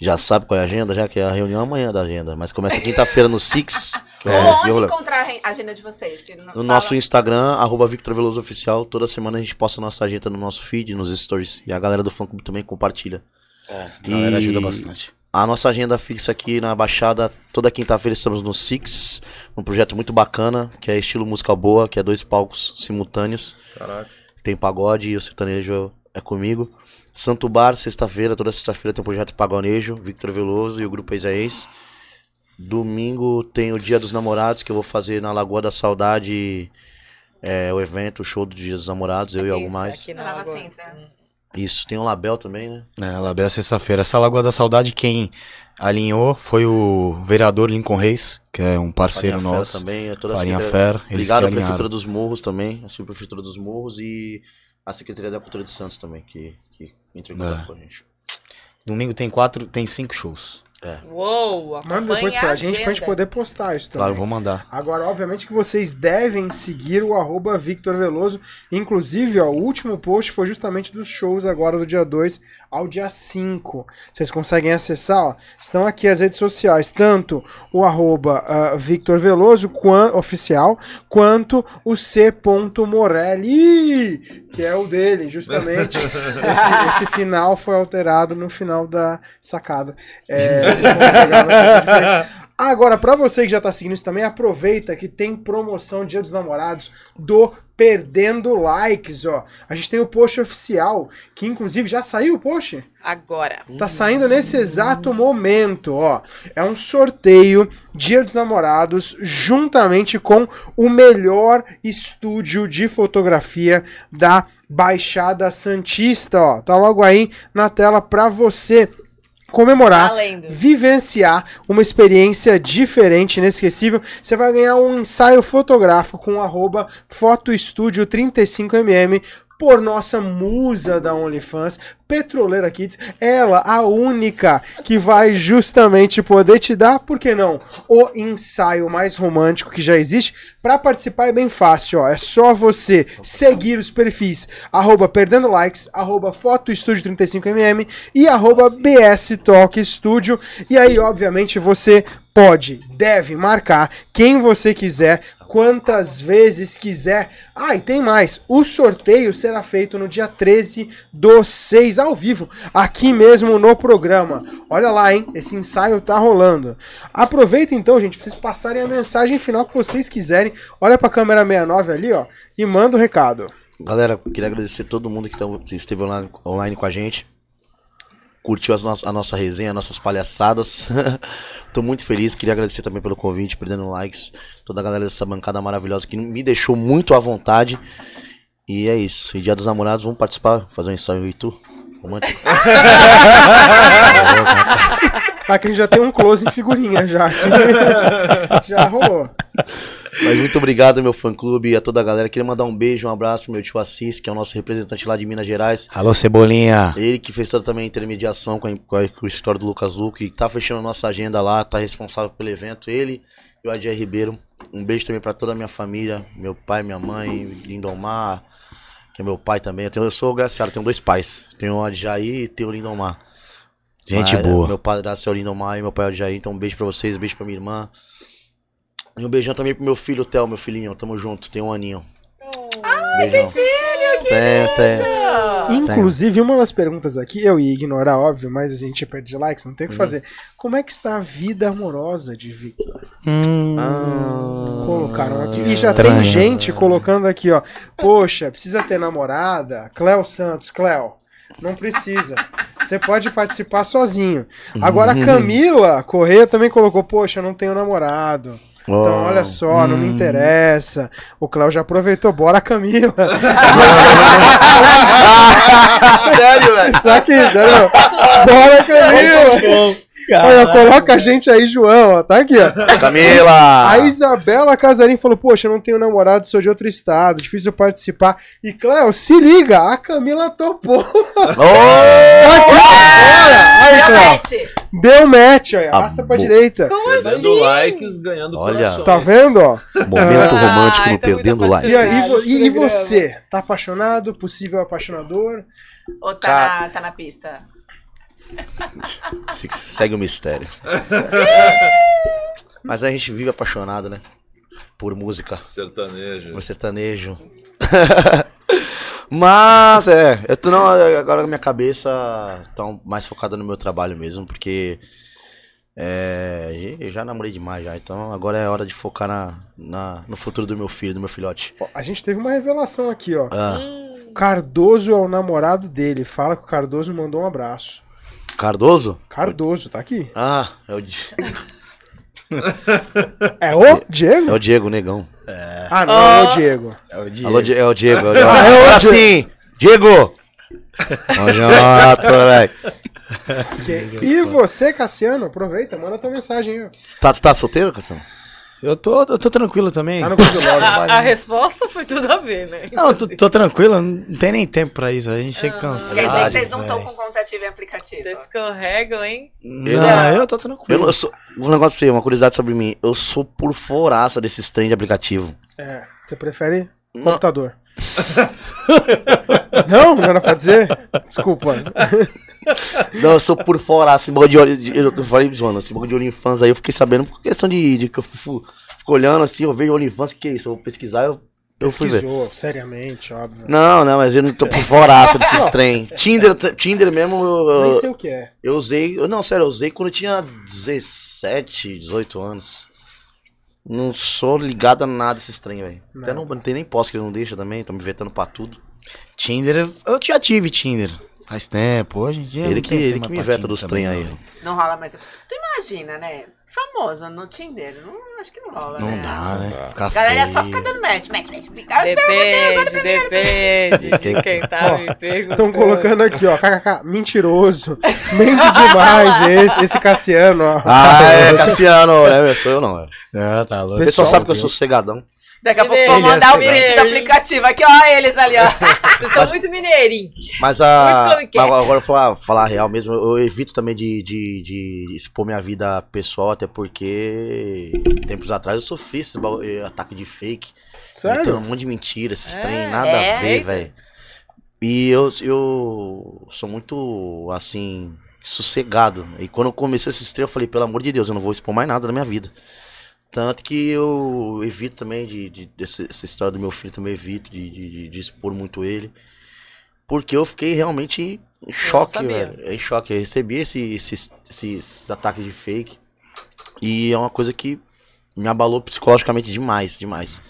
Já sabe qual é a agenda, já que é a reunião amanhã da agenda. Mas começa quinta-feira no Six. é- Ou onde encontrar a a agenda de vocês? No fala- nosso Instagram, arroba Victor Veloso Oficial. Toda semana a gente posta nossa agenda no nosso feed, nos stories. E a galera do fã clube também compartilha. É, a galera E- ajuda bastante. A nossa agenda fixa aqui na Baixada, toda quinta-feira estamos no Six, um projeto muito bacana, que é estilo música boa, que é dois palcos simultâneos. caraca. Tem pagode e o sertanejo é comigo. Santo Bar, sexta-feira, toda sexta-feira tem um projeto Pagonejo, Victor Veloso e o grupo Ex a Ex. Domingo tem o Dia dos Namorados, que eu vou fazer na Lagoa da Saudade, é, o evento, o show do Dia dos Namorados, eu e algo Isso, mais. aqui na Lagoa. Isso, tem o Label também, né? É, ela é sexta-feira. Essa Lagoa da Saudade, quem alinhou foi o vereador Lincoln Reis, que é um parceiro Farinha Fera nosso. também, é toda Farinha Fera, que à Prefeitura dos Morros também, a Subprefeitura dos Morros e a Secretaria da Cultura de Santos também, que, que entrou em contato É. com a gente. Domingo tem quatro, tem cinco shows. Uou, Manda depois pra a gente pra gente poder postar isso também. Claro, vou mandar. Agora, obviamente que vocês devem seguir o arroba Victor Veloso. Inclusive, ó, o último post foi justamente dos shows agora do dia 2 ao dia 5. Vocês conseguem acessar, ó. Estão aqui as redes sociais, tanto o arroba ah, Victor Veloso quan- oficial, quanto o C. Morelli, que é o dele, justamente. esse, esse final foi alterado no final da sacada. É, Agora, pra você que já tá seguindo isso também, aproveita que tem promoção Dia dos Namorados do Perdendo Likes, ó. A gente tem o post oficial, que inclusive já saiu o post? Agora. Tá saindo nesse exato momento, ó. É um sorteio Dia dos Namorados juntamente com o melhor estúdio de fotografia da Baixada Santista, ó. Tá logo aí na tela pra você comemorar Valendo. vivenciar uma experiência diferente, inesquecível. Você vai ganhar um ensaio fotográfico com arroba fotoestúdio 35mm por nossa musa da OnlyFans, Petroleira Kids, ela, a única que vai justamente poder te dar, por que não, o ensaio mais romântico que já existe. Para participar é bem fácil, ó. É só você seguir os perfis arroba perdendo likes, arroba foto estúdio 35mm e arroba. E aí, obviamente, você pode, deve marcar quem você quiser, quantas vezes quiser. Ah, e tem mais. O sorteio será feito no dia 13 do 6 ao vivo, aqui mesmo no programa. Olha lá, hein? Esse ensaio tá rolando. Aproveita então, gente, pra vocês passarem a mensagem final que vocês quiserem. Olha pra câmera 69 ali, ó, e manda o recado. Galera, queria agradecer todo mundo que que esteve online com a gente. Curtiu no- a nossa resenha, nossas palhaçadas. Tô muito feliz, queria agradecer também pelo convite, perdendo likes. Toda a galera dessa bancada maravilhosa que me deixou muito à vontade. E é isso. E dia dos namorados, vamos participar, fazer um ensaio e tu? Romântico. Aqui a gente já tem um close em figurinha já. já rolou. Mas muito obrigado, meu fã clube e a toda a galera. Queria mandar um beijo, um abraço pro meu tio Assis, que é o nosso representante lá de Minas Gerais. Alô, Cebolinha. Ele que fez toda também a intermediação com, a- com a- com o escritório do Lucas Luco e tá fechando a nossa agenda lá, tá responsável pelo evento. Ele e o Adier Ribeiro. Um beijo também pra toda a minha família, meu pai, minha mãe, Lindomar, que é meu pai também. Eu, tenho, eu sou graciado, tenho dois pais. Tenho o Adjaí e tenho o Lindomar. Gente Mas, boa. Meu padrasto é o Lindomar e meu pai é o Adjaí. Então um beijo pra vocês, um beijo pra minha irmã. E um beijão também pro meu filho, o Theo, meu filhinho. Tamo junto, tem um aninho. Ai, beijão. tem filho, que Tenho, tenho. Inclusive, uma das perguntas aqui, eu ia ignorar, óbvio, mas a gente perde likes, não tem o que fazer. Como é que está a vida amorosa de Victor? Hum, Colocaram aqui. E já tem gente colocando aqui, ó. Poxa, precisa ter namorada? Cléo Santos, Cléo. Não precisa. Você pode participar sozinho. Agora a Camila Corrêa também colocou, poxa, eu não tenho namorado. Então, Oh. olha só, não me interessa. O Cléo já aproveitou, bora Camila. Sério, velho? Isso aqui, sério. Bora Camila. Olha, coloca a gente aí, João, ó. Tá aqui, ó. Camila! A Isabela Casarim falou: Poxa, eu não tenho namorado, sou de outro estado, difícil eu participar. E Cléo, se liga, a Camila topou. Ô! Aqui! Aí, Deu Cléo. match. Deu match, olha. Arrasta pra direita. Dando likes, ganhando Olha. corações. Tá vendo, ó? Momento Ai, romântico no tá muito Perdendo Like. E, aí, vo- e- e você? Tá apaixonado? Possível apaixonador? Ou tá, na, tá na pista? Se- Segue o mistério. Mas a gente vive apaixonado, né? Por música, Sertanejo. por sertanejo. Mas é, eu tô não, agora minha cabeça tá mais focada no meu trabalho mesmo, porque é, eu já namorei demais já, então agora é hora de focar na, na- no futuro do meu filho, do meu filhote. A gente teve uma revelação aqui, ó. Ah, Cardoso é o namorado dele. Fala que o Cardoso mandou um abraço. Cardoso? Cardoso, tá aqui. Ah, é o, É o Diego? é o Diego, o negão. Ah, não, é o Diego. É o dia. Alô, Di- é o Diego. É o Diego. Ah, é o Agora Diego. sim! Diego! Ó, Jota, velho. E você, Cassiano, aproveita, manda tua mensagem aí. ó. Tá, tu tá solteiro, Cassiano? Eu tô, eu tô tranquilo também. Tá A, a resposta foi tudo a ver, né? Não, eu tô, tô tranquilo, não tem nem tempo pra isso. A gente chega cansado. Quer dizer vocês não estão com contativa e aplicativo. Vocês escorregam, hein? Não, eu tô tranquilo. Eu, não- eu sou. Um negócio pra você, uma curiosidade sobre mim. Eu sou por foraça desses trem de aplicativo. É, você prefere computador? não, não era pra dizer? Desculpa. Não, eu sou por foraça. Esse bagulho de olho. Eu falei, mano, esse bagulho de OnlyFans aí eu fiquei sabendo por questão de. de que eu fico, fico olhando assim, eu vejo OnlyFans, que é isso? Eu vou pesquisar, eu, eu. Pesquisou, seriamente, óbvio. Não, não, mas eu não tô por foraça desses trem. Tinder, Tinder mesmo, eu, Nem sei o que é. eu usei. eu- Não, sério, eu usei quando eu tinha 17, 18 anos. Não sou ligado a nada desses trem, velho. Até não, não tem nem posse que ele não deixa também, tô me vetando pra tudo. Tinder, eu- eu já tive Tinder. Faz tempo, hoje em dia. Ele que, ele que me veta dos trem aí. Não rola mais. Tu imagina, né? Famoso no Tinder. Não, acho que não rola, Não né? dá, né? Ficar A galera só feio. fica dando match, match, match. Fica... Depende, depende de quem tá me perguntando. Estão colocando aqui, ó, kkk, mentiroso, mente demais esse, esse Cassiano, ó. Ah, é, Cassiano, é, sou eu não. É. Ah, tá O louco. pessoal sabe que eu sou cegadão. Daqui a pouco Mineiro, vou mandar o mineiro. print do aplicativo. Aqui, ó, eles ali, ó. Vocês estão muito mineirinhos. Mas Muito a. Comic Cat. Agora, agora eu vou falar, falar a real mesmo. Eu evito também de, de, de expor minha vida pessoal, até porque tempos atrás eu sofri esse bagulho- eh, ataque de fake. Sério? Um monte de mentira, esses É, trem, nada é, a ver, eita. velho. E eu, eu sou muito, assim, sossegado. E quando eu comecei esse trem, eu falei, pelo amor de Deus, eu não vou expor mais nada na minha vida. Tanto que eu evito também de, de dessa, essa história do meu filho também evito de, de, de- expor muito ele. Porque eu fiquei realmente em choque, velho. Em choque. Eu recebi esse, esses, esses ataques de fake. E é uma coisa que me abalou psicologicamente demais, demais.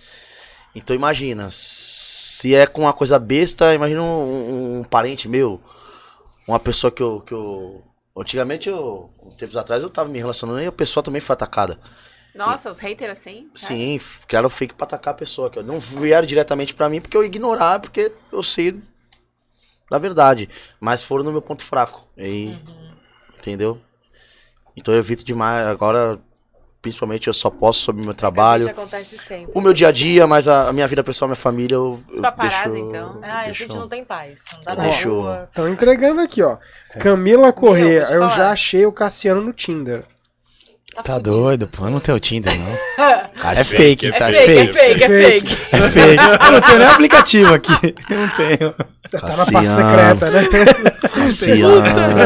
Então imagina, se é com uma coisa besta, imagina um, um parente meu, uma pessoa que eu, que eu. Antigamente eu. Tempos atrás eu tava me relacionando e a pessoa também foi atacada. Nossa, os haters assim? sério? Sim, criaram fake pra atacar a pessoa. Que não vieram diretamente pra mim porque eu ignorar, porque eu sei da verdade. Mas foram no meu ponto fraco. E, Entendeu? Então eu evito demais. Agora, principalmente, eu só posto sobre o meu trabalho. Gente, acontece sempre. O meu dia a dia, mas a, a minha vida pessoal, minha família, eu. Os eu paparazzi, deixo- então. Ah, a deixo- gente não tem paz. Não dá eu-. Estão entregando aqui, ó. Camila Corrêa, eu eu já achei o Cassiano no Tinder. Tá doido, pô. Eu não tenho Tinder, não. Cara, É fake, É tá? fake, é fake, é fake. É fake. Eu não tenho nem aplicativo aqui. Eu não tenho. Tá na pasta secreta, né? Cassiano,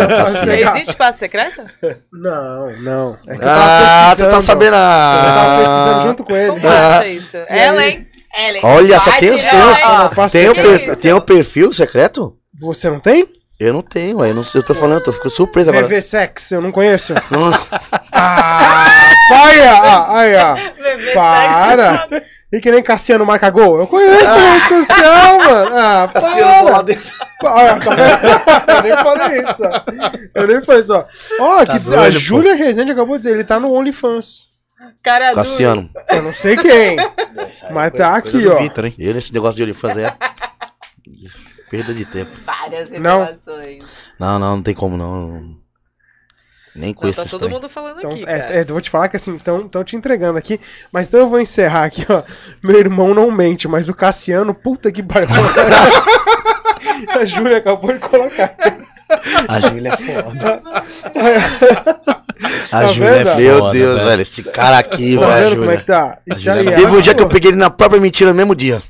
Cassiano. Existe passe secreta? Não, não. É que eu tava Ah, tu tá sabendo? Eu tava pesquisando Ah, junto com ele. Como isso? Ela, hein? Olha, só tem os? Ah, per- tem o perfil secreto? Você não tem? Eu não tenho, ué, eu não sei, eu tô falando, eu tô ficando surpreso agora. VV Sex, eu não conheço. Ah, vai, ah, aí, ó. Bebê Para! E que nem Cassiano marca gol? Eu conheço a rede social, mano. Ah, Cassiano tá lá para! dentro. Olha, tá vendo? Eu nem falei isso. Eu nem falei isso, ó. Ó, Tá que a. Júlia Rezende acabou de dizer, ele tá no OnlyFans. Cara dura. Cassiano. Eu não sei quem, mas tá aqui, ó. Vitor, hein? Eu nesse negócio de OnlyFans aí é. Perda de tempo. Várias Não. revelações. Não, não, não tem como não. Nem Não, conheço tá todo trem. mundo falando Então, aqui, é, cara. é, eu vou te falar que assim, estão te entregando aqui. Mas então eu vou encerrar aqui, ó. Meu irmão não mente, mas o Cassiano, puta que pariu. A Júlia acabou de colocar. A Júlia é foda. A Tá Júlia vendo? é foda. Meu Deus, velho, esse cara aqui, Tá velho. como é que tá? Isso Júlia aí é é. Teve um dia que eu peguei ele na própria mentira no mesmo dia.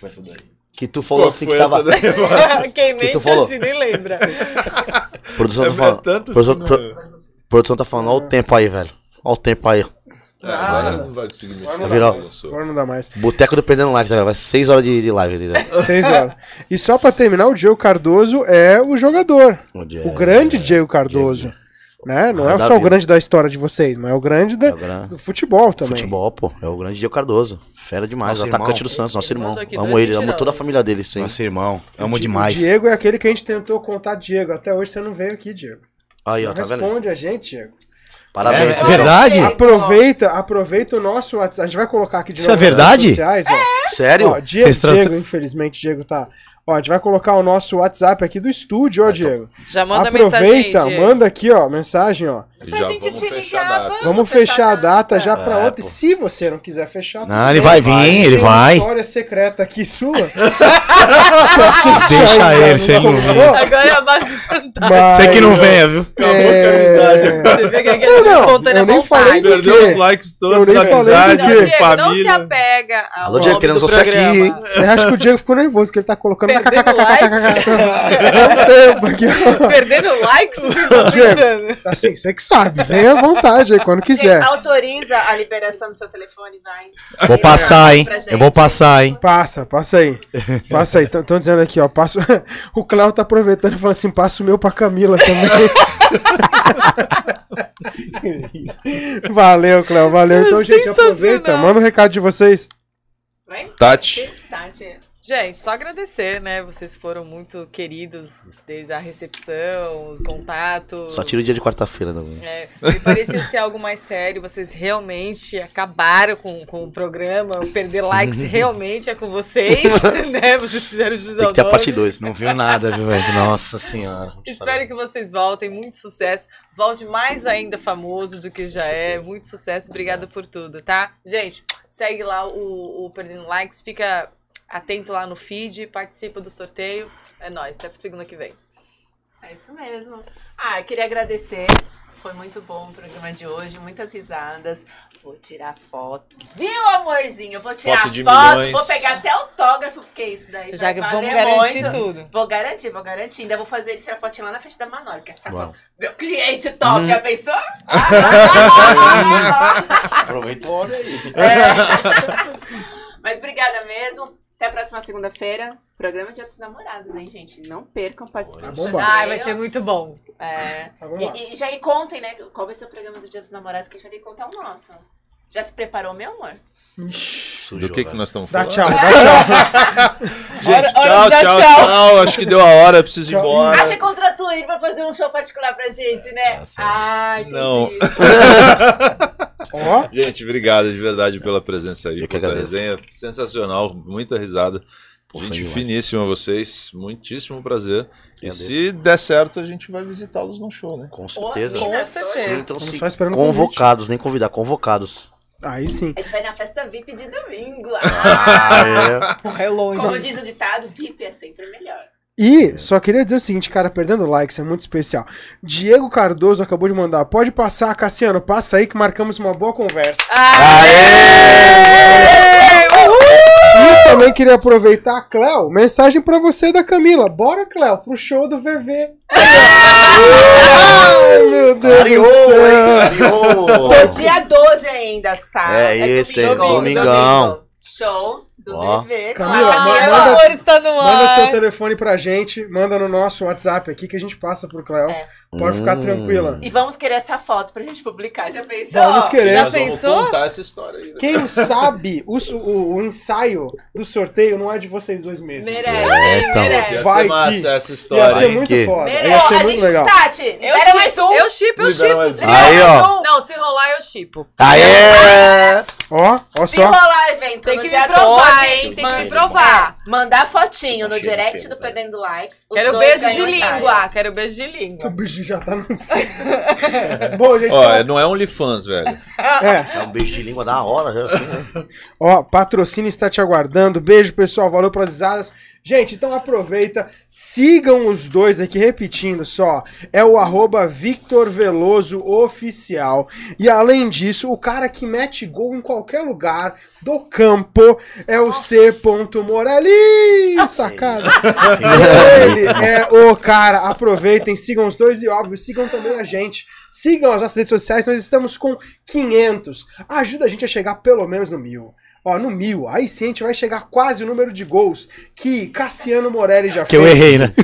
Que foi essa daí? Que tu falou assim que tava. Quem que tu mente falou? assim nem lembra. Produção tá É falando. tanto produção, assim, pro- produção tá falando, olha o tempo aí, velho. Olha o tempo aí. Agora não vai conseguir mexer. Agora não Virou. Agora não dá mais. Boteco do Perdendo Likes agora, vai 6 horas de, de live ali, né? Seis horas. E só pra terminar, o Diego Cardoso é o jogador. O é- grande Diego Cardoso. Né? Não Ah, é da só o vida. grande da história de vocês, mas é o grande da- É o gran- do futebol também. Futebol, pô. É o grande Diego Cardoso. Fera demais. Nosso atacante irmão. do Santos, nosso irmão. Amo ele, amo toda a família dele, sim. Nosso irmão. Amo O demais. Diego é aquele que a gente tentou contar Diego. Até hoje você não veio aqui, Diego. Aí, ó, tá vendo? responde a gente, Diego. Parabéns. É irmão. verdade? Aproveita, aproveita o nosso WhatsApp. A gente vai colocar aqui de Isso novo é nas redes verdade? sociais, ó. Sério? Ó, Diego, Diego, infelizmente, Diego tá. Ó, a gente vai colocar o nosso WhatsApp aqui do estúdio, ó, Diego. Já manda mensagem Aproveita, aí, Diego. manda aqui, ó, mensagem, ó. Pra já gente vamos te fechar ligar, a data. vamos. Vamos fechar fechar a data data. já pra É, ontem. pô. Se você não quiser fechar, Não, ele vai vir, ele tem uma vai. história secreta aqui sua. Deixa ele, se ele não vir. Agora é a base de jantar. Mas- Você que não venha, viu? É... Você vê que aqui Não, é não, espontânea eu nem falei vontade. de Perdeu os likes Eu todos, nem falei amizade, de Não, se família. apega ao Alô, Diego, queremos você aqui. Eu acho que o Diego ficou nervoso, que ele tá colocando na Perdendo kkkkkk. Perdendo likes? Tá pensando? Assim, você que sabe, venha à vontade aí, quando quiser. Autoriza a liberação do seu telefone, vai. Vou passar, hein? Gente. Eu vou passar, hein? Passa, passa aí. Passa aí. Estão dizendo aqui, ó. Passo... O Cléo tá aproveitando e falando assim: passa o meu pra Camila também. valeu, Cléo, valeu. Então, gente, Sensacional. aproveita. Manda um recado de vocês. Vai? Tati, Tati. Gente, só agradecer, né? Vocês foram muito queridos desde a recepção, o contato. Só tira o dia de quarta-feira. Né? É, me parecia ser algo mais sério. Vocês realmente acabaram com, com o programa. O Perder likes realmente é com vocês, né? Vocês fizeram jus Tem ao que ter a parte 2. Não viu nada, viu, velho? Nossa senhora. Espero que vocês voltem, muito sucesso. Volte mais ainda famoso do que já é. Muito sucesso, obrigada por tudo, tá? Gente, segue lá o, o Perdendo Likes, fica atento lá no feed, participa do sorteio. É nóis, até pra segunda que vem. É isso mesmo. Ah, eu queria agradecer. Foi muito bom o programa de hoje, muitas risadas. Vou tirar foto. Viu, amorzinho? Eu vou tirar Foto foto, vou pegar até autógrafo, porque isso daí Já vai que vamos garantir muito. tudo. Vou garantir, vou garantir. Ainda vou fazer ele tirar fotinho lá na frente da Manoli, que essa Uau. foto. Meu cliente top, já pensou? Aproveita o homem aí. É. Mas obrigada mesmo. Até a próxima segunda-feira. Programa Dia dos Namorados, hein, gente? Não percam participação. Tá. Ai, vai ser muito bom. É. Tá. E, e já aí contem, né? Qual vai ser o programa do Dia dos Namorados que a gente vai ter que contar o nosso. Já se preparou, meu amor? Sujou, Do que, que nós estamos Dá falando? tchau, dá tchau. Gente, Hora- hora tchau, de dar tchau, tchau. tchau. Acho que deu a hora, preciso ir Tchau. embora. Ah, você contratou ele pra fazer um show particular pra gente, né? Nossa. Ah, entendi. Não. Gente, obrigado de verdade pela presença aí, Eu pela resenha. Sensacional, muita risada. Pô, Gente finíssima vocês, muitíssimo prazer. E Agradeço. se der certo, a gente vai visitá-los no show, né? Com certeza. Ô, Com certeza. Estamos Sintam-se só esperando o convocados, nem convidar, convocados. Aí sim. A gente vai na festa VIP de domingo. Ah, é. Porra, é longe. Como diz o ditado, VIP é sempre melhor. E só queria dizer o seguinte, cara, perdendo likes é muito especial. Diego Cardoso acabou de mandar. Pode passar, Cassiano, passa aí que marcamos uma boa conversa. E também queria aproveitar, Cléo, mensagem pra você da Camila. Bora, Cléo, pro show do VV. Ai, meu Deus Clareou, do hein? céu. Tô dia 12 ainda, sabe? É esse, domingo, domingão. domingo. Show do Ó. Camila, claro. Meu manda- amor está no Manda ar. seu telefone pra gente, manda no nosso WhatsApp aqui que a gente passa pro Cléo. É. Pode ficar Hum. tranquila. E vamos querer essa foto pra gente publicar, já pensou? Vamos querer. Já Nós vamos pensou? contar essa história aí. né? Quem sabe o, o- o ensaio do sorteio não é de vocês dois mesmos. Merece, É, então. merece. Ia Vai ser massa que- essa Ia história. ser hein? muito Que? foda. Merece. Ia ser a muito gente, legal. Tati, Eu chipo, um. eu chipo, eu chipo. Aí, ó. Não, se rolar, eu chipo. Aê! Ó, ó Se só. rolar evento Tem no que dia me provar, 12, hein? Tem que me provar. é, mandar fotinho no direct do? Perdendo Likes. os Quero dois beijo de ganham ensaio. língua. Quero beijo de O língua. bicho já tá no Bom, gente, Ó, tá- não é OnlyFans, velho. é. É um beijo de língua da hora, já assim, né? Ó, patrocínio está te aguardando. Beijo, pessoal. Valeu pelas risadas. Gente, então aproveita, sigam os dois aqui, repetindo só. É o arroba Victor Veloso Oficial. E além disso, o cara que mete gol em qualquer lugar do campo é o C. Morelli. Sacada. Ele é o cara. Aproveitem, sigam os dois e, óbvio, sigam também a gente. Sigam as nossas redes sociais, nós estamos com 500. Ajuda a gente a chegar pelo menos no mil. Ó, no mil. Aí sim a gente vai chegar quase o número de gols que Cassiano Morelli já Que eu fez. errei, né?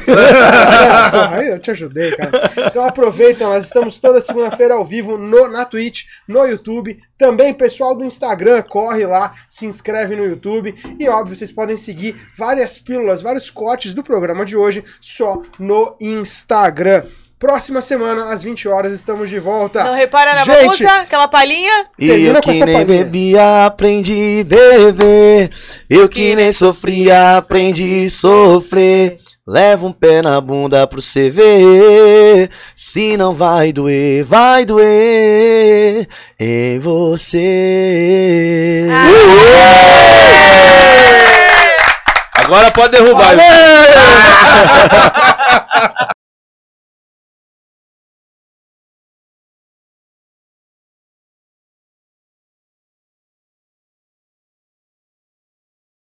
Porra, aí eu te ajudei, cara. Então aproveitem, nós estamos toda segunda-feira ao vivo no, na Twitch, no YouTube. Também, pessoal do Instagram, corre lá, se inscreve no YouTube. E óbvio, vocês podem seguir várias pílulas, vários cortes do programa de hoje só no Instagram. Próxima semana, às 20 horas, estamos de volta. Não repara na Gente, bagunça? Aquela palhinha? E eu que nem palhinha. bebia, aprendi a beber. Eu que nem sofria, aprendi a sofrer. Leva um pé na bunda pro cê ver. Se não vai doer, vai doer em você. Agora pode derrubar.